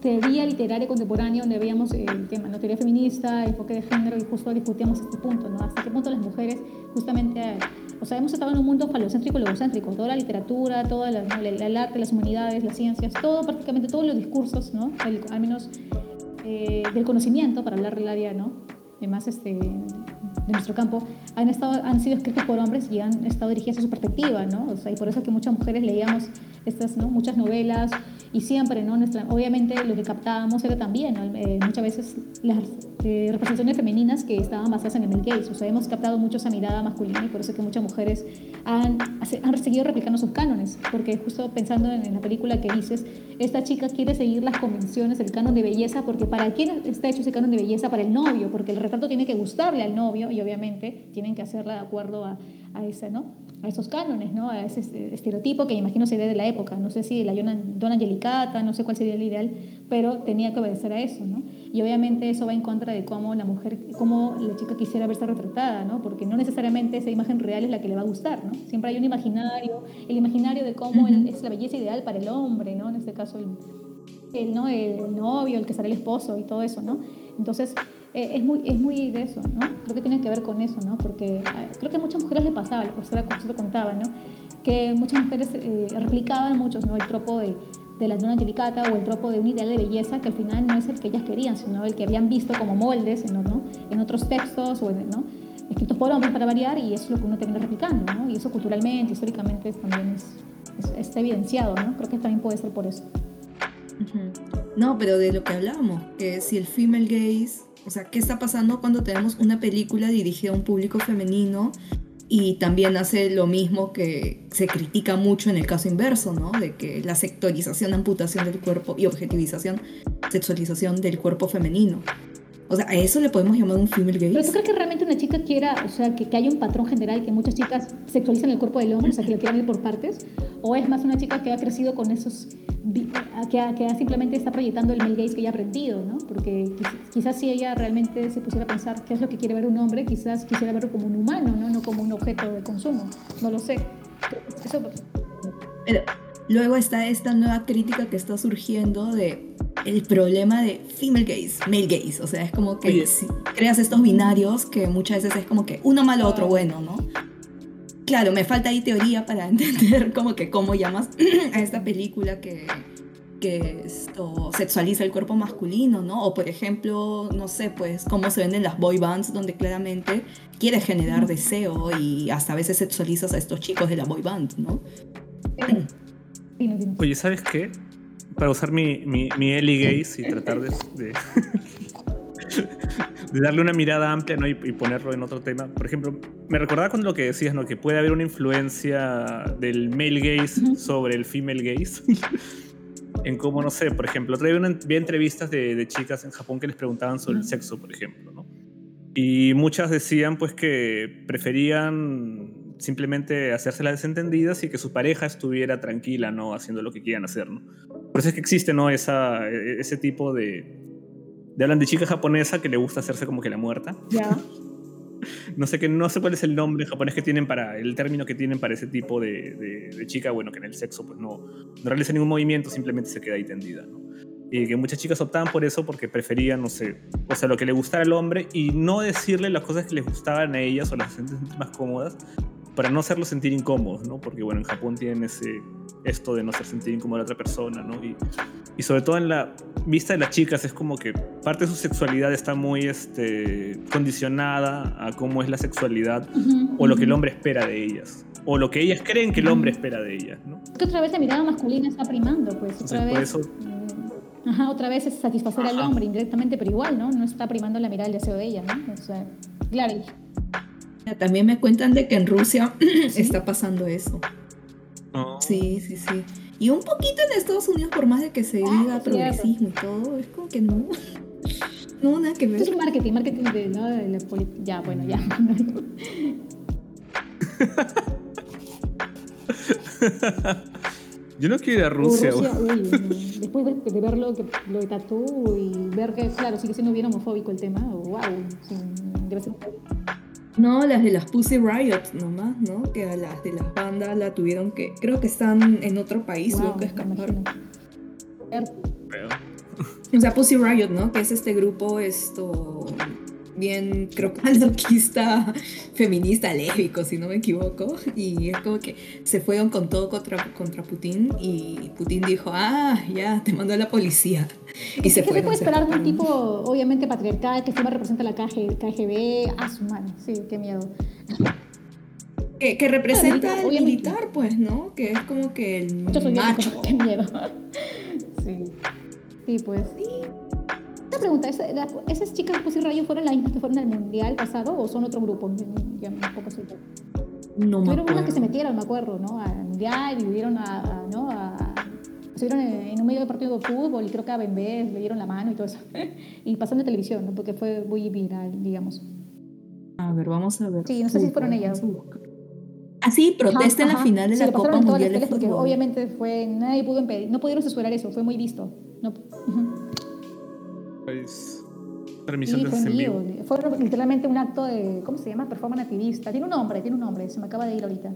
teoría literaria contemporánea, donde veíamos el tema, la teoría feminista, enfoque de género, y justo discutíamos este punto, ¿no? Hasta qué punto las mujeres, justamente, o sea, hemos estado en un mundo falocéntrico y logocéntrico, toda la literatura, todo el arte, las humanidades, las ciencias, todo, prácticamente todos los discursos, ¿no? al menos eh, del conocimiento, para hablar del área, ¿no? Este, de nuestro campo han, estado, han sido escritos por hombres y han estado dirigidos a su perspectiva, ¿no? O sea, y por eso que muchas mujeres leíamos estas, ¿no? Muchas novelas y siempre, ¿no? Nuestra, obviamente lo que captábamos era también, eh, muchas veces las eh, representaciones femeninas que estaban basadas en el male gaze, o sea, hemos captado mucho esa mirada masculina y por eso que muchas mujeres han, han seguido replicando sus cánones, porque justo pensando en, la película que dices, esta chica quiere seguir las convenciones, el canon de belleza, porque ¿para quién está hecho ese canon de belleza? Para el novio, porque el retrato tiene que gustarle al novio y obviamente tienen que hacerla de acuerdo a, a, ese, ¿no? A esos cánones, ¿no? a ese estereotipo que imagino sería de la época. No sé si la Dona Angelicata, no sé cuál sería el ideal, pero tenía que obedecer a eso. ¿no? Y obviamente eso va en contra de cómo la mujer, cómo la chica quisiera verse retratada, ¿no? porque no necesariamente esa imagen real es la que le va a gustar. ¿no? Siempre hay un imaginario, el imaginario de cómo es la belleza ideal para el hombre, ¿no? en este caso el, el, ¿no? el novio, el que será el esposo y todo eso. ¿no? Entonces, eh, es, muy, es muy de eso, ¿no? Creo que tiene que ver con eso, ¿no? Porque eh, creo que a muchas mujeres le pasaba, la profesora lo contaba, ¿no? Que muchas mujeres eh, replicaban muchos, ¿no? El tropo de, de la dona angelicata o el tropo de un ideal de belleza que al final no es el que ellas querían, sino el que habían visto como moldes ¿no? en otros textos o ¿no? escritos por hombres para variar y eso es lo que uno termina replicando, ¿no? Y eso culturalmente, históricamente también es, está evidenciado, ¿no? Creo que también puede ser por eso. No, pero de lo que hablábamos, que si el female gaze o sea, ¿qué está pasando cuando tenemos una película dirigida a un público femenino y también hace lo mismo que se critica mucho en el caso inverso, ¿no? De que la sectorización, amputación del cuerpo y objetivización, sexualización del cuerpo femenino. O sea, ¿a eso le podemos llamar un female gaze? ¿Pero tú crees que realmente una chica quiera, o sea, que, que haya un patrón general que muchas chicas sexualizan el cuerpo del hombre, o sea, que lo quieran ir por partes? ¿O es más una chica que ha crecido con esos, que, que simplemente está proyectando el male gaze que ella ha aprendido, ¿no? Porque quizás si ella realmente se pusiera a pensar qué es lo que quiere ver un hombre, quizás quisiera verlo como un humano, ¿no? No como un objeto de consumo. No lo sé. Eso... Pero luego está esta nueva crítica que está surgiendo de el problema de female gaze, male gaze. O sea, es como que si creas estos binarios que muchas veces es como que uno malo, otro bueno, ¿no? Claro, me falta ahí teoría para entender como que cómo llamas a esta película que, que esto sexualiza el cuerpo masculino, ¿no? O por ejemplo, no sé, pues cómo se venden las boy bands donde claramente quiere generar deseo y hasta a veces sexualizas a estos chicos de la boy band, ¿no? Oye, ¿sabes qué? Para usar mi, mi, mi Ellie Gaze y tratar de, de, darle una mirada amplia ¿no? y, ponerlo en otro tema. Por ejemplo, me recordaba cuando lo que decías, ¿no? que puede haber una influencia del male gaze sobre el female gaze. en cómo, no sé, por ejemplo, otra vez vi entrevistas de, de, chicas en Japón que les preguntaban sobre el sexo, por ejemplo, ¿no? Y muchas decían pues que preferían simplemente hacerse las desentendidas y que su pareja estuviera tranquila, ¿no? Haciendo lo que quieran hacer, ¿no? Por eso es que existe, ¿no? Esa, e, ese tipo de... De hablan de chica japonesa que le gusta hacerse como que la muerta. Ya. no sé que no sé cuál es el nombre japonés que tienen para el término que tienen para ese tipo de, de, chica bueno que en el sexo pues no no realiza ningún movimiento simplemente se queda ahí tendida ¿no? y que muchas chicas optaban por eso porque preferían no sé o sea lo que le gustara al hombre y no decirle las cosas que les gustaban a ellas o las sentir más cómodas para no hacerlo sentir incómodos, ¿no? Porque, bueno, en Japón tienen ese, esto de no hacer sentir incómodo a la otra persona, ¿no? Y, y sobre todo en la, vista de las chicas es como que parte de su sexualidad está muy este, condicionada a cómo es la sexualidad o lo que el hombre espera de ellas. O lo que ellas creen que el hombre espera de ellas, ¿no? Que otra vez la mirada masculina está primando, pues. Otra Entonces, por vez. eso eh, Ajá, otra vez es satisfacer al Ajá. hombre indirectamente, pero igual, ¿no? No está primando la mirada del deseo de ella, ¿no? O sea, claro. También me cuentan de que en Rusia está pasando eso. Sí, sí, sí. Y un poquito en Estados Unidos, por más de que se diga Ah, cierto. progresismo y todo, es como que no. No, nada que Esto es ver. un marketing, marketing de, ¿no? de la poli- Ya, bueno, ya. Yo no quiero ir a Rusia. Rusia, uy, no. después de, de ver lo, que, lo de Tatú y ver que, claro, sigue siendo bien homofóbico el tema, wow, sí, ser No, las de las Pussy Riot nomás, ¿no? Que a las de las bandas la tuvieron que. Creo que están en otro país, wow, que me escapar. imagino. Ver- Pero- O sea, Pussy Riot, ¿no? Que es este grupo, esto. Bien, creo que anarquista, feminista, lésbico, si no me equivoco. Y es como que se fueron con todo contra, contra Putin. Y Putin dijo: Ah, ya, te mando a la policía. Y se ¿Qué se puede esperar de un tipo, obviamente, patriarcal, que encima representa la KG, KGB? Ah, su mano, sí, qué miedo. Que, que representa al obviamente. militar, pues, ¿no? Que es como que el Yo soy macho. qué miedo. Sí. Sí, pues. Una pregunta, ¿esa- la- ¿esas chicas Pussy Riot fueron las mismas que fueron al mundial pasado o son otro grupo? Ya un poco sé. No me Tuvieron unas que se metieron, me acuerdo, ¿no? Al mundial y vivieron a, a- ¿no? A, estuvieron en, en un medio de partido de fútbol y creo que a Bembé le dieron la mano y todo eso. y pasaron de televisión, ¿no? Porque fue muy viral, digamos. A ver, vamos a ver. Sí, no sé si fueron ellas. Ah, sí, protesta en Ajá, la final de sí, la Copa en Mundial de porque obviamente fue, nadie pudo impedir, no pudieron censurar eso, fue muy visto. No, ujú. Pues, Sí, de fue vivo. Fue literalmente un acto de, ¿cómo se llama? Performance activista. Tiene un nombre, tiene un nombre, se me acaba de ir ahorita.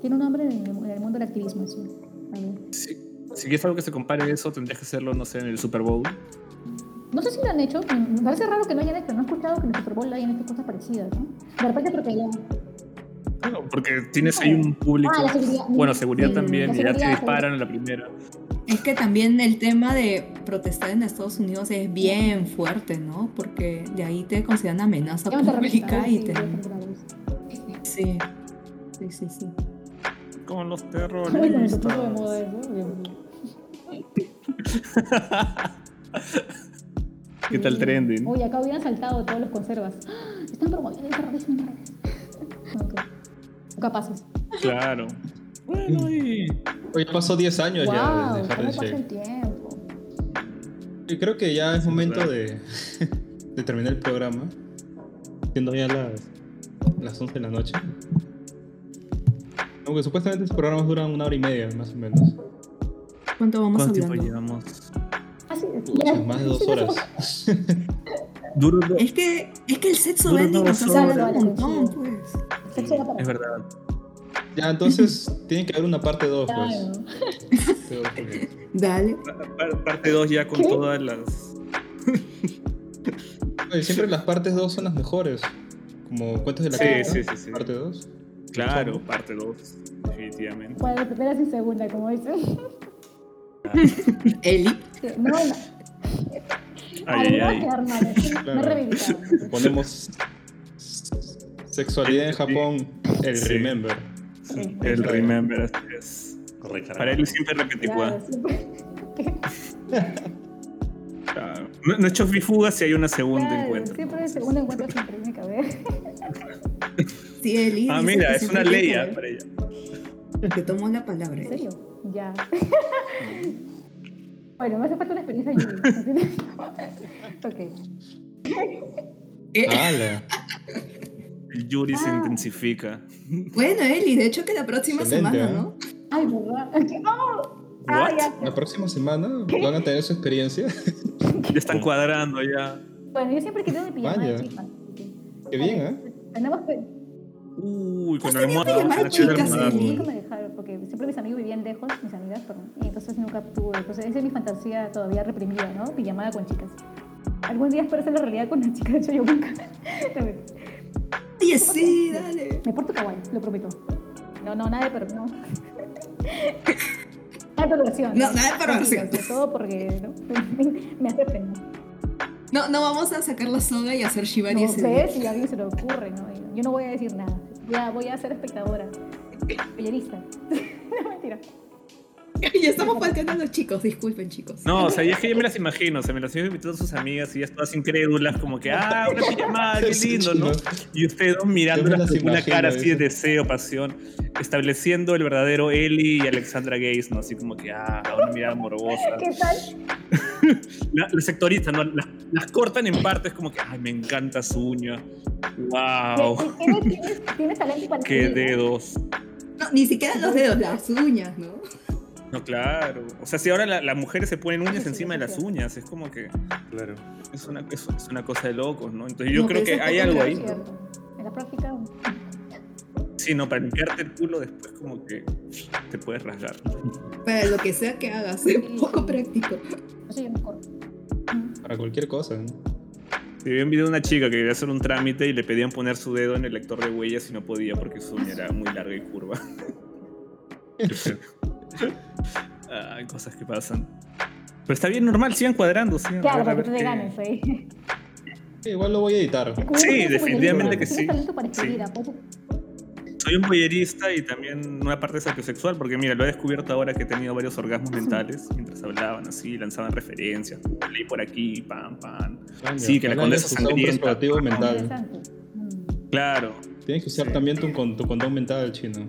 Tiene un nombre en el, en el mundo del activismo. eso. Ver. Si, quieres algo que se compare a eso, tendrías que hacerlo, no sé, en el Super Bowl. No sé si lo han hecho, me parece raro que no hayan hecho, no he escuchado que en el Super Bowl hayan hecho cosas parecidas, ¿no? De repente porque la, Claro, porque tienes ahí un público. Ah, la seguridad. Bueno, seguridad Sí, también, la y ya te seguridad, disparan en la primera. Es que también el tema de protestar en Estados Unidos es bien fuerte, ¿no? Porque de ahí te consideran amenaza pública y sí, te... Sí, sí, sí, sí. Con los de terroristas. ¿Qué tal trending? Oye, acá hubieran saltado todos los conservas. ¡Ah! Están promoviendo el terrorismo en redes. Ok. Capaces. Claro. Bueno, y. Oye, pasó 10 años ya Wow, desde ¿cómo Harlem pasa el Shake. tiempo? Y creo que ya es Sí, momento de, de terminar el programa. Siendo ya las, las 11 de la noche. Aunque supuestamente estos programas duran una hora y media, más o menos. ¿Cuánto vamos ¿Cuánto tiempo llevamos? Ah, sí, O sea, más de dos horas. Duro, Es que, es que el sexo vende y nos hace un montón, pues. Para- es verdad. Ya, entonces tiene que haber una parte 2, pues. Claro. Porque- Dale. Pa- Parte 2 ya con ¿Qué? todas las. Oye, siempre las partes 2 son las mejores. Como cuentos de la Sí, sí, sí, sí. parte 2. Claro, parte 2, definitivamente. Para la primera y segunda, como dicen. Eli. No, no. Ay, ay, ay. Claro. Me reivindicaron. Ponemos sexualidad en Japón, el Sí. El remember, así es. Correcto. Para él siempre siempre. Claro. No, no es chofifuga si hay una segunda Claro, encuentro. Siempre el segundo encuentro siempre tiene que haber. Sí, Eli. Ah, mira, es una ley para ella. Te tomo la palabra. ¿En serio? Ya. bueno, me hace falta una experiencia Yuri. ok. Eh, ¡Hala! El Yuri se Ah. intensifica. Bueno, Eli, de hecho que la próxima Excelente, semana, ¿eh? ¿no? Ay, ¿verdad? ¡Oh! Ah, ya. La próxima semana van a tener su experiencia. Ya están cuadrando ya. Bueno, yo siempre quiero mi pijama Vaya. de chica. Qué bien, ¿eh? Tenemos. Uy, con ¿Has la tenido almohada. pijama de chicas? Nunca me dejaron, porque siempre mis amigos vivían lejos, mis amigas, perdón, y entonces nunca tuve. Entonces, esa es mi fantasía todavía reprimida, ¿no? Pijamada con chicas. Algún día espero hacer la realidad con una chica, de hecho yo nunca. Oye, sí, dale. Me porto kawaii, lo prometo. No, no, nada de pero no. Nada de perversión. No, nada de perversión. Sobre todo porque ¿no? me hace pena. No, no vamos a sacar la soga y hacer Shibari No sé si a alguien se le ocurre, ¿no? Yo no voy a decir nada. Ya voy a ser espectadora. Pellerista. no, mentira. Ya estamos faltando a los chicos, disculpen chicos. No, o sea, y es que yo me las imagino, o sea, me las iba invitando a sus amigas y ellas todas incrédulas, como que, ah, una pijamada, qué lindo, ¿no? Y ustedes dos mirándolas con una imagino, cara así de deseo, pasión, estableciendo el verdadero Eli y Alexandra Gays, ¿no? Así como que, ah, una mirada morbosa. ¿Qué tal? La- Las sectoristas, ¿no? Las, las cortan en partes como que, ay, me encanta su uña. Wow, ¿Tienes, tienes, tienes talento para qué dedos. No, ni siquiera los dedos, las uñas, ¿no? No, claro. O sea, si ahora la- las mujeres se ponen uñas Sí, encima de las uñas, es como que Claro. es una, es, es una cosa de locos, ¿no? Entonces yo No, creo que hay algo ahí. Es cierto. En la práctica, Sí, no, para limpiarte el culo después como que te puedes rasgar. Para lo que sea que hagas, es poco práctico. eso yo mejor. Para cualquier cosa. ¿no? Sí, vi un video de una chica que quería hacer un trámite y le pedían poner su dedo en el lector de huellas y no podía porque su uña era muy larga y curva. Hay cosas que pasan. Pero está bien normal, sigan cuadrando, sigan Claro, a para que tú te ganes ahí. Sí, igual lo voy a editar. Sí, definitivamente que sí. Soy un boyerista y también una parte sapiosexual, porque mira, lo he descubierto ahora que he tenido varios orgasmos mentales mientras hablaban así, lanzaban referencias. Leí por aquí, pam, pam. Sí, que la condesa un sangrienta. mental. Mm. Claro. Tienes que usar también tu, con- tu condón mental, chino.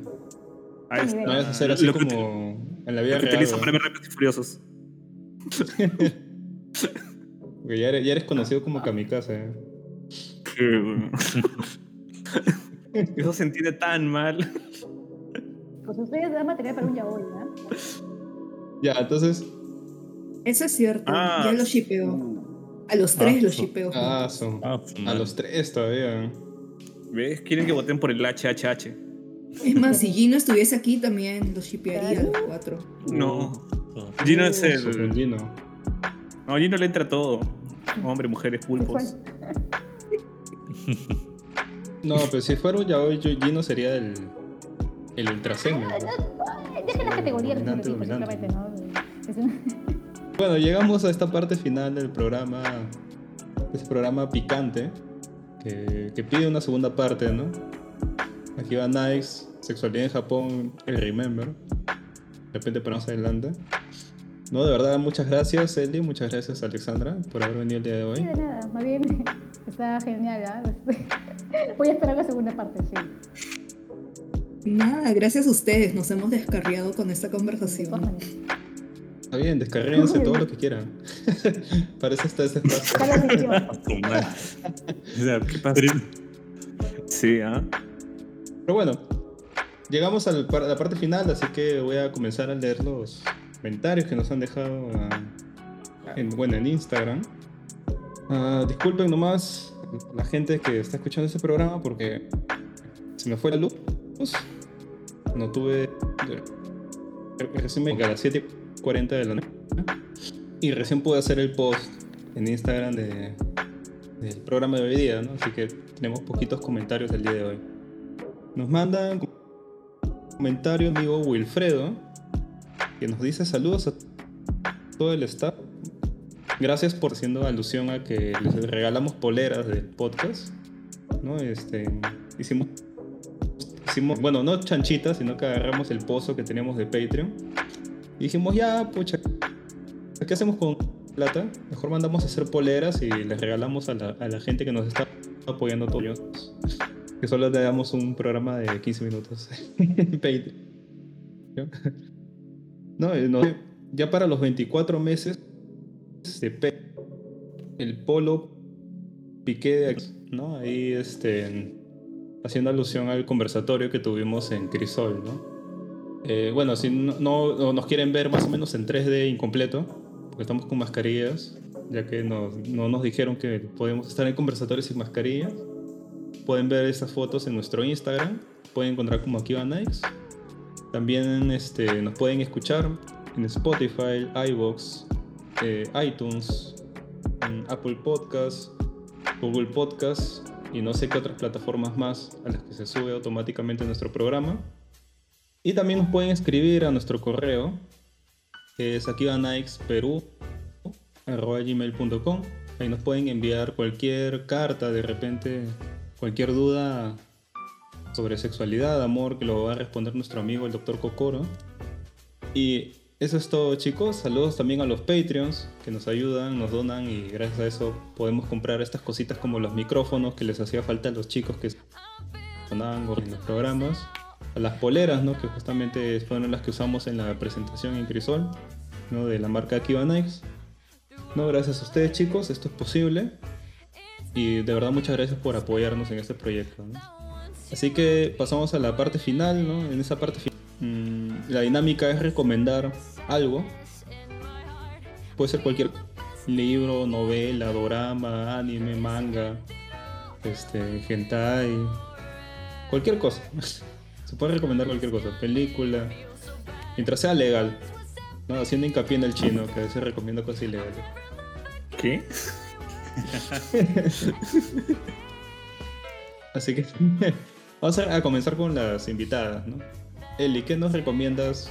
Ahí está. No vayas a hacer así Lo que ut- como en la vida Lo que real. para ver rápidos y furiosos. Porque ya eres, ya eres conocido como kamikaze. ¿eh? Eso se entiende tan mal. Pues ustedes dan material para un yaoi, ¿ah? Ya, entonces. Eso es cierto, Ah, ya lo shipeo. A los tres Ah, los shipeo. Ah, son. Ah, A los tres todavía. ¿Ves? Quieren que voten por el HHH. Es más, si Gino estuviese aquí también los shipearía los cuatro. No. Gino es el. No, Gino le entra todo. Hombre, mujeres, pulpos. No, pero si fuera un yaoi, yo Gino sería el. El ultraseño. Deja la categoría Bueno, llegamos a esta parte final del programa. Este programa picante. Que, que pide una segunda parte, ¿no? Aquí va Nice, Sexualidad en Japón, el Remember. De repente para más adelante. No, de verdad, muchas gracias, Eli. Muchas gracias, Alexandra, por haber venido el día de Sí, hoy. de nada, más bien está genial, ¿ah? Voy a esperar la segunda parte, sí. Nada, gracias a ustedes, nos hemos descarriado con esta conversación. Está bien, descarguense todo lo que quieran. para eso está este espacio. ¿qué pasa? Sí, ¿ah? Pero bueno, llegamos a la parte final, así que voy a comenzar a leer los comentarios que nos han dejado ah, en, bueno, en Instagram. Ah, disculpen nomás la gente que está escuchando este programa porque se me fue la luz. No tuve... Recién me a las 7.40 de la noche. Y recién pude hacer el post en Instagram de, del programa de hoy día, ¿no? Así que tenemos poquitos comentarios el día de hoy. Nos mandan un comentario amigo Wilfredo, que nos dice saludos a todo el staff. Gracias por haciendo alusión a que les regalamos poleras del podcast. ¿no? Este, hicimos, hicimos, bueno, no chanchitas, sino que agarramos el pozo que teníamos de Patreon. Y dijimos, ya, pucha, ¿qué hacemos con plata? Mejor mandamos a hacer poleras y les regalamos a la, a la gente que nos está apoyando todos. Que solo le damos un programa de 15 minutos en Patreon. No, eh, no, ya para los 24 meses pe- el polo piqué de aquí, ¿no? Ahí este, haciendo alusión al conversatorio que tuvimos en Crisol, ¿no? Eh, bueno, si no, no- no nos quieren ver más o menos en 3D incompleto, porque estamos con mascarillas, ya que nos- no nos dijeron que podemos estar en conversatorios sin mascarillas. Pueden ver estas fotos en nuestro Instagram, pueden encontrar como aquí va Nikes. También este, nos pueden escuchar en Spotify, iVoox, eh, iTunes, en Apple Podcasts, Google Podcasts y no sé qué otras plataformas más a las que se sube automáticamente nuestro programa. Y también nos pueden escribir a nuestro correo, que es gmail.com Ahí nos pueden enviar cualquier carta, de repente, cualquier duda sobre sexualidad, amor, que lo va a responder nuestro amigo el doctor Kokoro. Y eso es todo chicos, saludos también a los Patreons que nos ayudan, nos donan y gracias a eso podemos comprar estas cositas como los micrófonos que les hacía falta a los chicos que sonaban en los programas, a las poleras, ¿no? que justamente fueron las que usamos en la presentación en Crisol, ¿no? de la marca Nikes. No, gracias a ustedes chicos, esto es posible y de verdad muchas gracias por apoyarnos en este proyecto. Así que pasamos a la parte final, ¿no? en esa parte final Mm, la dinámica es recomendar algo. Puede ser cualquier libro, novela, dorama, anime, manga, este, hentai, cualquier cosa. Se puede recomendar cualquier cosa, película, mientras sea legal. No, haciendo hincapié en el chino, que a veces recomienda cosas ilegales. ¿Qué? Así que vamos a comenzar con las invitadas, ¿no? Eli, ¿qué nos recomiendas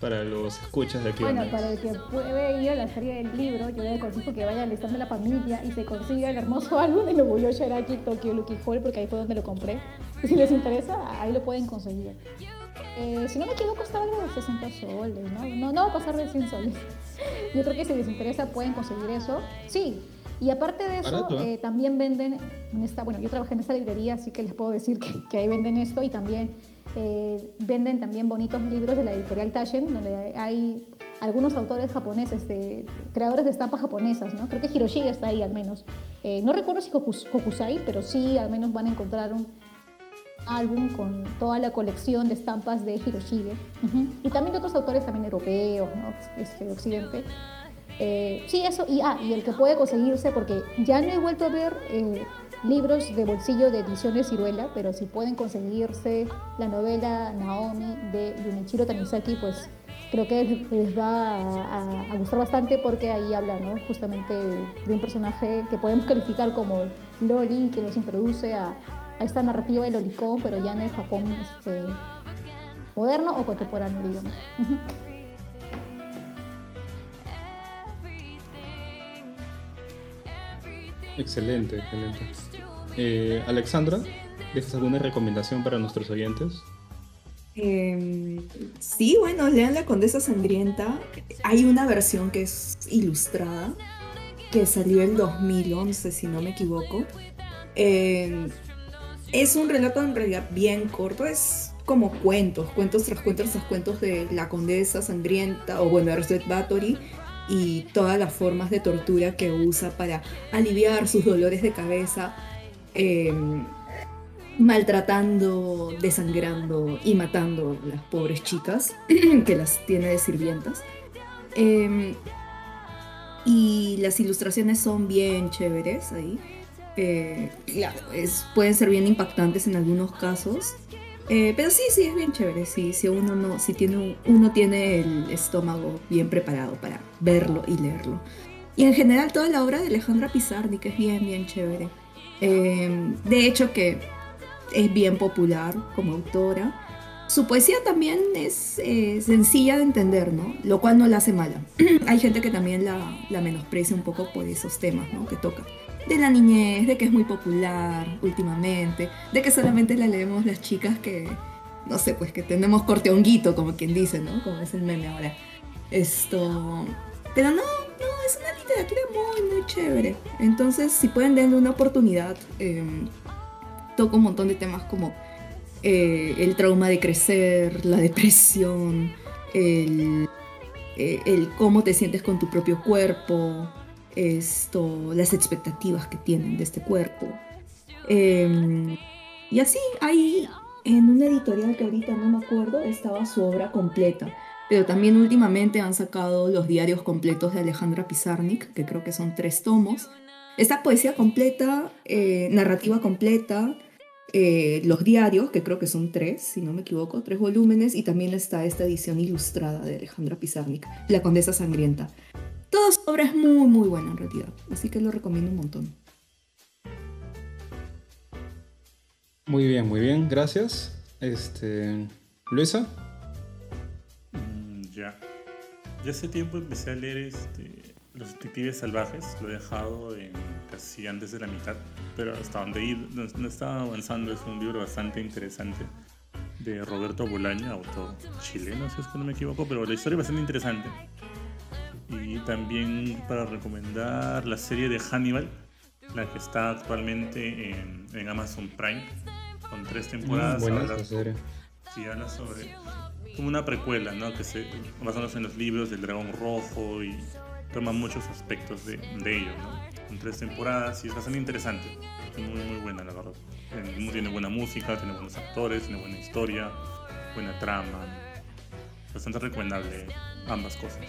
para los escuchas de aquí? Bueno, para el que puede ir a la serie del libro, yo le aconsejo que vaya al stand de la familia y se consiga el hermoso álbum de Nobuyo Shiraki Tokyo Lucky Hall, porque ahí fue donde lo compré. Si les interesa, ahí lo pueden conseguir. Eh, si no me equivoco, está algo de 60 soles, ¿no? ¿no? No va a pasar de 100 soles. Yo creo que si les interesa pueden conseguir eso. Sí, y aparte de eso, ¿eh? Eh, también venden en esta, bueno, yo trabajé en esta librería, así que les puedo decir que, que ahí venden esto y también eh, venden también bonitos libros de la editorial Taschen, donde hay algunos autores japoneses, de, creadores de estampas japonesas, ¿no? Creo que Hiroshige está ahí al menos. Eh, no recuerdo si Kokusai, pero sí al menos van a encontrar un álbum con toda la colección de estampas de Hiroshige. Y también de otros autores también europeos, ¿no? Este, Occidente. Eh, sí, eso, y, ah, y el que puede conseguirse, porque ya no he vuelto a ver libros de bolsillo de ediciones Ciruela, pero si pueden conseguirse la novela Naomi de Junichiro Tanizaki, pues creo que les va a, gustar bastante porque ahí habla ¿no? justamente de un personaje que podemos calificar como Loli, que nos introduce a, esta narrativa del lolicón, pero ya en el Japón este, moderno o contemporáneo, digamos. Excelente, excelente. Eh, Alexandra, ¿dejas alguna recomendación para nuestros oyentes? Em, sí, bueno, lean La Condesa Sangrienta. Hay una versión que es ilustrada, que salió en 2011, si no me equivoco. em, es un relato en realidad bien corto, es como cuentos, cuentos tras cuentos tras cuentos de La Condesa Sangrienta, o bueno, Erzet Bathory, y todas las formas de tortura que usa para aliviar sus dolores de cabeza, em, maltratando, desangrando y matando a las pobres chicas que las tiene de sirvientas. Em, y las ilustraciones son bien chéveres ahí. Eh, pueden ser bien impactantes en algunos casos. Eh, pero sí, sí, es bien chévere. Sí, si uno no, si tiene uno tiene el estómago bien preparado para verlo y leerlo. Y en general toda la obra de Alejandra Pizarnik es bien, bien chévere. Em, de hecho que es bien popular como autora. Su poesía también es eh, sencilla de entender, ¿no? Lo cual no la hace mala. Hay gente que también la, la menosprecia un poco por esos temas, ¿no? Que toca de la niñez, de que es muy popular últimamente, de que solamente la leemos las chicas que, no sé, pues que tenemos corte honguito, como quien dice, ¿no? Como es el meme ahora. Esto... Pero no, no, es una literatura muy, muy chévere. Entonces, si pueden darle una oportunidad, eh, toca un montón de temas como eh, el trauma de crecer, la depresión, el, eh, el cómo te sientes con tu propio cuerpo, esto, las expectativas que tienen de este cuerpo. Em, y así, ahí en una editorial que ahorita no me acuerdo, estaba su obra completa. Pero también últimamente han sacado los diarios completos de Alejandra Pizarnik, que creo que son tres tomos. Esta poesía completa, eh, narrativa completa, eh, los diarios, que creo que son tres, si no me equivoco, tres volúmenes, y también está esta edición ilustrada de Alejandra Pizarnik, La Condesa Sangrienta. Toda su obra es muy, muy buena en realidad. Así que lo recomiendo un montón. Muy bien, muy bien. Gracias. Este, Luisa. Mm, ya. Yo hace tiempo empecé a leer este, Los Detectives Salvajes, lo he dejado en casi antes de la mitad, pero hasta donde ir, no, no estaba avanzando, es un libro bastante interesante de Roberto Bolaño, autor chileno, si es que no me equivoco, pero la historia es bastante interesante. Y también para recomendar la serie de Hannibal, la que está actualmente en, en Amazon Prime, con tres temporadas. buena habla-. Sí, habla sobre como una precuela, ¿no? Que se basándose en los libros del Dragón Rojo y toma muchos aspectos de, de ello, ¿no? En tres temporadas y es bastante interesante. Muy, muy buena, la verdad. Tiene buena música, tiene buenos actores, tiene buena historia, buena trama. Bastante recomendable ambas cosas.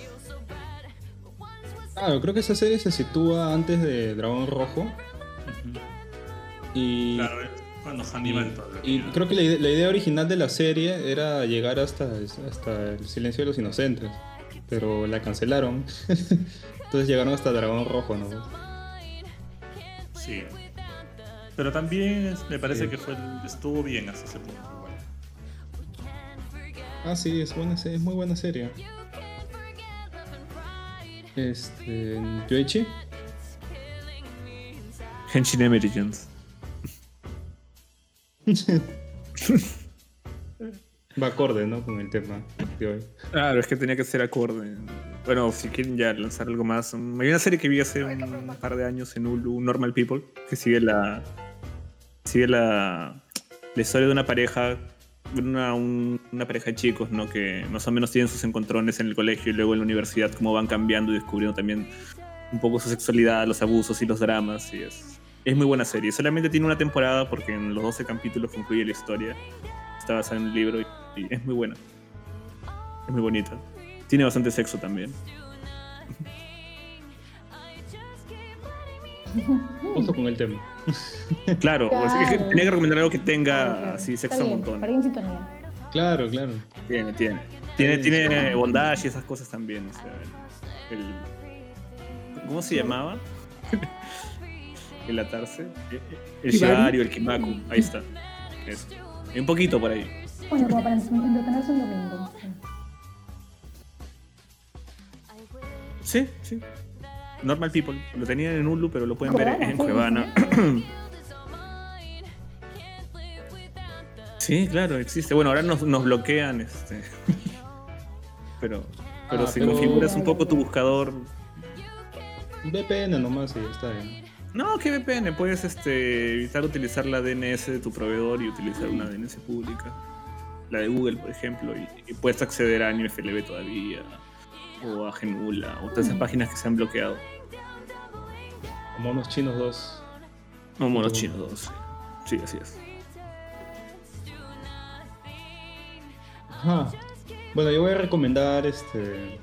Claro, creo que esa serie se sitúa antes de Dragón Rojo. Ujú. Y, Claro, cuando Hannibal y, y creo que la, la idea original de la serie era llegar hasta, hasta el silencio de los inocentes. Pero la cancelaron. Entonces llegaron hasta Dragón Rojo, ¿no? Sí. Pero también me parece Sí. que fue, estuvo bien hasta ese punto. Ah, sí, es, buena, es muy buena serie. Este. Yoichi. Henshin Emergence. Va acorde, ¿no? Con el tema de hoy. Claro, es que tenía que ser acorde. Bueno, si quieren ya lanzar algo más. mm, Hay una serie que vi hace un par de años en Hulu, Normal People, que sigue la. Sigue la. La historia de una pareja. Una, un- una pareja de chicos, ¿no? Que más o menos tienen sus encontrones en el colegio y luego en la universidad, cómo van cambiando y descubriendo también un poco su sexualidad, los abusos y los dramas. Y es, es muy buena serie. Solamente tiene una temporada porque en los 12 capítulos concluye la historia. Está basada en un libro y, es muy buena. Es muy bonita. Tiene bastante sexo también. Justo con el tema. Claro, o sea, es que Claro. tenía que recomendar algo que Claro, tenga claro. así sexo un montón. Para ir en sintonía. Claro, claro. Tiene, tiene. Tiene, tiene bondage y esas cosas también. O sea, el, ¿Cómo se llamaba? el atarse. El Shibari. shibari o el kimaku. Ahí está. Eso. Y un poquito por ahí. Bueno, como para entretenerse un domingo. Sí, sí. Normal People. Lo tenían en Hulu, pero lo pueden ver en Cuevana. Sí, claro, existe. Bueno, ahora nos, nos bloquean, este. Pero, pero Ah, si pero- configuras un poco tu buscador. Un VPN nomás y está bien. No, ¿qué VPN? Puedes este, evitar utilizar la DNS de tu proveedor y utilizar una DNS pública. La de Google, por ejemplo, y, y puedes acceder a Anime FLV todavía. O a Genula, o todas esas páginas que se han bloqueado. Como unos chinos dos. No, monos Ujú. chinos dos. Sí, sí así es. Ajá. Bueno, yo voy a recomendar este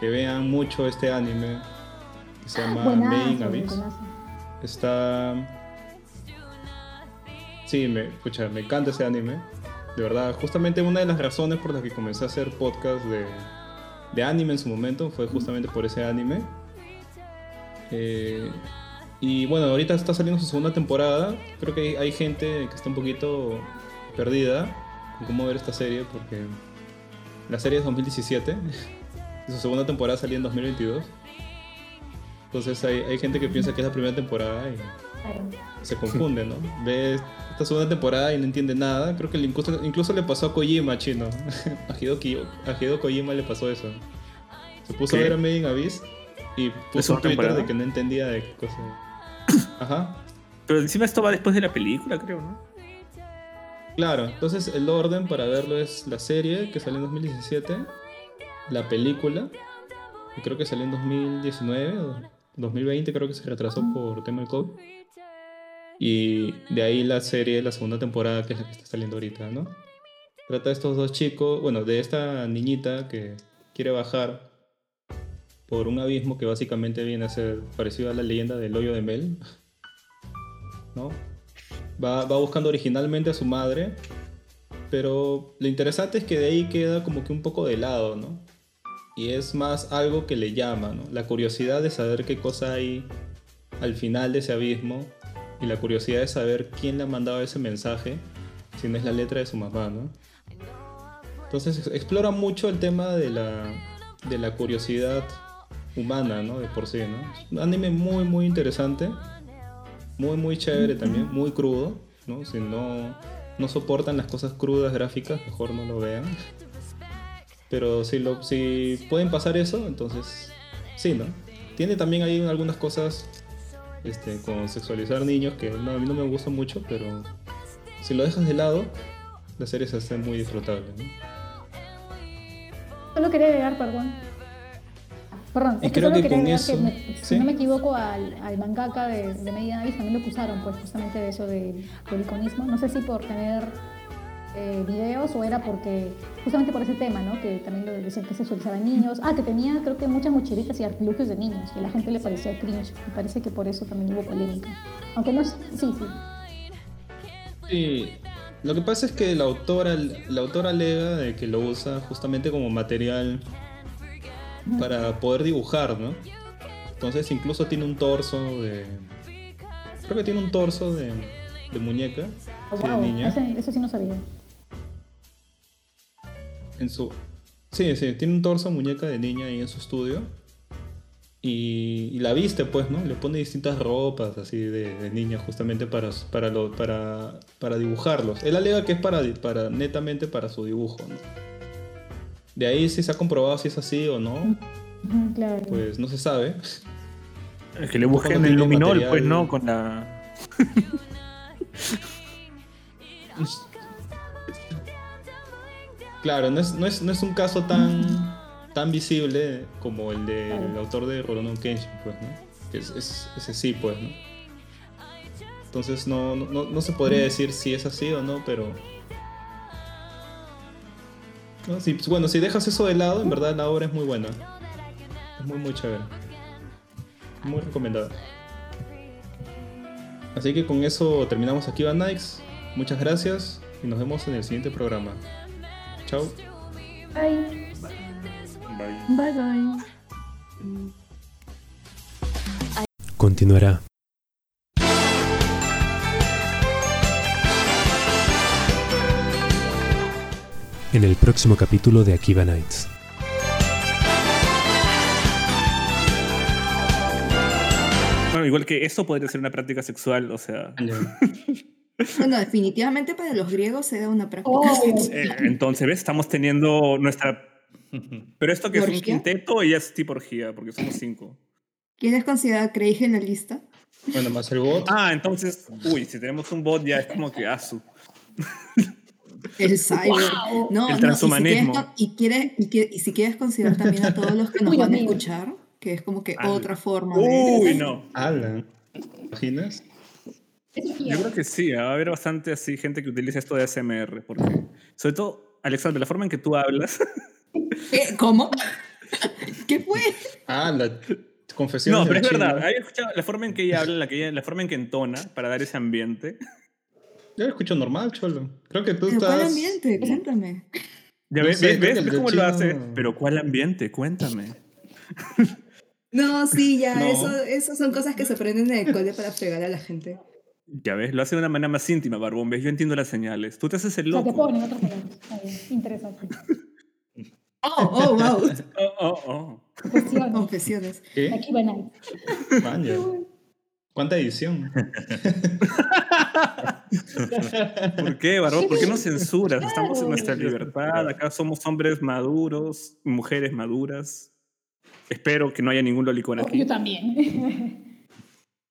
que vean mucho este anime que se llama Made in Abyss. Está. Sí, me, escucha, me encanta ese anime. De verdad, justamente una de las razones por las que comencé a hacer podcast de, de anime en su momento fue justamente por ese anime. Eh, y bueno, ahorita está saliendo su segunda temporada. Creo que hay, hay gente que está un poquito perdida con cómo ver esta serie porque la serie es 2017 y su segunda temporada salió en 2022. Entonces hay, hay gente que piensa que es la primera temporada y se confunde, ¿no? Ve esta segunda temporada y no entiende nada. Creo que le incluso, incluso le pasó a Kojima, chino. A Hideo, a Hideo Kojima le pasó eso. Se puso ¿Qué? a ver a Made in Abyss y puso un Twitter temporada? de que no entendía de qué cosa. Ajá. Pero encima esto va después de la película, creo, ¿no? Claro, entonces el orden para verlo es la serie que salió en 2017, la película, que creo que salió en 2019 o 2020, creo que se retrasó por tema del COVID. Y de ahí la serie, la segunda temporada, que es la que está saliendo ahorita, ¿no? Trata de estos dos chicos, bueno, de esta niñita que quiere bajar por un abismo que básicamente viene a ser parecido a la leyenda del hoyo de Mel, ¿no? Va, va buscando originalmente a su madre, pero lo interesante es que de ahí queda como que un poco de lado, ¿no? Y es más algo que le llama, ¿no? La curiosidad de saber qué cosa hay al final de ese abismo y la curiosidad de saber quién le ha mandado ese mensaje, si no es la letra de su mamá, ¿no? Entonces ex- explora mucho el tema de la de la curiosidad humana, ¿no? De por sí, ¿no? Es un anime muy, muy interesante. Muy, muy chévere también. Muy crudo, ¿no? Si no, no soportan las cosas crudas gráficas, mejor no lo vean. Pero si, lo, si pueden pasar eso, entonces sí, ¿no? Tiene también ahí algunas cosas este, con sexualizar niños que no, a mí no me gusta mucho, pero si lo dejas de lado, la serie se hace muy disfrutable, ¿no? Solo quería agregar, perdón. Perdón, Y es que creo solo que quería con eso- que, me- si ¿sí? no me equivoco, al, al mangaka de, de Media Navis también lo acusaron, pues, justamente de eso del, del iconismo. No sé si por tener eh, videos o era porque, justamente por ese tema, ¿no? Que también lo decían que sexualizaba a niños. Ah, que tenía, creo que muchas mochilitas y artilugios de niños, y a la gente le parecía cringe. Me parece que por eso también hubo polémica. Aunque no es. Sí, sí. Sí, lo que pasa es que la autora, la autora alega de que lo usa justamente como material para poder dibujar, ¿no? Entonces incluso tiene un torso de... Creo que tiene un torso de, de muñeca, Oh, de niña. ese- eso sí no sabía. En su... Sí, sí, tiene un torso muñeca de niña ahí en su estudio. Y, y la viste, pues, ¿no? Le pone distintas ropas así de, de niña justamente para, para, lo, para, para dibujarlos. Él alega que es para, para netamente para su dibujo, ¿no? De ahí si se ha comprobado si es así o no, Claro. pues no se sabe. Es que le busquen el luminol, material- pues, ¿no? Con la. Claro, no es, no es, no es un caso tan, tan visible como el del autor de Rurouni Kenshin, pues, ¿no? Que es, es- ese sí, pues, ¿no? Entonces no, no, no- no se podría decir si es así o no, pero... No, sí, pues, bueno, si dejas eso de lado, en verdad la obra es muy buena. Es muy, muy chévere. Muy recomendada. Así que con eso terminamos aquí, Van Nikes. Muchas gracias y nos vemos en el siguiente programa. Chao. Bye. Bye. Bye, bye. Continuará. En el próximo capítulo de Akiba Nights. Bueno, igual que esto podría ser una práctica sexual, o sea. Bueno, definitivamente para los griegos era una práctica. Obvio. eh, entonces, ¿ves? Estamos teniendo nuestra. Pero esto que es un quinteto, ella es tipo orgía, porque somos cinco. ¿Quién es considerado Craig en la lista? Bueno, más el bot. Ah, entonces, uy, si tenemos un bot ya es como que asu. El cyber. No, El no, transhumanismo. Y si, quieres, y, quieres- y, que- y si quieres considerar también a todos los que nos Uy, van a amigo. escuchar, que es como que Ah. otra forma de... Uy, no. Alan. ¿Te imaginas? Yo creo que sí, va a haber bastante así gente que utiliza esto de ASMR, porque sobre todo, Alexander, la forma en que tú hablas. ¿Qué? ¿Cómo? ¿Qué fue? Ah, la confesión. no, pero es verdad, había escuchado la forma en que ella habla, la, que ella- la forma en que entona para dar ese ambiente. Yo lo escucho normal, cholo. Creo que tú ¿Pero estás. cuál ambiente? Cuéntame. Ya No ves, sé, ves, ves, cómo lo hace. Pero ¿cuál ambiente? Cuéntame. No, sí, ya, No. eso, eso son cosas que se aprenden en el cole para fregar a la gente. Ya ves, lo hace de una manera más íntima, Barbón. ¿Ves? Yo entiendo las señales. Tú te haces el O sea, te loco. ponen otros Interesante. Oh, oh, wow. Oh, oh, oh. Confesiones. Confesiones. ¿Qué? Aquí van ahí. Maña. ¿Cuánta edición? ¿Por qué, Barbón? ¿Por qué nos censuras? Estamos en nuestra libertad. Acá somos hombres maduros, mujeres maduras. Espero que no haya ningún lolicón Oh, aquí. yo también.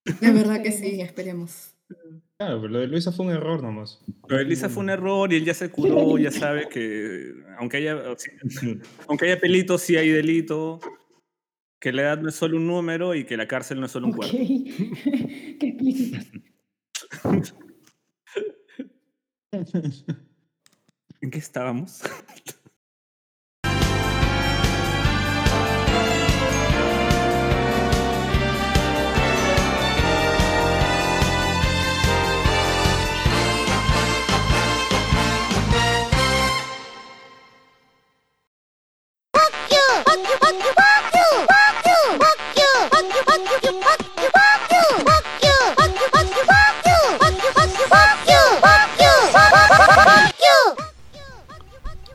De verdad que sí, esperemos. Claro, pero lo de Luisa fue un error nomás. Pero Elisa fue un error y él ya se curó, ya sabe que aunque haya, aunque haya pelito, sí hay delito, que la edad no es solo un número y que la cárcel no es solo un cuerpo. Qué explícito. ¿En qué estábamos?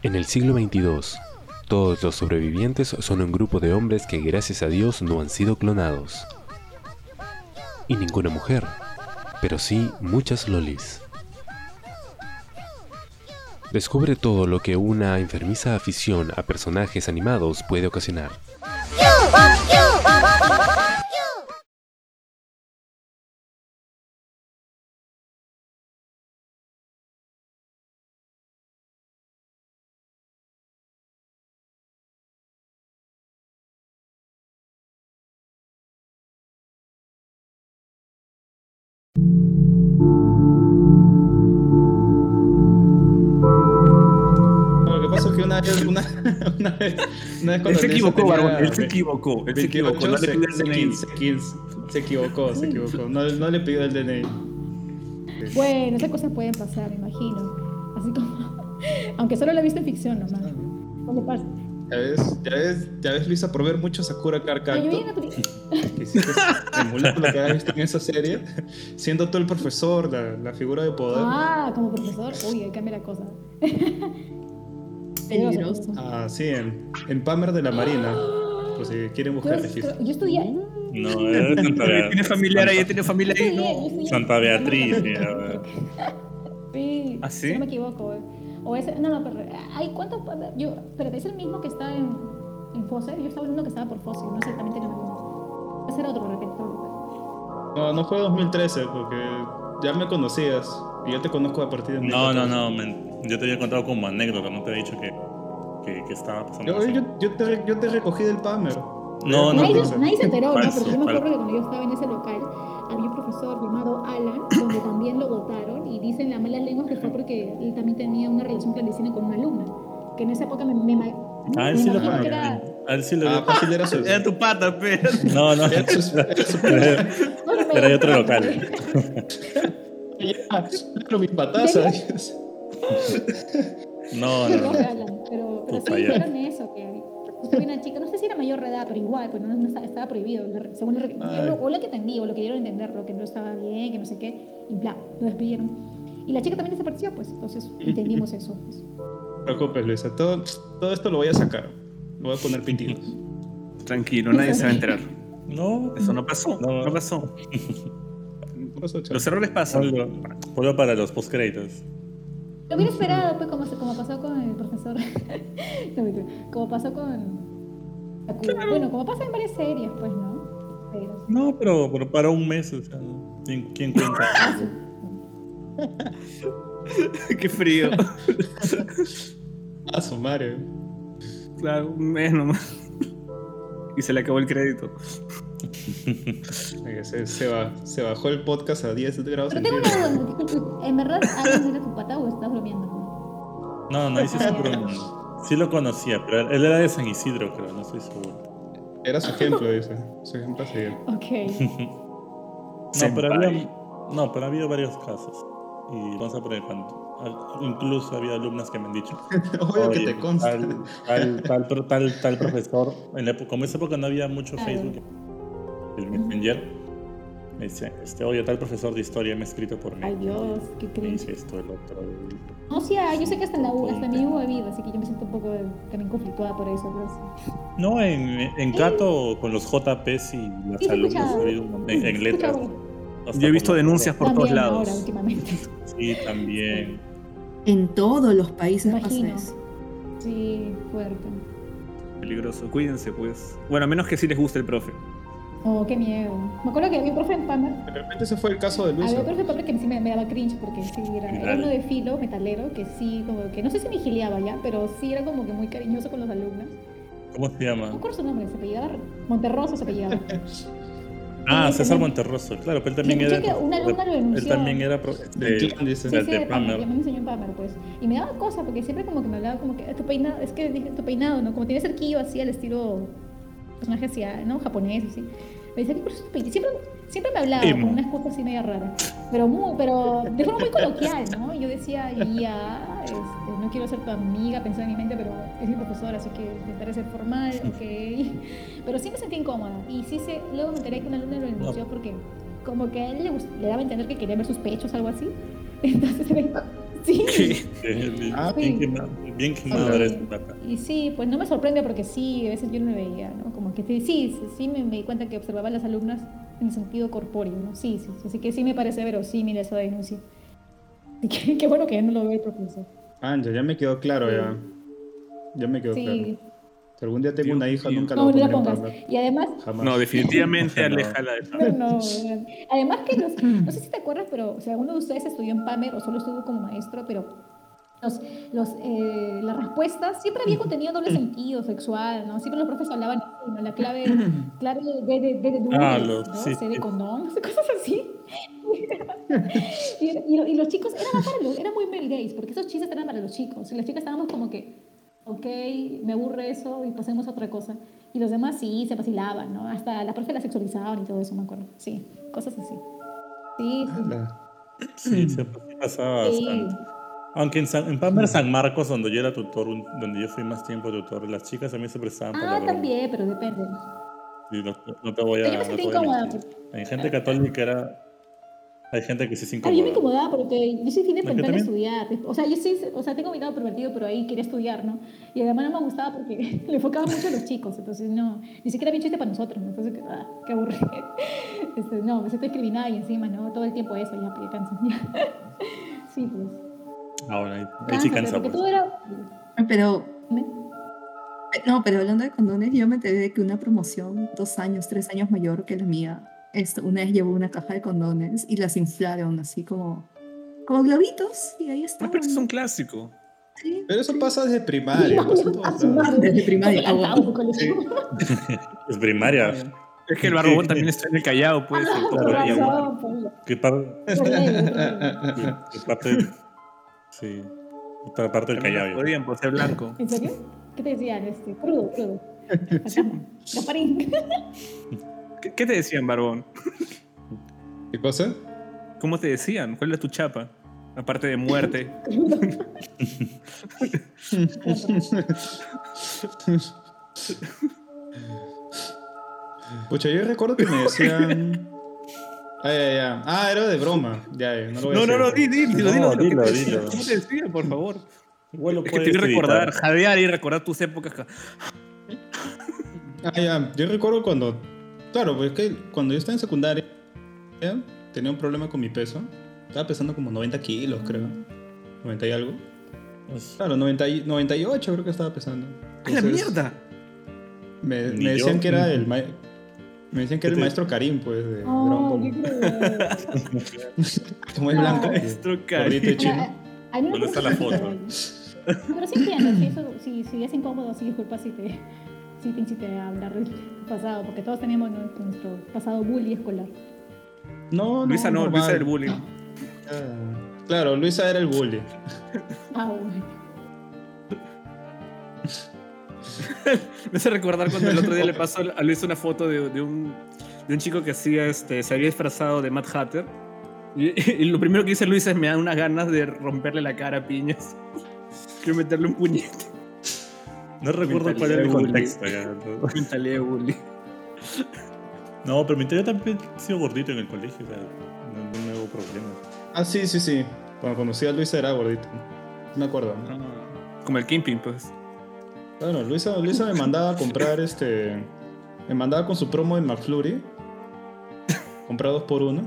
En el siglo XXII, Todos los sobrevivientes son un grupo de hombres que gracias a Dios no han sido clonados. Y ninguna mujer, pero sí muchas lolis. Descubre todo lo que una enfermiza afición a personajes animados puede ocasionar. Equivocó, tenía Barbón. Él se equivocó. Él se equivocó. 28, No le pidió el DNI. se equivocó, se equivocó. No, no le pidió el DNI. Bueno, esas cosas pueden pasar, me imagino. Así como. Aunque solo lo he visto en ficción nomás. No le pasa. Ya ves, ya ves, ya ves Luisa, por ver mucho Sakura que hiciste emular lo que habías visto en esa serie, siendo tú el profesor, la, la figura de poder. Ah, como profesor. Uy, ahí cambia la cosa. Peligroso. Ah, sí, en, en Pamer de la Marina. Pues si quieren buscar registro. yo estudié. No, es Santa, Tiene Bea- familiar ahí, tiene familia ahí. No. Santa Beatriz. sí, a ver. Sí, ¿Ah, sí? Si no me equivoco. eh. O ese, no, no, pero hay cuántos, yo, pero es el mismo que está en, en Fosse. Yo estaba viendo que estaba por Fosse, no exactamente en el mismo. Ese era otro, de repente. No, no fue 2013, porque ya me conocías. Y yo te conozco a partir de No, no, 2014. no. men- yo te había contado como anécdota, no te había dicho que, que, que estaba pasando. Yo, yo, yo te, yo te recogí del Pamer. No, no, nadie, no. nadie se enteró, ¿no? Porque yo me acuerdo falso. que cuando yo estaba en ese local, había un profesor llamado Alan, donde también lo votaron, y dicen las malas lenguas que fue porque él también tenía una relación clandestina con una alumna, que en esa época me, me, me Ah, él sí lo era... A él sí lo Ah, fácil era su. Era tu pata, pero. No, no. Era de otro local. Pero mis patas, ¿sabes? No, Perdón, no. Pero, sí dijeron eso, que había una chica, no sé si era mayor de edad, pero igual, pues no, no estaba, estaba prohibido, según yo lo- o lo que entendí, o lo que dieron a entender, lo que no estaba bien, que no sé qué, y bla, lo despidieron. Y la chica también desapareció, pues, entonces entendimos eso. Pues. No te preocupes, Luisa. Todo, todo esto lo voy a sacar. Lo voy a poner pitidos. Tranquilo, nadie se va a enterar. No, Eso no pasó. No. No, pasó. Los errores pasan. Ponlo, ponlo para los postcréditos. Lo hubiera esperado, pues, como, como pasó con el profesor. Como pasó con. Sakura. Bueno, como pasa en varias series, pues, ¿no? Pero- No, pero, pero para un mes, o sea, ¿quién, quién cuenta? Qué frío. Ah, su madre. Claro, un mes nomás. Y se le acabó el crédito. Se, se, ba- se bajó el podcast a 10 grados Pero tengo una duda, ¿en verdad Alan era tu pata o estás bromeando? No, no, ese es un broma. Sí lo conocía, pero él era de San Isidro, creo, no estoy seguro. Era su ejemplo, dice. Su ejemplo a seguir. Ok. No, pero había, no, pero ha habido varios casos. Y vamos a poner cuando. Incluso había alumnas que me han dicho. Obvio que "Oye, te consta. Tal, tal, tal, tal, tal profesor. En la época- como en esa época no había mucho. Facebook, el Messenger. Me dice, este, oye, tal profesor de historia me ha escrito por mí. Ay, Dios, qué Me cringe. dice esto, el otro. No, sí, ah, yo sé que hasta en la U, hasta en mi U ha habido, así que yo me siento un poco eh, también conflictuada por eso. Pero sí. No, en, en Cato, con los JPs y las alumnas, ha habido un montón- en, en Sí, letras. Yo he visto denuncias por todos También lados. ahora, últimamente. Sí, también. En todos los países pasa Imagino. eso. Sí, fuerte. Peligroso. Cuídense, pues. Bueno, a menos que sí les guste el profe. Oh, qué miedo. Me acuerdo que había un profe en Pama. De repente ese fue el caso de Había Luisa. un profe en Pama que sí me, me daba cringe porque sí, era, era uno de filo, metalero, que sí, como que no sé si me gileaba ya, pero sí era como que muy cariñoso con los alumnos. ¿Cómo se No llama? me acuerdo su nombre, se apellidaba Monterroso, se apellidaba. Ah, Sí, César también. Monterroso, claro, pero él también era. que una alumna lo Él denunció. también era. de-. Sí, de- sí, de. Ya me enseñó en pues. Y me daba cosa, porque siempre como que me hablaba como que tu peinado, es que dije, tu peinado, ¿no? Como tiene cerquillo así al estilo personaje así, ¿no? Japonés, así. Me decía, ¿qué peinado? Siempre, siempre me hablaba Emo. con unas cosas así medio raras. Pero, muy, pero de forma muy coloquial, ¿no? Y yo decía, ya, este, no quiero ser tu amiga, pensaba en mi mente, pero es mi profesor, así que intentaré ser formal, ok. Pero sí me sentí incómoda. Y sí se, luego me enteré que una alumna lo denunció porque como que a él le, le daba a entender que quería ver sus pechos, algo así. Entonces Sí. Bien, Ah, bien Sí. pata. Y sí, pues no me sorprende porque sí, a veces yo no me veía, ¿no? Como que sí, sí, sí me, me di cuenta que observaba a las alumnas en sentido corpóreo, ¿no? Sí, sí, sí, así que sí me parece verosímil esa denuncia. Así que qué bueno que ya no lo ve el profesor. Anja, ya me quedó claro ya. Ya me quedó claro. Si algún día tengo Dios una hija, nunca la no, voy no a la poner en pongas. Pamper. Y además, Jamás. No, definitivamente No. aléjala de no, no, además que los, no sé si te acuerdas, pero o sea, uno de ustedes estudió en PAMER o solo estuvo como maestro, pero los, los, eh, las respuestas siempre había contenido doble sentido sexual, ¿no? Siempre los profes hablaban así, ¿no? La clave, clave de, de, de, de, Ah, dulces, los- ¿no? sí, C de condón, cosas así. y, y, y los chicos, eran, para los, eran muy male gays, porque esos chistes eran para los chicos, y las chicas estábamos como que, ok, me aburre eso y pasemos a otra cosa. Y los demás sí, se vacilaban, ¿no? Hasta la profe la sexualizaban y todo eso, me acuerdo. Sí, cosas así. Sí, sí. Sí, se sí pasaba Sí. bastante. Aunque en, San, en Palmer San Marcos, donde yo era tutor, un- donde yo fui más tiempo tutor, las chicas también se prestaban por la Ah, broma. también, pero depende. Sí, no, no te voy a, Yo me no sentí te voy a incómoda, mentir. Hay gente católica era... Hay gente que sí se Ah, yo me incomoda. incomodaba porque yo soy fin de ¿No, que pensar en también? estudiar. O sea, yo sí, o sea, tengo mi lado pervertido, pero ahí quería estudiar, ¿no? Y además no me gustaba porque le enfocaba mucho a los chicos, entonces no, ni siquiera bien chiste para nosotros, ¿no? Entonces, ah, qué aburrido. Este, no, me siento discriminada y encima, ¿no? Todo el tiempo eso, ya, ya cansa. ya. Sí, pues. Ahora, ahí, ahí sí Cansa, cansa. porque pues. todo era... Pero, ¿me? no, pero hablando de condones, yo me enteré de que una promoción dos años, tres años mayor que la mía, esto, una vez llevó una caja de condones y las inflaron así como, como globitos y ahí No, estaban. pero eso es un clásico. Sí, Pero eso sí. pasa desde primaria. Desde primaria. Es primaria. Es que el barbón también está en el Callao, pues. ¿Qué, parte? Sí. Otra parte del yo. podían por ser blanco. ¿En serio? ¿Qué te decían? Este, crudo, crudo. Fantasma. ¿Qué, qué te decían, barbón? ¿Qué cosa? ¿Cómo te decían? ¿Cuál era tu chapa? Aparte de muerte. Pucha, yo recuerdo que me decían. Ah, ya, ya. Ah, era de broma. Ya, ya, no lo voy a No, no, no, decir. di, di, dilo, No, dilo, ¿qué dilo, te dilo. decían? ¿Cómo te decían, por favor? Lo Es que te puedes quiero recordar, jadear y recordar tus épocas. ca- Ah, ya. Yo recuerdo cuando. Claro, pues es que cuando yo estaba en secundaria, tenía un problema con mi peso. Estaba pesando como 90 kilos, creo. 90 y algo. Claro, 90 y- 98 creo que estaba pesando. ¡A la mierda! Me, decían yo. que era el ma- Me decían que era el ¿Qué te- maestro Karim, pues, de Dragon Oh, crudo. Como es blanco, Maestro Karim. ¿Dónde está la foto? Pero sí entiendo, si, eso, si, si es incómodo, sí, disculpa si te, si te incité a hablar del pasado, porque todos tenemos nuestro, pasado bully escolar. No, no. Luisa no, normal. Luisa del bullying. Ah, Claro, Luisa era el bully. Ah, bueno. Me hace recordar cuando el otro día le pasó a Luis una foto de, de un, de un chico que hacía, este, se había disfrazado de Mad Hatter. Y, y lo primero que dice Luis es me dan unas ganas de romperle la cara a piñas. Quiero meterle un puñete. No recuerdo cuál era el contexto. no. Píntale de bully. No, pero mi yo también he sido gordito en el colegio. O sea, no, no me hubo problemas. Ah, sí, sí, sí. Cuando conocí a Luisa era gordito. Me acuerdo. Como el Kingpin, pues. Claro, Luisa, Luisa me mandaba a comprar este. Me mandaba con su promo de McFlurry. Comprar dos por uno.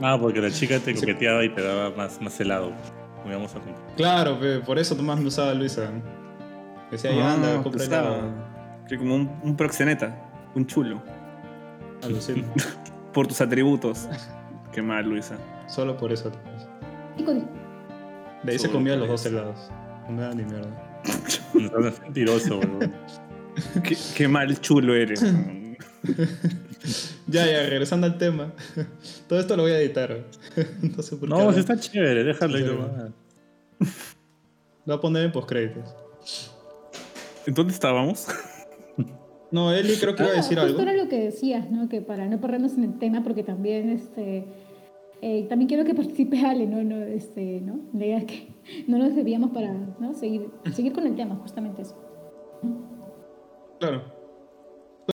Ah, porque la chica te coqueteaba y te daba más, más helado. Como íbamos a comprar. Claro, por eso nomás me usaba Luisa. Decía, ya Ah, anda, compra. Sí, como un, un proxeneta. Un chulo. Alucina. Por tus atributos. Qué mal, Luisa. Solo por eso. Chico, De ahí se Solo comía por los dos helados. No me da ni mierda. No estás mentiroso, weón. Qué, qué mal chulo eres. Ya, ya, regresando al tema. Todo esto lo voy a editar. No sé por qué. No, si está chévere, déjalo ahí nomás. Lo voy a poner en postcréditos. ¿En dónde estábamos? No, Eli creo que iba a ah, decir ah, algo. Era lo que decías, ¿no? Que para no perdernos en el tema, porque también, este, eh, también quiero que participe Ale, ¿no? no este, ¿no? La que no nos debíamos para, ¿no? Seguir, seguir con el tema, justamente eso. Claro.